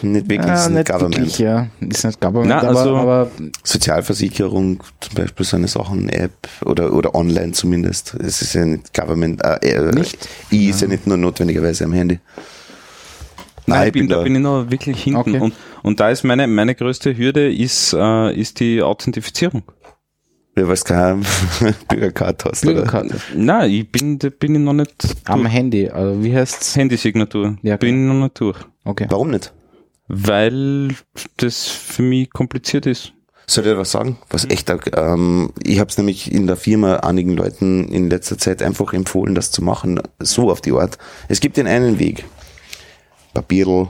Nicht wirklich, Ja, ist nicht nicht Government. wirklich, ja. Ist nicht Government, Na, also- aber, aber Sozialversicherung, zum Beispiel so eine Sachen, App oder, oder online zumindest. Es ist ja nicht Government, äh, äh, Nicht? I ist ja nicht nur notwendigerweise am Handy. Nein, Nein, ich bin, da bin ich noch wirklich hinten. Okay. Und, und da ist meine, meine größte Hürde ist, äh, ist die Authentifizierung. Weil du keine *laughs* Bürgerkarte hast, oder? Bürgerkarte. Nein, ich bin, bin ich noch nicht Am durch. Handy, also wie heißt's? Handysignatur. Ja, bin ich noch nicht durch. Okay. Warum nicht? Weil das für mich kompliziert ist. Soll ich dir was sagen? Was Mhm. echt, ähm, ich habe es nämlich in der Firma einigen Leuten in letzter Zeit einfach empfohlen, das zu machen, so auf die Art. Es gibt den einen Weg. Papierl,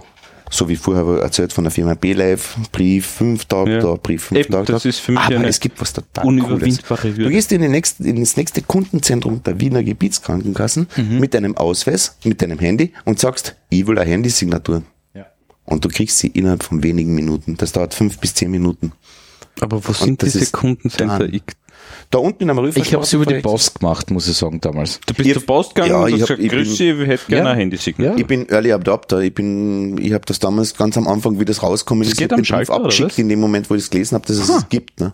so wie vorher erzählt von der Firma B-Live, Brief fünf Tage Ja. da, Brief fünf Eben, Tage das da. ist für mich Aber es gibt was total unüberwindbare. Du gehst in, nächste, in das nächste Kundenzentrum der Wiener Gebietskrankenkassen Mhm. mit deinem Ausweis, mit deinem Handy und sagst, ich will eine Handysignatur. Und du kriegst sie innerhalb von wenigen Minuten. Das dauert fünf bis zehn Minuten. Aber wo sind das diese Kundencenter? Ich, Da unten in der Ich habe es über die Post gemacht, muss ich sagen, damals. du bist Ich- zur Post gegangen ja, und ich hast hab- gesagt, ich bin- grüß Sie, ich hätte gerne Ja. ein Handysignal. Ja. Ich bin Early Adopter. Ich bin, ich habe das damals ganz am Anfang, wie das rauskommen Das ist, am den Brief Schalter, oder abgeschickt in dem Moment, wo ich es gelesen habe, dass es es gibt. Ne?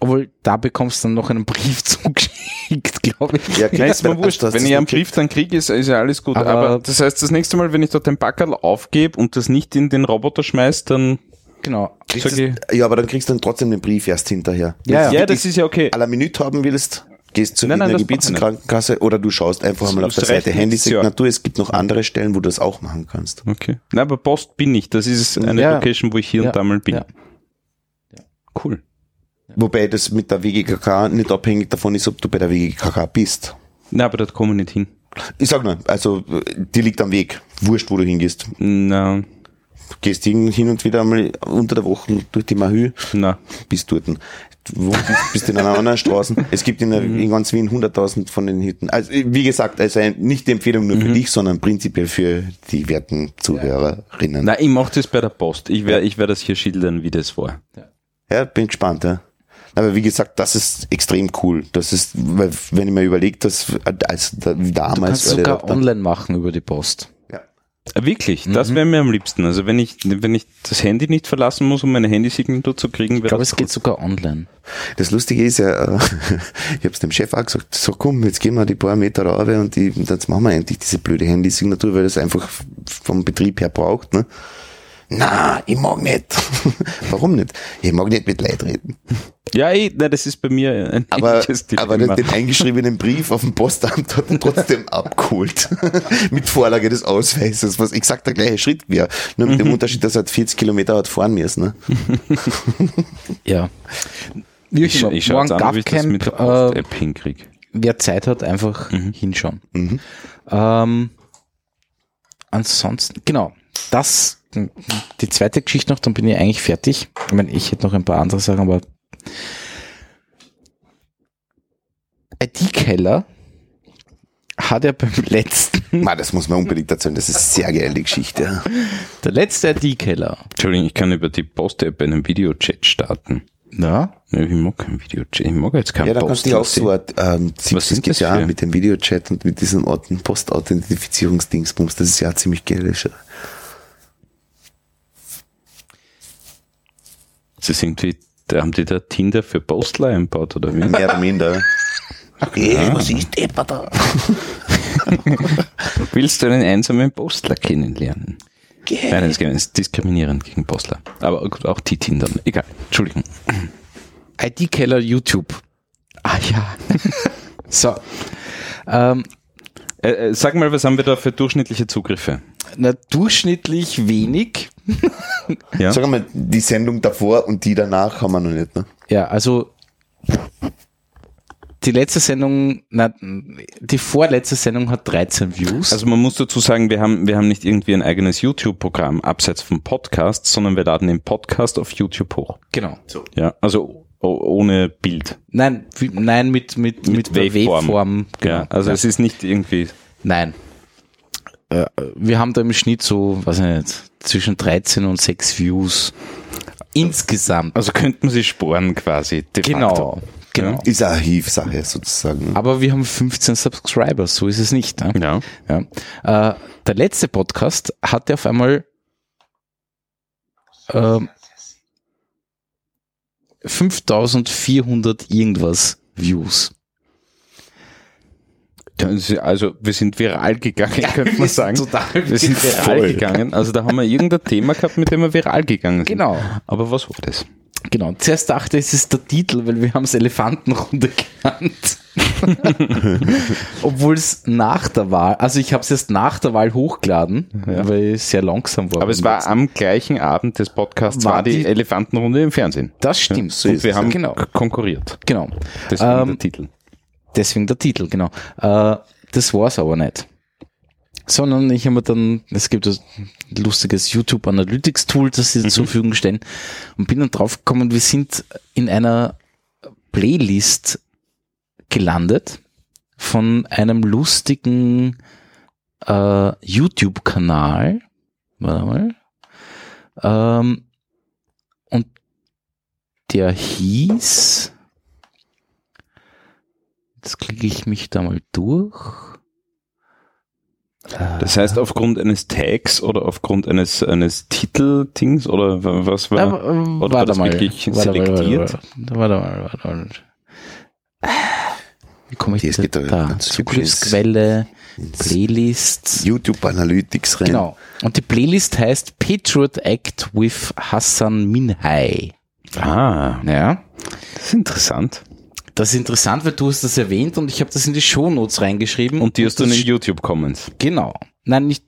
Obwohl, da bekommst du dann noch einen Brief *laughs* zugeschickt, glaube ich. Ja, Nein, ist mir wurscht. dass Wenn das ich einen Brief dann kriege, ist, ist ja alles gut. Aber- Aber, das heißt, das nächste Mal, wenn ich dort den Packerl aufgebe und das nicht in den Roboter schmeiß, dann Genau. das- Ja, aber dann kriegst du dann trotzdem den Brief erst hinterher. Ja, ja. ja, das ist ja okay. à la Minute haben willst, gehst Nein, nein, mach ich Gebietskrankenkasse oder du schaust einfach mal Das auf der Seite Handysignatur. Es gibt noch andere Stellen, wo du das auch machen kannst. Okay. Nein, aber Post bin ich. Das ist eine Ja. Location, wo ich hier Ja. und da mal bin. Ja. Cool. Wobei das mit der WGKK nicht abhängig davon ist, ob du bei der WGKK bist. Nein, aber dort komme ich nicht hin. Ich sag nur, also die liegt am Weg. Wurscht, wo du hingehst. Na, Gehst hin und wieder einmal unter der Woche durch die Mahü, na. bist dort. Du wohnst- bist in einer anderen Straße. Es gibt in, der, *laughs* in ganz Wien 100.000 von den Hütten. Also wie gesagt, also nicht die Empfehlung nur für dich, sondern prinzipiell für die werten Zuhörerinnen. Nein, ich mache das bei der Post. Ich werde ich werd das hier schildern, wie das war. Ja, bin gespannt, ja. Aber wie gesagt, das ist extrem cool. Das ist, wenn ich mir überlege, dass als da- Du damals kannst sogar online machen über die Post. ja. Wirklich, das wäre mir am liebsten. Also wenn ich, wenn ich das Handy nicht verlassen muss, um meine Handysignatur zu kriegen, Ich wäre glaube, das es geht sogar online. Das Lustige ist ja, äh, *laughs* ich habe es dem Chef auch gesagt, so komm, jetzt gehen wir die paar Meter runter und die, und jetzt machen wir endlich diese blöde Handysignatur, weil das einfach vom Betrieb her braucht. Ne? Na, ich mag nicht. *laughs* Warum nicht? Ich mag nicht mit Leid reden. Ja, eh, nein, das ist bei mir ein Aber, ähnliches aber Dilemma. den, den eingeschriebenen Brief auf dem Postamt hat er trotzdem *laughs* abgeholt. *laughs* mit Vorlage des Ausweises, was exakt der gleiche Schritt wäre. Nur mit dem Unterschied, dass er halt 40 Kilometer hat fahren müssen. Ne? Ja. Ich, immer, ich schaue an, wie ich das mit der äh, Post-App hinkriege. wer Zeit hat, einfach hinschauen. Ähm, ansonsten, genau, das, die zweite Geschichte noch, dann bin ich eigentlich fertig. Ich meine, ich hätte noch ein paar andere Sachen, aber IT-Keller hat ja beim *laughs* letzten, Ma, das muss man unbedingt erzählen, das ist sehr geil, die Geschichte. der letzte IT-Keller, Entschuldigung, ich kann über die Post-App einen Videochat starten. na, Ja, ich mag keinen Videochat. Ich mag jetzt keinen Ja, da kannst du auch so, ähm, Was das sind das ja mit dem Videochat und mit diesem Orten Postauthentifizierungsdingsbums, das ist ja ziemlich geilisch. Sie sind wie, da haben die da Tinder für Postler einbaut, oder wie? Mehr oder minder. Okay, was ist Depper da? *laughs* Willst du einen einsamen Postler kennenlernen? Nein, das ist diskriminierend gegen Postler. Aber gut, auch die Tinder. Egal. Entschuldigung. IT-Keller YouTube. Ah ja. *laughs* so. Ähm, Äh, äh, sag mal, was haben wir da für durchschnittliche Zugriffe? na, durchschnittlich wenig. *laughs* Ja. Sag mal, die Sendung davor und die danach haben wir noch nicht, ne? Ja, also die letzte Sendung, na, die vorletzte Sendung hat 13 Views. Also man muss dazu sagen, wir haben, wir haben nicht irgendwie ein eigenes YouTube-Programm abseits vom Podcast, sondern wir laden den Podcast auf YouTube hoch. genau. Ja, also ohne Bild. Nein, nein, mit, mit, mit, der Waveform. Waveform. Genau. Ja, also es ist nicht irgendwie. Nein. Äh, wir haben da im Schnitt so, weiß ich nicht, zwischen 13 und 6 Views insgesamt. Also könnten sie sporen quasi. De Genau. Facto. Genau. Ist eine Archivsache sozusagen. Aber wir haben 15 Subscribers, so ist es nicht. Ne? Ja. Ja. Äh, der letzte Podcast hatte auf einmal ähm, 5400 irgendwas Views. Also wir sind viral gegangen, *laughs* könnte man sagen. Total Wir sind viral Voll. gegangen. Also da haben wir irgendein Thema gehabt, mit dem wir viral gegangen sind. Genau. Aber was war das? Genau. Zuerst dachte ich, es ist der Titel, weil wir haben es Elefantenrunde genannt. *laughs* Obwohl es nach der Wahl, also ich habe es erst nach der Wahl hochgeladen, weil es sehr langsam war. Aber es war am gleichen Abend des Podcasts, war, War die, die- Elefantenrunde im Fernsehen. Das stimmt. so Und ist wir es, haben Genau. konkurriert. Genau. Deswegen Ähm, der Titel. Deswegen der Titel, genau. Äh, das war's aber nicht. Sondern ich habe mir dann, es gibt ein lustiges YouTube Analytics Tool, das sie zur Verfügung stellen und bin dann drauf gekommen, wir sind in einer Playlist gelandet von einem lustigen äh, YouTube-Kanal. Warte mal. Ähm, und der hieß Jetzt klicke ich mich da mal durch. Das heißt, aufgrund eines Tags oder aufgrund eines, eines Titeldings oder wa- was war? Aber, äh, oder war das mal. wirklich Warte mal, selektiert? Warte, warte mal, warte mal. Wie komme ich Das da? da Zugriffsquelle, Playlists. YouTube Analytics rein. Genau. Und die Playlist heißt Patriot Act with Hassan Minhai. Ah, Ja. das ist interessant. Das ist interessant, weil du hast das erwähnt und ich habe das in die Shownotes reingeschrieben. Und die hast du in den YouTube-Comments. Genau. Nein, nicht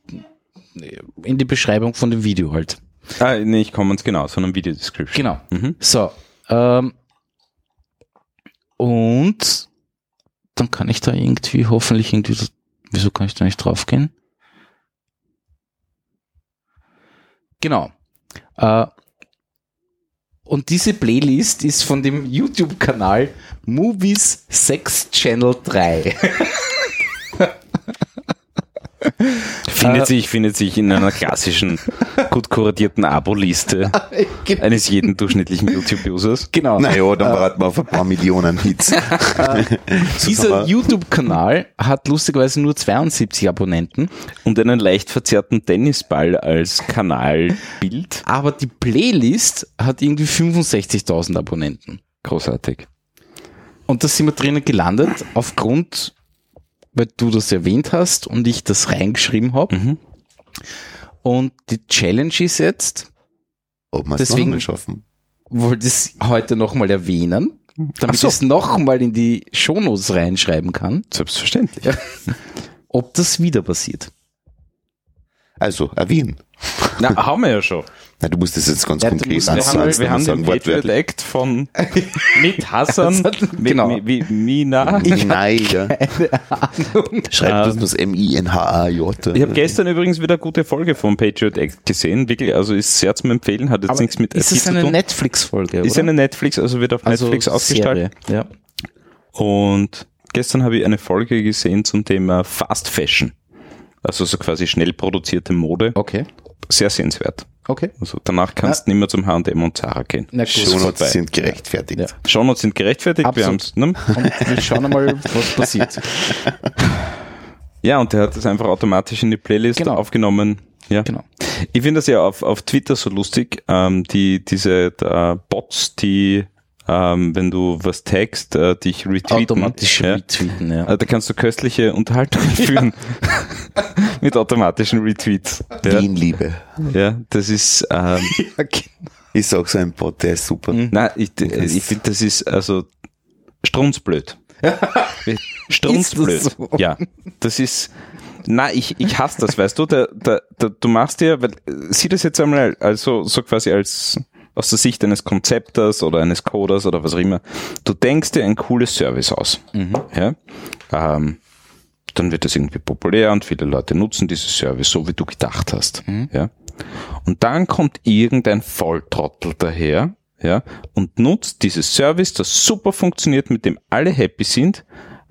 in die Beschreibung von dem Video halt. Ah, nee, ich Comments genau, sondern Video Description. Genau. Mhm. So. Ähm, und dann kann ich da irgendwie, hoffentlich irgendwie, wieso kann ich da nicht draufgehen? Genau. Äh, und diese Playlist ist von dem YouTube-Kanal Movies Sex Channel 3. *laughs* Findet Äh, sich, findet sich in einer klassischen, gut kuratierten Abo-Liste *laughs* eines jeden durchschnittlichen YouTube-Users. genau. Naja, dann warten wir auf ein paar Millionen Hits. *laughs* Dieser YouTube-Kanal hat lustigerweise nur 72 Abonnenten, Und einen leicht verzerrten Tennisball als Kanalbild. aber die Playlist hat irgendwie 65.000 Abonnenten. Großartig. Und da sind wir drinnen gelandet, aufgrund, weil du das erwähnt hast und ich das reingeschrieben habe. Mhm. Und die Challenge ist jetzt, Ob wir es noch Deswegen- mal schaffen. wollte es heute nochmal erwähnen, damit so. ich es nochmal in die Shownotes reinschreiben kann, Selbstverständlich. ob das wieder passiert. Also, erwähnen. Na, haben wir ja schon. Na, du musst das jetzt ganz Ja, konkret musst- Wir haben, ansagen. wir haben den Patriot Act von *laughs* mit Hassan, mit, Genau. mit, wie, Mina. Nein, ja. *laughs* Schreibt Ähm, das das M-I-N-H-A-J. Ich habe gestern übrigens wieder eine gute Folge vom Patriot Act gesehen. Wirklich, also ist sehr zum Empfehlen, hat jetzt Aber nichts mit ist es eine. Netflix-Folge, Ist eine Netflix, also wird auf Netflix ausgestrahlt. Serie, Ja. Und gestern habe ich eine Folge gesehen zum Thema Fast Fashion. Also so quasi schnell produzierte Mode. Okay. Sehr sehenswert. Okay. Also danach kannst du nicht mehr zum H&M und Zara gehen. Na gut. Shownotes sind gerechtfertigt. Ja. Shownotes sind gerechtfertigt. Wir haben's, Absolut. ne? Und wir schauen mal, was passiert. Ja, und der hat das einfach automatisch in die Playlist Genau. aufgenommen. Ja. Genau. Ich finde das ja auf, auf Twitter so lustig, ähm, die, diese Bots, die, ähm, wenn du was tagst, äh, dich retweeten. Automatisch ja. retweeten, ja. Also da kannst du köstliche Unterhaltungen führen *laughs* mit automatischen Retweets. Ja, Wien-Liebe. ja das ist, ähm, Ist auch so ein Bot, der ist super. na, ich, ich finde, das ist also strunzblöd. *laughs* strunzblöd. Ist das so? Ja, das ist, na, ich, ich hasse das, weißt du, der, der, der, du machst dir, weil, äh, sieh das jetzt einmal, also, so quasi als, aus der Sicht eines Konzepters oder eines Coders oder was auch immer. Du denkst dir ein cooles Service aus. Ja? Ähm, dann wird das irgendwie populär und viele Leute nutzen dieses Service so, wie du gedacht hast. Ja? Und dann kommt irgendein Volltrottel daher, ja, und nutzt dieses Service, das super funktioniert, mit dem alle happy sind,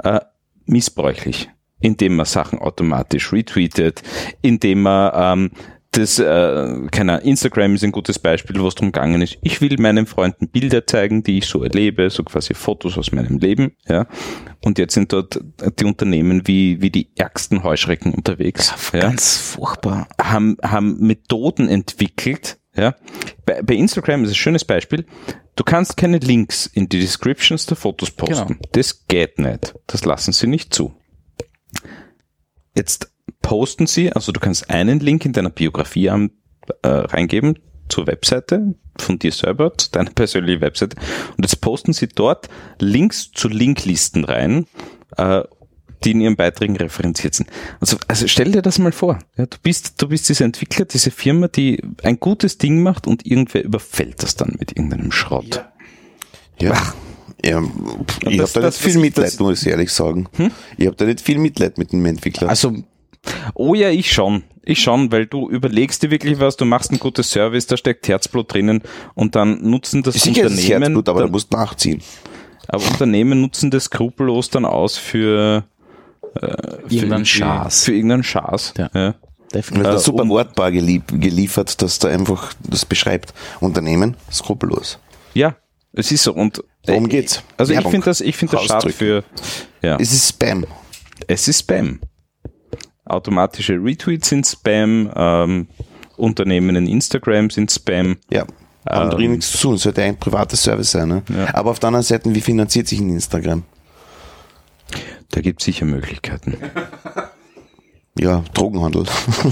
äh, missbräuchlich, indem man Sachen automatisch retweetet, indem man ähm, das, äh, keine Ahnung, Instagram ist ein gutes Beispiel, wo es darum gegangen ist, ich will meinen Freunden Bilder zeigen, die ich so erlebe, so quasi Fotos aus meinem Leben, ja. Und jetzt sind dort die Unternehmen wie, wie die ärgsten Heuschrecken unterwegs. Ja Ganz furchtbar. haben, haben Methoden entwickelt, ja, bei, bei Instagram ist ein schönes Beispiel. Du kannst keine Links in die Descriptions der Fotos posten. Genau. Das geht nicht. Das lassen sie nicht zu. Jetzt posten sie, also du kannst einen Link in deiner Biografie an, äh, reingeben zur Webseite von dir selber, zu deiner *laughs* persönlichen Webseite. Und jetzt posten sie dort Links zu Linklisten rein, äh, die in ihren Beiträgen referenziert sind. Also, also stell dir das mal vor. Ja, du bist, du bist dieser Entwickler, diese Firma, die ein gutes Ding macht und irgendwer überfällt das dann mit irgendeinem Schrott. Ja. ja ich das- habe da das- nicht viel Mitleid, das- muss ich ehrlich sagen. Ich habe da nicht viel Mitleid mit dem Entwickler. Also, Oh ja, ich schon. Ich schon, weil du überlegst dir wirklich was, du machst ein gutes Service, da steckt Herzblut drinnen und dann nutzen das Sicher ist es Unternehmen, Herzblut, aber da- du musst nachziehen. aber Unternehmen nutzen das skrupellos dann aus für, äh, für Irgendeinen Schaß. Für irgendeinen Schaß. Ja. Ja. Und definitiv. das Äh, ist super wortbar gelieb, geliefert, dass da einfach das beschreibt. Unternehmen, skrupellos. ja, es ist so. Und Worum äh, geht's? Also ich Werbung. finde das, ich finde das schade für, ja. Es ist Spam. Es ist Spam. Automatische Retweets sind Spam, ähm, Unternehmen in Instagram sind Spam. Ja. Haben drin nichts zu tun, sollte ein privates Service sein. Ne? Ja. Aber auf der anderen Seite, wie finanziert sich ein Instagram? Da gibt es sicher Möglichkeiten. *laughs* Ja, Drogenhandel.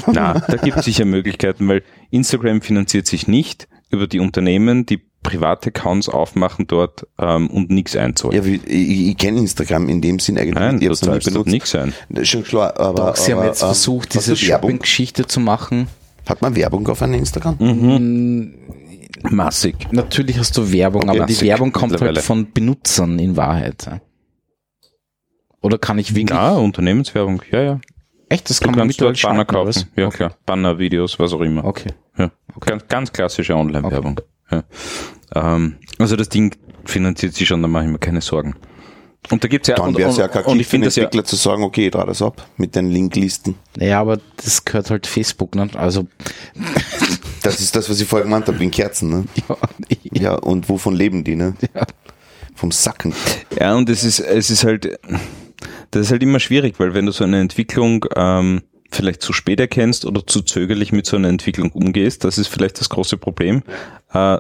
Na, da gibt es sicher *laughs* Möglichkeiten, weil Instagram finanziert sich nicht über die Unternehmen, die private Accounts aufmachen dort ähm, und nichts einzahlen. ja, ich, ich kenne Instagram in dem Sinn eigentlich Nein, nicht. Ich zahlst dort benutzt. nichts ein. Schon klar, aber, Doch, sie haben aber, jetzt ähm, versucht, diese? Shopping-Geschichte zu machen. Hat man Werbung auf einem Instagram? Mhm. Massig. Natürlich hast du Werbung, aber die Werbung kommt halt von Benutzern in Wahrheit. Oder kann ich wirklich... Ja, Unternehmenswerbung, ja, ja. Echt, das Du kann man mittlerweile dort Banner kaufen. was? Ja, klar. Banner, Videos, was auch immer. Okay. Ja. Ganz, ganz klassische Online-Werbung. Ja. Ähm, also das Ding finanziert sich schon, da mache ich mir keine Sorgen. Und da gibt's ja Dann und, wäre es ja kein und ich finde das ja, Entwickler zu sagen, okay, ich trage das ab mit den Linklisten. Naja, aber das gehört halt Facebook, ne? Also, *laughs* Das ist das, was ich vorher gemeint habe, wegen Kerzen. Ne? *laughs* ja, Ja, und wovon leben die? Ne? Ja. Vom Sacken. ja, und es ist, es ist halt, das ist halt immer schwierig, weil wenn du so eine Entwicklung ähm, vielleicht zu spät erkennst oder zu zögerlich mit so einer Entwicklung umgehst, das ist vielleicht das große Problem. Äh,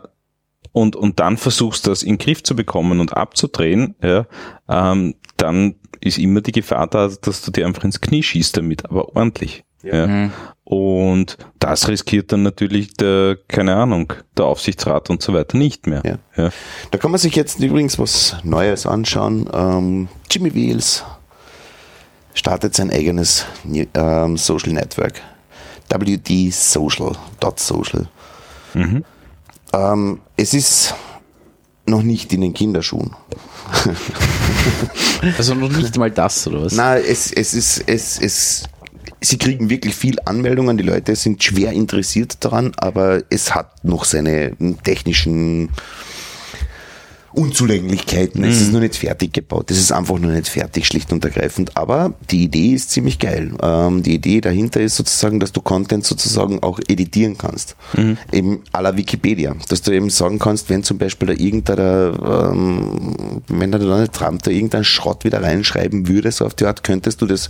und, und dann versuchst, das in den Griff zu bekommen und abzudrehen, ja, ähm, dann ist immer die Gefahr da, dass du dir einfach ins Knie schießt damit, aber ordentlich. Ja. Und das riskiert dann natürlich der, keine Ahnung, der Aufsichtsrat und so weiter nicht mehr. Ja. Ja. Da kann man sich jetzt übrigens was Neues anschauen. Ähm, Jimmy Wheels startet sein eigenes ähm, Social Network. WD Social. Dot Social. Ähm, es ist noch nicht in den Kinderschuhen. *laughs* also noch nicht mal das, oder was? Na, es, es ist, es, es, sie kriegen wirklich viel Anmeldungen, die Leute sind schwer interessiert daran, aber es hat noch seine technischen Unzulänglichkeiten. Es ist noch nicht fertig gebaut. Es ist einfach noch nicht fertig, schlicht und ergreifend. Aber die Idee ist ziemlich geil. Ähm, die Idee dahinter ist sozusagen, dass du Content sozusagen auch editieren kannst. Eben à la Wikipedia. Dass du eben sagen kannst, wenn zum Beispiel da irgendeiner, ähm, wenn da Donald Trump da irgendeinen Schrott wieder reinschreiben würde, so auf die Art, könntest du das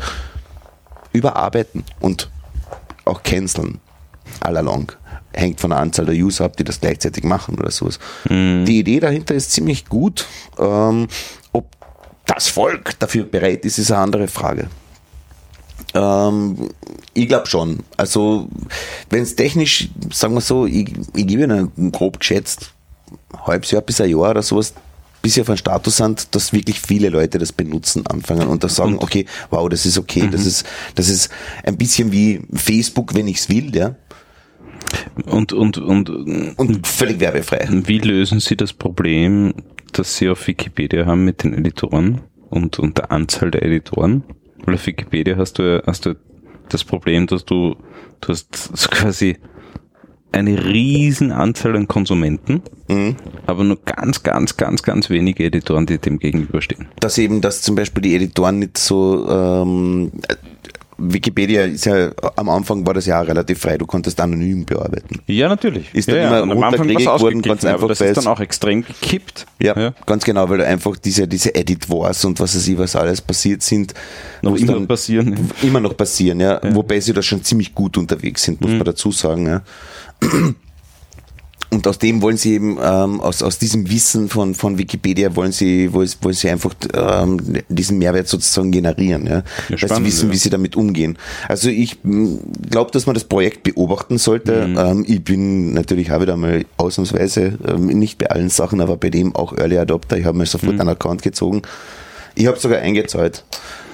überarbeiten und auch canceln. Allalong. Hängt von der Anzahl der User ab, die das gleichzeitig machen oder sowas. Die Idee dahinter ist ziemlich gut. Ähm, ob das Volk dafür bereit ist, ist eine andere Frage. Ähm, ich glaube schon. Also, wenn es technisch, sagen wir so, ich, ich gebe Ihnen grob geschätzt, halbes Jahr bis ein Jahr oder sowas, bis sie auf einen Status sind, dass wirklich viele Leute das benutzen anfangen und da sagen, okay, wow, das ist okay, das ist, das ist ein bisschen wie Facebook, wenn ich's will, ja, Und, und, und, und völlig werbefrei. wie lösen Sie das Problem, das Sie auf Wikipedia haben mit den Editoren und, und der Anzahl der Editoren? Weil auf Wikipedia hast du, hast du das Problem, dass du, du hast so *laughs* quasi eine riesen Anzahl an Konsumenten, aber nur ganz, ganz, ganz, ganz wenige Editoren, die dem gegenüberstehen. Dass eben, dass zum Beispiel die Editoren nicht so, ähm, äh, Wikipedia ist ja, am Anfang war das ja auch relativ frei, du konntest anonym bearbeiten. Ja, natürlich. Ist ja, dann ja. immer Und am Anfang war's worden, ganz einfach, das ist dann auch extrem gekippt. Ja, ganz genau, weil einfach diese, diese Edit Wars und was weiß ich, was alles passiert sind, Noch immer dann- passieren. immer noch passieren, ja. Wobei sie da schon ziemlich gut unterwegs sind, muss man dazu sagen, ja. Und aus dem wollen sie eben, ähm, aus, aus diesem Wissen von, von Wikipedia wollen sie, wollen, wollen sie einfach ähm, diesen Mehrwert sozusagen generieren, ja. Weil sie wissen, ja. wie sie damit umgehen. Also ich glaube, dass man das Projekt beobachten sollte. Mhm. Ähm, ich bin natürlich auch wieder mal ausnahmsweise, ähm, nicht bei allen Sachen, aber bei dem auch Early Adopter. Ich habe mir Mhm. sofort einen Account gezogen. Ich habe sogar eingezahlt.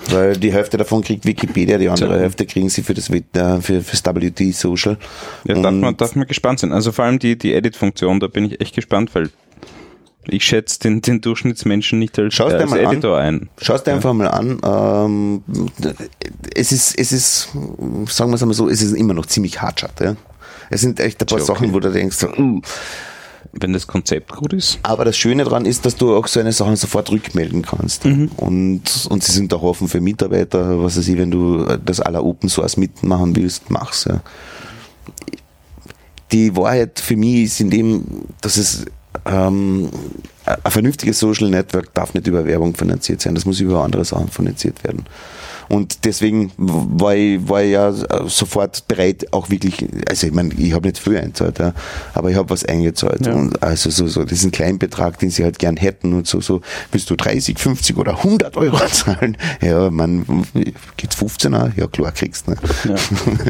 Weil die Hälfte davon kriegt Wikipedia, die andere gut. Hälfte kriegen sie für das, äh, für, fürs WT Social. Ja, darf man, darf man gespannt sein. Also vor allem die, die Edit-Funktion, da bin ich echt gespannt, weil ich schätze den, den Durchschnittsmenschen nicht als, Schau's dir als mal an. Editor ein. Schau es dir einfach mal an. Ähm, es ist, es ist, sagen wir es einmal so, es ist immer noch ziemlich hartschat. Ja? Es sind echt ein paar okay. Sachen, wo du denkst, so, uh. Wenn das Konzept gut ist. aber das Schöne daran ist, dass du auch so eine Sachen sofort rückmelden kannst. Mhm. Und, und sie sind auch offen für Mitarbeiter, was weiß ich, wenn du das aller Open Source mitmachen willst, mach's. Ja. Die Wahrheit für mich ist in dem, dass es ähm, ein vernünftiges Social Network darf nicht über Werbung finanziert sein, das muss über andere Sachen finanziert werden. Und deswegen war ich, war ich ja sofort bereit, auch wirklich, also ich meine, ich habe nicht früher eingezahlt, ja, aber ich habe was eingezahlt. Ja. Und also so, so, das ist ein Kleinbetrag, den sie halt gern hätten und so, so, willst du 30, 50 oder 100 Euro *laughs* zahlen? Ja, man, geht's 15er? Ja, klar, kriegst, ne? Ja.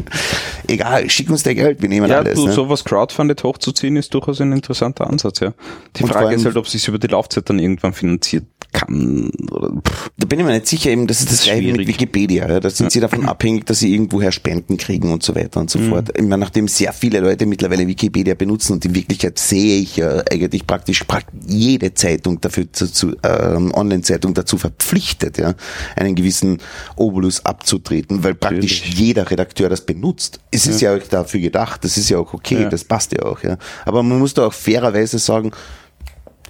*laughs* Egal, schick uns der Geld, wir nehmen Ja, alles. du, ne? sowas crowdfunded hochzuziehen ist durchaus ein interessanter Ansatz, ja. Die Und Frage ist halt, ob sich über die Laufzeit dann irgendwann finanziert kann. Oder. Da bin ich mir nicht sicher, eben, das ist das, ist gleiche mit. Wikipedia. Ja. Da sind sie davon abhängig, dass sie irgendwoher Spenden kriegen und so weiter und so fort. Ich meine, nachdem sehr viele Leute mittlerweile Wikipedia benutzen und in Wirklichkeit sehe ich ja eigentlich praktisch prak- jede Zeitung dafür zu, zu ähm, Online-Zeitung dazu verpflichtet, ja, einen gewissen Obolus abzutreten, weil praktisch Natürlich. jeder Redakteur das benutzt. Es ist ja, auch dafür gedacht, das ist ja auch okay, Ja. das passt ja auch, ja. Aber man muss da auch fairerweise sagen,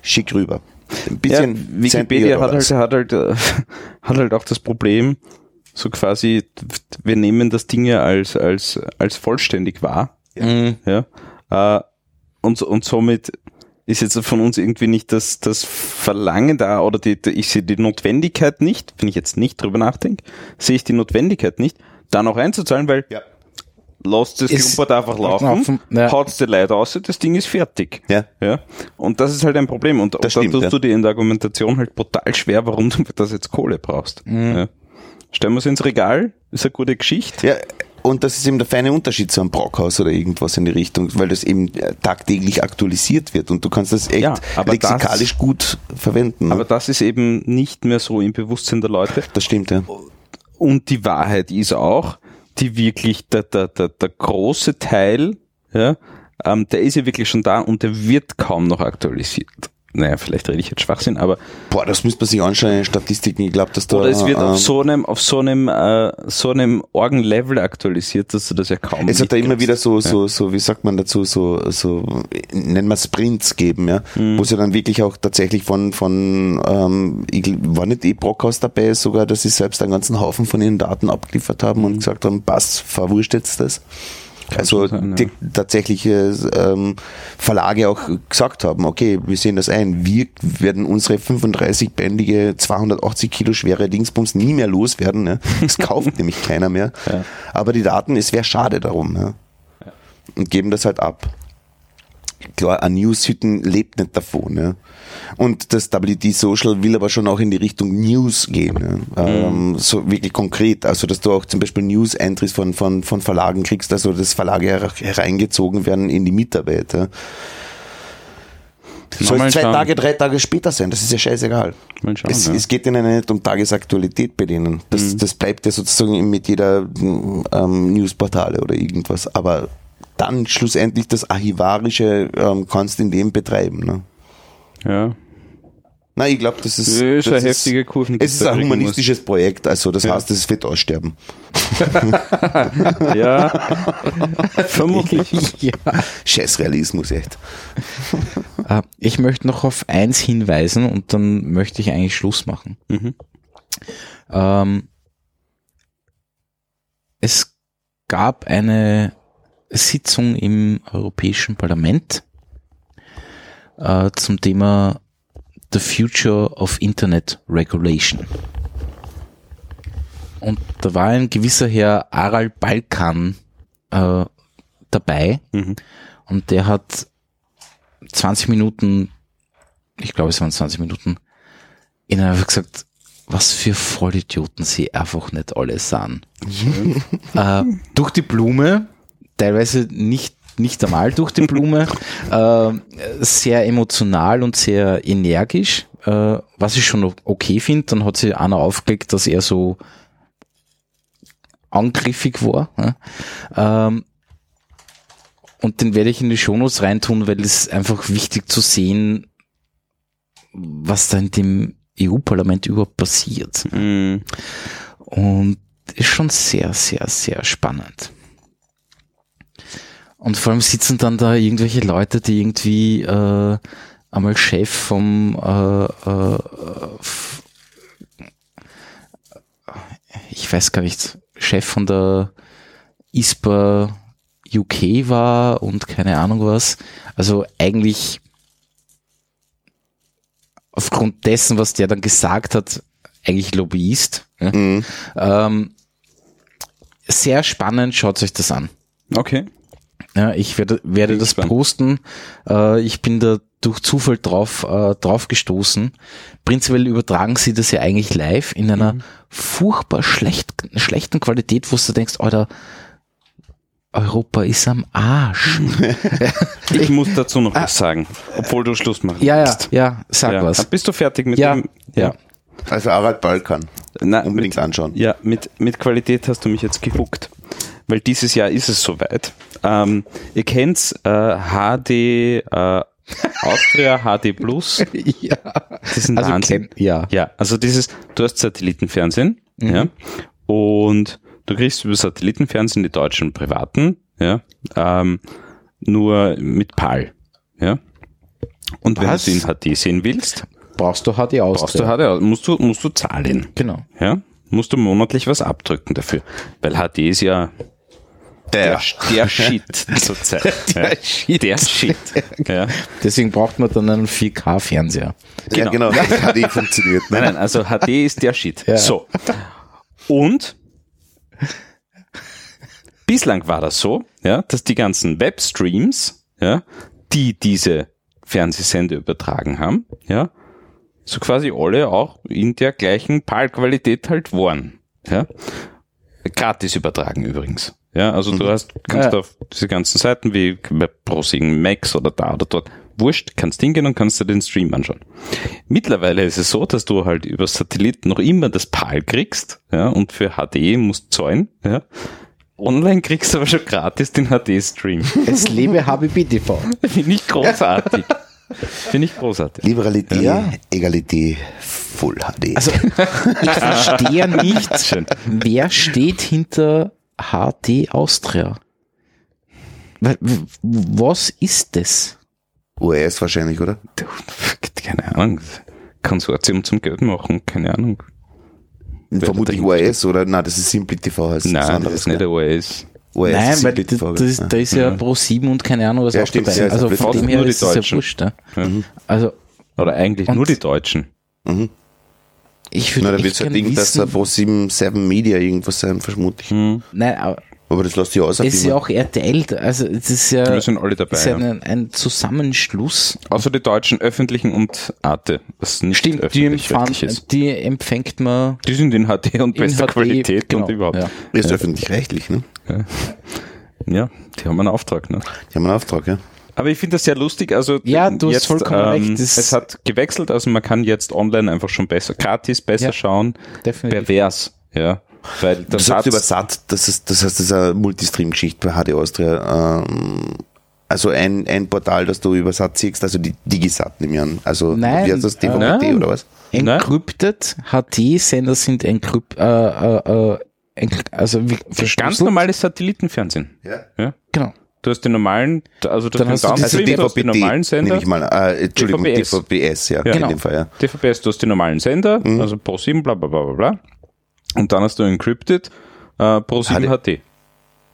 schick rüber. Ein bisschen ja, Wikipedia hat halt, hat, halt, äh, *laughs* hat halt auch das Problem, so quasi, wir nehmen das Ding ja als, als, als vollständig wahr. Mhm. Ja. Äh, und, und somit ist jetzt von uns irgendwie nicht das, das Verlangen da oder die, die, ich sehe die Notwendigkeit nicht, wenn ich jetzt nicht drüber nachdenke, sehe ich die Notwendigkeit nicht, da noch einzuzahlen, weil Ja. lasst das Klumpert einfach laufen, laufen, ja. haut's die Leute aus, das Ding ist fertig. Ja. Ja. Und das ist halt ein Problem. Und, und da tust ja. du dir in der Argumentation halt brutal schwer, warum du für *laughs* das jetzt Kohle brauchst. Mhm. Ja. Stellen wir es ins Regal, ist eine gute Geschichte. Ja, und das ist eben der feine Unterschied zu einem Brockhaus oder irgendwas in die Richtung, weil das eben äh, tagtäglich aktualisiert wird und du kannst das echt Ja, aber lexikalisch gut verwenden. ne? Aber das ist eben nicht mehr so im Bewusstsein der Leute. das stimmt, ja. Und die Wahrheit ist auch, die wirklich, der, der, der, der große Teil, ja, ähm, der ist ja wirklich schon da und der wird kaum noch aktualisiert. Naja, vielleicht rede ich jetzt Schwachsinn, aber Boah, das müsste man sich anschauen in den Statistiken. Ich glaube, dass da. oder es wird ähm, auf so einem, auf so einem, äh, so einem Organ-Level aktualisiert, dass du das ja kaum es hat da immer wieder so, so, so, wie sagt man dazu, so, so, nennen wir Sprints geben, ja, Mhm. wo sie dann wirklich auch tatsächlich von, von, ähm, ich war nicht eh Brockhaus dabei, sogar, dass sie selbst einen ganzen Haufen von ihren Daten abgeliefert haben und gesagt haben, passt, verwurscht jetzt das. Also schon sein, die tatsächliche ähm, Verlage auch gesagt haben, okay, wir sehen das ein, wir werden unsere 35-bändige, 280 Kilo schwere Dingsbums nie mehr loswerden. Ne? Das kauft *laughs* nämlich keiner mehr. Ja. Aber die Daten, es wäre schade darum. Ja? Und geben das halt ab. Klar, ein Newshütten lebt nicht davon. Ja? Und das WD Social will aber schon auch in die Richtung News gehen. Ja? Ähm, so wirklich konkret. Also, dass du auch zum Beispiel News-Entries von, von, von Verlagen kriegst, also dass Verlage her- hereingezogen werden in die Mitarbeit. Ja? Soll es zwei schauen. Tage, drei Tage später sein, das ist ja scheißegal. Schauen, es, ja. es geht ihnen nicht um Tagesaktualität bei denen. Das, Mhm. das bleibt ja sozusagen mit jeder ähm, Newsportale oder irgendwas. Aber dann schlussendlich das Archivarische ähm, kannst du in dem betreiben. Ne? Ja. Na, ich glaube, das ist, Das ist das eine heftige Kurve, die Es ist ein humanistisches Projekt, also das Ja. heißt, es wird aussterben. Ja. *laughs* Vermutlich. *laughs* ja. Scheiß Realismus, echt. Äh, Ich möchte noch auf eins hinweisen und dann möchte ich eigentlich Schluss machen. Mhm. Ähm, es gab eine Sitzung im Europäischen Parlament äh, zum Thema The Future of Internet Regulation. Und da war ein gewisser Herr Aral Balkan äh, dabei Mhm. und der hat 20 Minuten, ich glaube es waren 20 Minuten, ihnen einfach gesagt, was für Vollidioten sie einfach nicht alle sind. äh, durch die Blume, teilweise nicht, nicht einmal durch die Blume, *laughs* äh, sehr emotional und sehr energisch, äh, was ich schon okay finde. Dann hat sie einer aufgelegt, dass er so angriffig war. Ja. Ähm, und den werde ich in die Shownotes reintun, weil es einfach wichtig zu sehen, was da in dem EU-Parlament überhaupt passiert. Mhm. Und ist schon sehr, sehr, sehr spannend. Und vor allem sitzen dann da irgendwelche Leute, die irgendwie äh, einmal Chef vom äh, äh, ich weiß gar nicht, Chef von der ISPA UK war und keine Ahnung was. Also eigentlich aufgrund dessen, was der dann gesagt hat, eigentlich Lobbyist. Mhm. Ähm, sehr spannend, schaut euch das an. Okay. Ja, ich werde, werde das gespannt. posten. Äh, ich bin da durch Zufall drauf, äh, drauf gestoßen. Prinzipiell übertragen sie das ja eigentlich live in einer Mhm. furchtbar schlecht, schlechten Qualität, wo du denkst, Alter, Europa ist am Arsch. *laughs* Ich muss dazu noch was sagen, obwohl du Schluss machen ja, ja, willst. ja, sag Ja. was. Bist du fertig mit Ja, dem? ja. Also Harald Balkan. Na, Unbedingt mit, anschauen. Ja, mit, mit Qualität hast du mich jetzt gehuckt. Weil dieses Jahr ist es soweit. Ähm, ihr kennt's, äh, HD äh, Austria, *laughs* HD Plus. *laughs* ja. Das ist ein Also Wahnsinn. kenn- ja. Ja, also dieses, du hast Satellitenfernsehen, ja, und du kriegst über Satellitenfernsehen die deutschen privaten, ja, ähm, nur mit PAL, ja. Und wenn Was? du sie in HD sehen willst, Brauchst du HD aus. brauchst du HD, musst du, musst du zahlen. Genau. Ja, musst du monatlich was abdrücken dafür. Weil HD ist ja der, *laughs* der Shit zurzeit. der, ja. Shit. der Shit. Ja. Deswegen braucht man dann einen 4K-Fernseher. Ja, genau. Das hat eh *laughs* funktioniert. Nein, Ne? nein, also HD ist der Shit. Ja. So. Und bislang war das so, ja, dass die ganzen Webstreams, ja, die diese Fernsehsender übertragen haben, ja, so quasi alle auch in der gleichen PAL-Qualität halt waren. Ja. Gratis übertragen übrigens. Ja, also du hast, kannst Ja. auf diese ganzen Seiten wie bei ProSieben Max oder da oder dort, wurscht, kannst hingehen und kannst dir den Stream anschauen. Mittlerweile ist es so, dass du halt über Satelliten noch immer das PAL kriegst, ja, und für HD musst zahlen, ja. Online kriegst du aber schon gratis den HD-Stream. *laughs* Es lebe HBB-TV. Finde ich großartig. Finde ich großartig. Liberalität, Egalität, Full HD. Also ich *laughs* verstehe nicht, Schön. wer steht hinter HD Austria? Was ist das? US wahrscheinlich, oder? Keine Ahnung. Konsortium zum Geld machen, keine Ahnung. Vermutlich US, oder? Nein, das ist Simply TV. heißt Nein, das anderes, ist nicht OS. US Nein, ist weil Simply da, TV, da, ist, da ist ja Pro 7 und keine Ahnung was Ja, auch stimmt, dabei. also von dem her nur die ist es ja Deutschen. wurscht. Ja. Ja. Also Oder eigentlich nur die Deutschen. Ich Na, würde da wird es halt gern irgend, dass er wissen, Pro 7, 7 Media irgendwas sein, vermutlich. Hm. nein, aber Aber das lässt sich aus. es ist ja auch RTL, also es ist ja, Wir sind alle dabei. ist ja Ja. ein, ein Zusammenschluss. Außer die deutschen öffentlichen und Arte, was nicht Stimmt, die, öffentlich empfang, ist. die empfängt man Die sind in HD und in bester HD, Qualität genau, und überhaupt. Ja. Ist öffentlich-rechtlich, ne? Ja, die haben einen Auftrag. Ne? Die haben einen Auftrag, ja. Aber ich finde das sehr lustig. Also Ja, du hast jetzt, vollkommen ähm, recht, das- Es hat gewechselt, also man kann jetzt online einfach schon besser, gratis besser Ja, schauen. definitiv. Pervers, ja. Weil Du das sagst hat über SAT, das, ist, das heißt, das ist eine Multistream-Geschichte bei HD Austria. Ähm, also ein, ein Portal, das du über SAT siehst, also die Digisat nehme ich an. Also Nein, wie heißt das, äh, DVB-T nein. oder was? Encrypted HD-Sender sind encrypt, äh, äh, äh, also wie, ganz normales Satellitenfernsehen. Ja. Ja. Genau. Du hast den normalen, also du Dann hast hast du Downstream, du hast den DVB-T, normalen Sender. nehme ich mal. Äh, Entschuldigung, DVB-S. DVB-S, ja, Ja. in Genau. dem Fall, ja. DVB-S, du hast den normalen Sender, Mhm. also Pro 7, bla bla bla bla bla. Und dann hast du Encrypted äh, Pro 7 HD.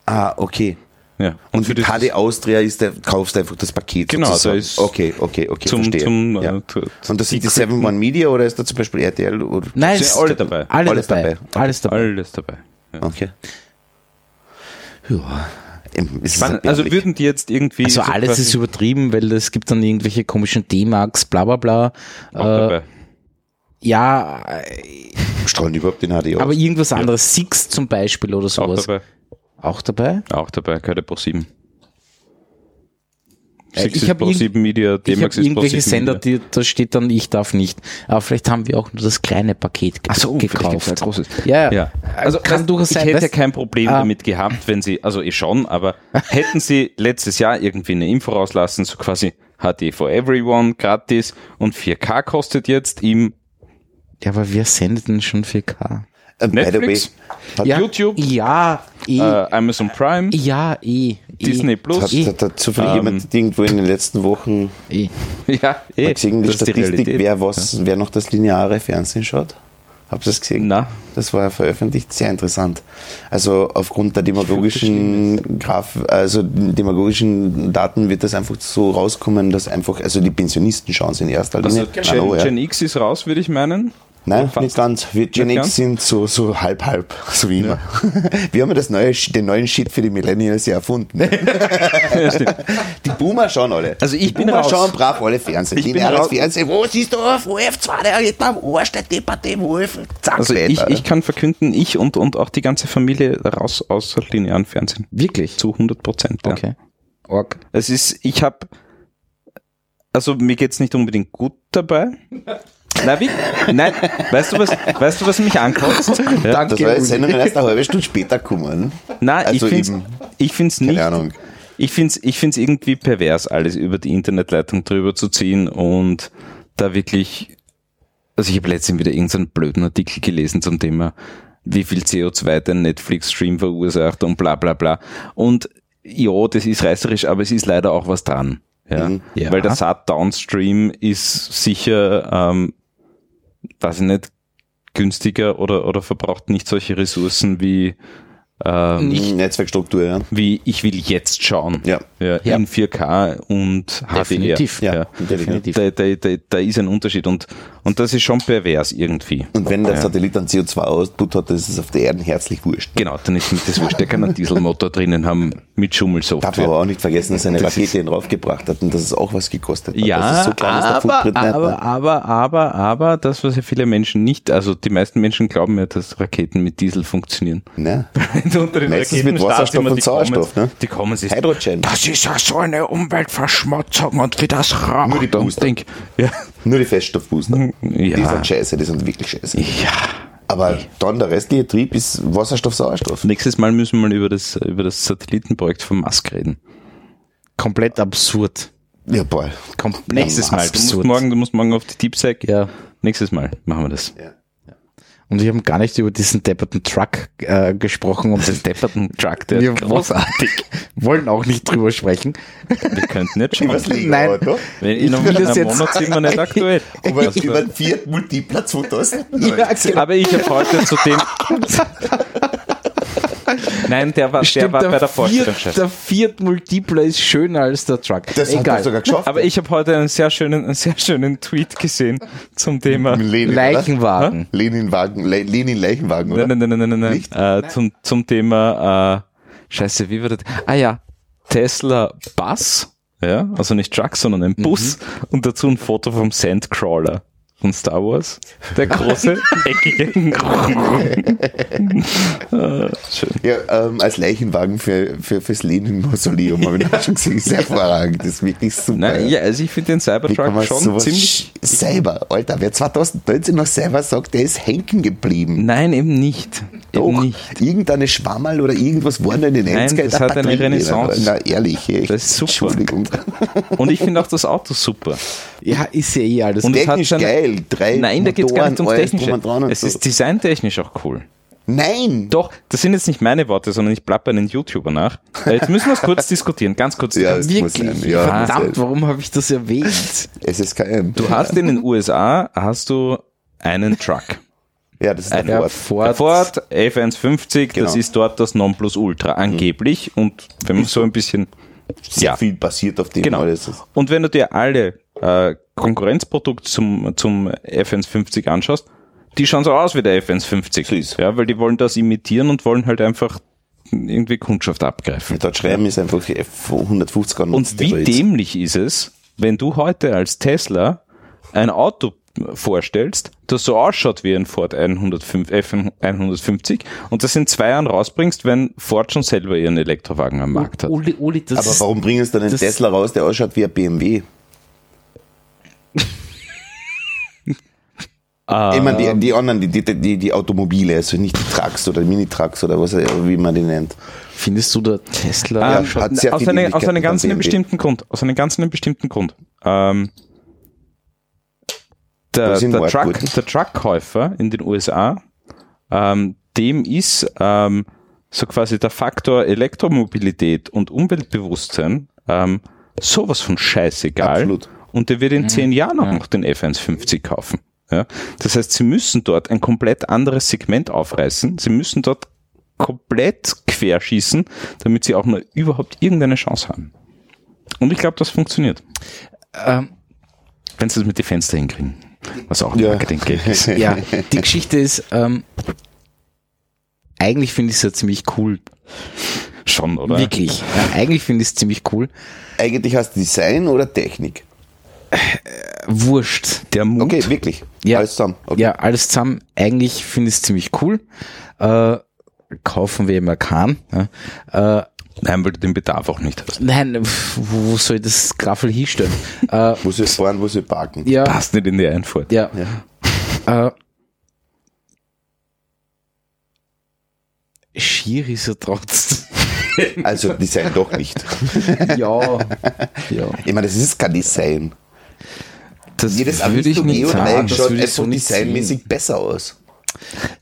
Ah, okay. Ja. Und für mit das HD Austria ist der, kaufst du einfach das Paket Genau, sozusagen. da ist okay, okay, okay, zum, verstehe. zum ja. äh, Und das sind die Secret- 7 One Media oder ist da zum Beispiel RTL? Oder? Nein, Sind alle dabei. Alle Alles dabei. dabei. Alles dabei. alles dabei. Ja. Okay. Ja. Wann, also würden die jetzt irgendwie. Also so alles ist übertrieben, weil es gibt dann irgendwelche komischen D-Marks, bla bla bla. auch Äh, dabei. ja, äh, strahlen die überhaupt den HD aber aus? irgendwas anderes, Six zum Beispiel oder Auch sowas. dabei. Auch dabei? Auch dabei, gehört ja Pro 7. Äh, Six ich ist hab Pro irgend- 7 Media, Ich D-Max habe ist Pro irgendwelche 7 Sender, die, da steht dann, ich darf nicht. Aber vielleicht haben wir auch nur das kleine Paket ge Ach so, gekauft. ein großes. Ja, Ja, also kann weißt, durchaus ich sein. hätte weißt- kein Problem Ah. damit gehabt, wenn sie, also ich schon, aber *laughs* hätten sie letztes Jahr irgendwie eine Info rauslassen, so quasi HD for everyone, gratis und 4K kostet jetzt im Ja, aber wir sendeten schon 4K. Äh, Netflix? Ja, YouTube? Ja, eh. äh, Amazon Prime, ja, eh. Disney Plus. hat, Eh. hat, hat zufällig Ähm, jemand irgendwo in den letzten Wochen *laughs* ja, eh, mal gesehen, die das die Statistik, Realität. wer was, wer noch das lineare Fernsehen schaut? Habt ihr das gesehen? Na. Das war ja veröffentlicht, sehr interessant. Also aufgrund der demagogischen Graf, also demagogischen Daten wird das einfach so rauskommen, dass einfach, also die Pensionisten schauen es in erster Also Linie. Gen, Hallo, ja. Gen X ist raus, würde ich meinen. Nein, Fast. nicht ganz. Wir Gen X sind so, so halb, halb, so wie immer. Wir haben ja das neue, den neuen Shit für die Millennials ja erfunden. die Boomer schauen alle. Also ich die bin Boomer raus. schauen brav alle Fernsehen. Ich Die bin Lineares raus. Fernsehen, wo siehst du auf OF2, der geht am Arsch, der depperte Wolf. Zack, Also ich, ich kann verkünden, ich und, und auch die ganze Familie raus aus linearen Fernsehen. Wirklich? Zu 100 Prozent. Ja. Okay. Org. Es ist, ich habe, also mir geht's nicht unbedingt gut dabei. Na, wie? Nein, weißt du was, weißt du was mich ankotzt? *laughs* Ja. das war jetzt Sendung erst eine halbe Stunde später gekommen. Nein, Also ich find's, eben, ich find's keine nicht. Ahnung. Ich find's, ich find's irgendwie pervers, alles über die Internetleitung drüber zu ziehen und da wirklich, also ich habe letztens wieder irgendeinen blöden Artikel gelesen zum Thema, wie viel CO2 der Netflix-Stream verursacht und bla bla bla. Und ja, das ist reißerisch, aber es ist leider auch was dran. Ja, Mhm. Ja. weil der SAT-Downstream ist sicher, ähm, weiß ich nicht, günstiger oder, oder verbraucht nicht solche Ressourcen wie, ähm, Netzwerkstruktur, ja. wie ich will jetzt schauen. Ja. Ja, Ja. In 4K und Definitiv. HDR. Ja, definitiv. Da, da, da, da ist ein Unterschied und, und das ist schon pervers irgendwie. Und wenn der. Satellit dann CO2-Output hat, dann ist es auf der Erde herzlich wurscht. Genau, dann ist mir das wurscht. Der kann einen Dieselmotor drinnen haben mit Darf Schummelsoftware. aber auch nicht vergessen, dass eine Das Rakete ihn draufgebracht hat und dass es auch was gekostet hat. Ja, das ist so ist aber, nicht, aber, ne? aber, aber, aber, das, was ja viele Menschen nicht, also die meisten Menschen glauben ja, dass Raketen mit Diesel funktionieren. Ne? *laughs* Unter den Meistens mit Wasserstoff und die Sauerstoff, kommen, ne? Die kommen sich. Hydrogen. Das ist ja so eine Umweltverschmutzung und wie das raucht. Nur die Booster. ja, Nur die Feststoffbooster. Die ja, sind scheiße, die sind wirklich scheiße. ja. Aber dann der restliche Trieb ist Wasserstoff, Sauerstoff. Nächstes Mal müssen wir mal über das, über das Satellitenprojekt von Musk reden. Komplett absurd. Ja, boah. Kom Nächstes Mal. Du musst absurd. morgen, du musst morgen auf die Deepsec. Ja. Nächstes Mal machen wir das. Und wir haben gar nicht über diesen depperten Truck äh, gesprochen und *laughs* Den depperten Truck, der Wir ist großartig. wollen auch nicht drüber sprechen. Wir könnten jetzt schon. *laughs* Nein. Auto? Wenn in einem, will in das einem Monat sind wir nicht aktuell. Also, über einen Fiat Multipla *laughs* 2000. Ja, genau. aber ich habe heute zu dem. Nein, der war, der Stimmt, war bei der Fiat, Vorstellungschef. der Fiat Multipler ist schöner als der Truck. Das hat Egal. er sogar geschafft. Aber ich habe heute einen sehr schönen, einen sehr schönen Tweet gesehen zum Thema. Lenin, Leichenwagen. Lenin-Wagen, Le Lenin Leichenwagen, oder? Nein, nein, nein, nein, nein, nein. Nicht? Äh, zum, zum Thema, äh, scheiße, wie war das? Ah ja, Tesla Bus, ja, also nicht Truck, sondern ein Bus und dazu ein Foto vom Sandcrawler von Star Wars. Der große, *laughs* eckige. Ah, schön. Ja, ähm, als Leichenwagen für, für, fürs Lenin-Mausoleum habe ich auch schon gesehen. Sehr hervorragend. Das ist wirklich super. Nein, ja, also ich finde den Cybertruck schon ziemlich. Selber, Alter, wer 2019 noch selber sagt, der ist hängen geblieben. Nein, eben nicht. Doch, Eben nicht. irgendeine Schwammerl oder irgendwas war noch in den Nein, 90er das hat eine. Renaissance. Na, ehrlich, echt. Das ist super. Entschuldigung. Und ich finde auch das Auto super. Ja, ist ja eh alles. Und es hat Technisch seine- geil. Drei Nein, da geht's gar nicht ums Motoren, Technische. Es so. ist designtechnisch auch cool. Nein! Doch, das sind jetzt nicht meine Worte, sondern ich plapper einen YouTuber nach. Äh, Jetzt müssen wir es kurz *laughs* diskutieren, ganz kurz. Ja, es Wirklich? sein. Ja, Verdammt, warum habe ich das erwähnt? SSKM. Du hast in den USA hast du einen Truck. ja, das ist Ein Ford. Ford. Ford F150, das Genau. ist dort das Nonplusultra, angeblich. Und wenn man so ein bisschen, Sehr ja, viel basiert auf dem genau. alles. Und wenn du dir alle äh, Konkurrenzprodukte zum, zum F150 anschaust, die schauen so aus wie der F150. Süß. Ja, weil die wollen das imitieren und wollen halt einfach irgendwie Kundschaft abgreifen. Dort schreiben ist einfach F 150 an Und wie dämlich ist es, wenn du heute als Tesla ein Auto vorstellst, das so ausschaut wie ein Ford 105, F150 und das in zwei Jahren rausbringst, wenn Ford schon selber ihren Elektrowagen am Markt hat. Uli, Uli, das Aber warum bringen sie dann einen Tesla raus, der ausschaut wie ein BMW? Ich meine, die, die anderen, die, die, die, die Automobile, also nicht die Trucks oder Mini-Trucks oder was, wie man die nennt. Findest du der Tesla? Ja, Ähm, hat sehr aus, viel eine, aus einem ganz bestimmten Grund. Aus einem ganz bestimmten Grund. Ähm, der, der. Truck, der Truckkäufer in den USA, ähm, dem ist ähm, so quasi der Faktor Elektromobilität und Umweltbewusstsein ähm, sowas von scheißegal. Absolut. Und der wird in zehn Jahren auch noch den F150 kaufen. Ja? Das heißt, sie müssen dort ein komplett anderes Segment aufreißen. Sie müssen dort komplett querschießen, damit sie auch nur überhaupt irgendeine Chance haben. Und ich glaube, das funktioniert. Ähm, Wenn sie das mit den Fenster hinkriegen. Was auch ein Ja. Marketing-Gag ist. *laughs* ja, die Geschichte ist, ähm, eigentlich finde ich es ja ziemlich cool. Schon, oder? Wirklich. Ja, eigentlich finde ich es ziemlich cool. Eigentlich hast du Design oder Technik? Wurscht. Der Mut. Okay, wirklich. Ja. Alles zusammen. Okay. Ja, alles zusammen. Eigentlich finde ich es ziemlich cool. Äh, kaufen wir immer kann. Ja. Äh, Nein, weil du den Bedarf auch nicht hast. nein, wo soll ich das Graffel hinstellen? *laughs* äh, Wo sie fahren, wo sie parken. ja, Passt nicht in die Einfahrt. ja. Äh, schier ist er trotzdem. Also Design doch nicht. ja. *laughs* ja. Ich meine, das ist kein Design. Das Jedes würde ich Avisto nicht Neo sagen. Dreieck schaut so einfach nicht designmäßig besser aus.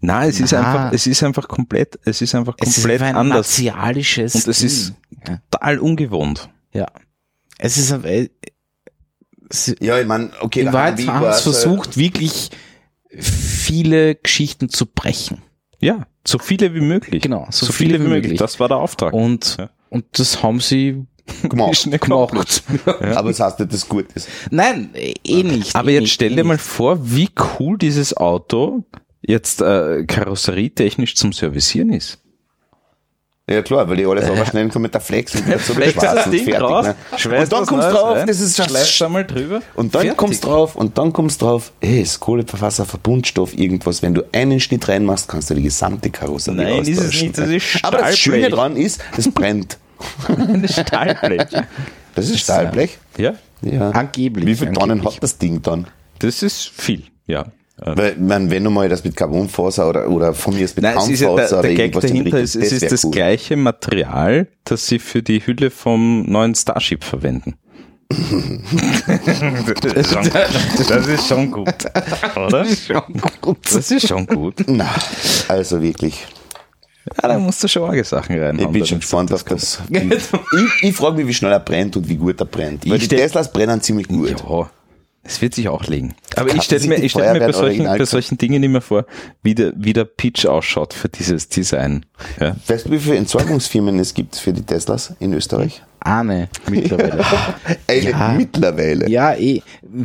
Nein, es ist Na. einfach, es ist einfach komplett, es ist einfach Es ist komplett einfach ein anders. martialisches Und es ist Ding. total ungewohnt. Ja. Es ist ein- äh, es- Ja, ich meine, okay, in Wahrheit haben so- versucht, wirklich viele Geschichten zu brechen. Ja, so viele wie möglich. Genau, so, viele, wie möglich. Das war der Auftrag. Und, Ja. und das haben sie gemacht. Gemacht. Aber es heißt nicht, dass es gut ist. Nein, eh nicht. Aber eh jetzt nicht, stell eh dir mal nicht. vor, wie cool dieses Auto jetzt äh, karosserietechnisch zum Servicieren ist. Ja klar, weil die alles aber schnell kommen mit der Flex und wieder *laughs* so Flex das Ding raus, ne? Und dann kommst du drauf, rein, das ist schleifst einmal drüber. Und dann Fertig. kommst drauf und dann kommst drauf, ey, ist Kohlenverwasserverbundstoff, irgendwas. Wenn du einen Schnitt reinmachst, kannst du die gesamte Karosserie Nein, ist es nicht, das ist Aber das Stahlblech. Schöne dran ist, das brennt. *laughs* Ein Stahlblech. Das ist Stahlblech. ja, Ja. Angeblich, Wie viele Tonnen hat das Ding dann? das ist viel. Ja. Äh, Weil, mein, wenn du mal das mit Carbonfaser oder, oder von mir ist mit Nein, es ist ja, der, oder der Gag irgendwas in die dahinter Richtung, ist, es ist das cool. gleiche Material, das sie für die Hülle vom neuen Starship verwenden. das, ist schon, das ist schon gut, oder? Das ist schon gut. Das ist schon gut. Na, also wirklich. Ja, da musst du schon arge Sachen rein. Ich bin schon gespannt auf das. *laughs* ich ich frage mich, wie schnell er brennt und wie gut er brennt. Weil Ich die Teslas brennen ziemlich gut. Ja, es wird sich auch legen. Aber Kann ich stelle mir, ich stell mir bei, solchen, bei solchen Dingen immer vor, wie der, wie der Pitch ausschaut für dieses Design. Ja. Weißt du, wie viele Entsorgungsfirmen es gibt für die Teslas in Österreich? Ahne mittlerweile. *laughs* Eine Ja. mittlerweile. ja, eh.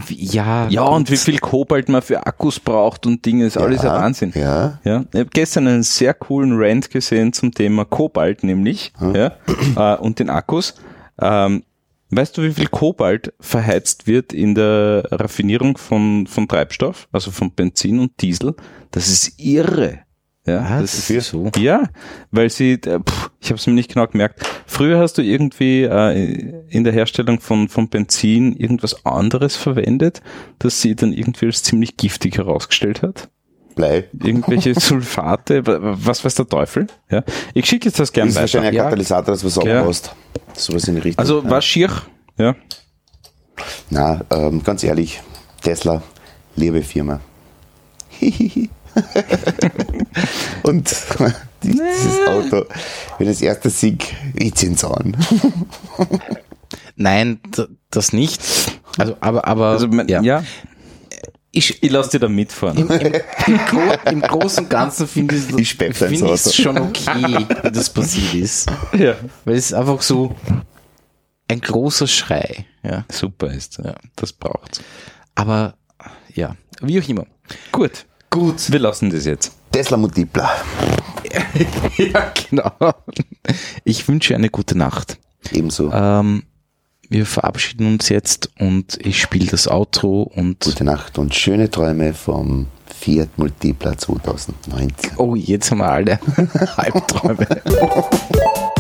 Ja, ja, und wie viel Kobalt man für Akkus braucht und Dinge, ist alles ein Wahnsinn. Ja. Ja, ich habe gestern einen sehr coolen Rant gesehen zum Thema Kobalt, nämlich, ja, äh, und den Akkus. Ähm, weißt du, wie viel Kobalt verheizt wird in der Raffinierung von, von Treibstoff, also von Benzin und Diesel? Das ist irre. Ja, Was? das ist so. ja, weil sie, äh, pff, ich habe es mir nicht genau gemerkt. Früher hast du irgendwie äh, in der Herstellung von, von Benzin irgendwas anderes verwendet, das sie dann irgendwie als ziemlich giftig herausgestellt hat Blei. irgendwelche *laughs* Sulfate, wa- wa- was weiß der Teufel. Ja. Ich schicke jetzt das Das gern ist weiter. wahrscheinlich ein. Katalysator, das was Ja. abbaust. Sowas in die Richtung. Also war schier. Ja. Na, ähm, ganz ehrlich, Tesla, liebe Firma. *laughs* *laughs* Und *laughs* dieses Auto, wenn das erste Sieg, ich zieh's an. Nein, das nicht. Also, aber, aber, Also ja. ja. Ich, Ich lasse dir da mitfahren. im, im, im, Gro im Großen und Ganzen finde ich find es Auto. schon okay, wie das passiert ist. ja. Weil es ist einfach so ein großer Schrei. Ja. Super ist. Ja. Das braucht's. Aber ja, wie auch immer. Gut. Gut. Wir lassen das jetzt. Tesla Multipler. *laughs* Ja, genau. Ich wünsche eine gute Nacht. Ebenso. Ähm, wir verabschieden uns jetzt und ich spiele das Outro und Gute Nacht und schöne Träume vom Fiat Multipla 2019. oh, jetzt haben wir alle *laughs* Halbträume. *laughs*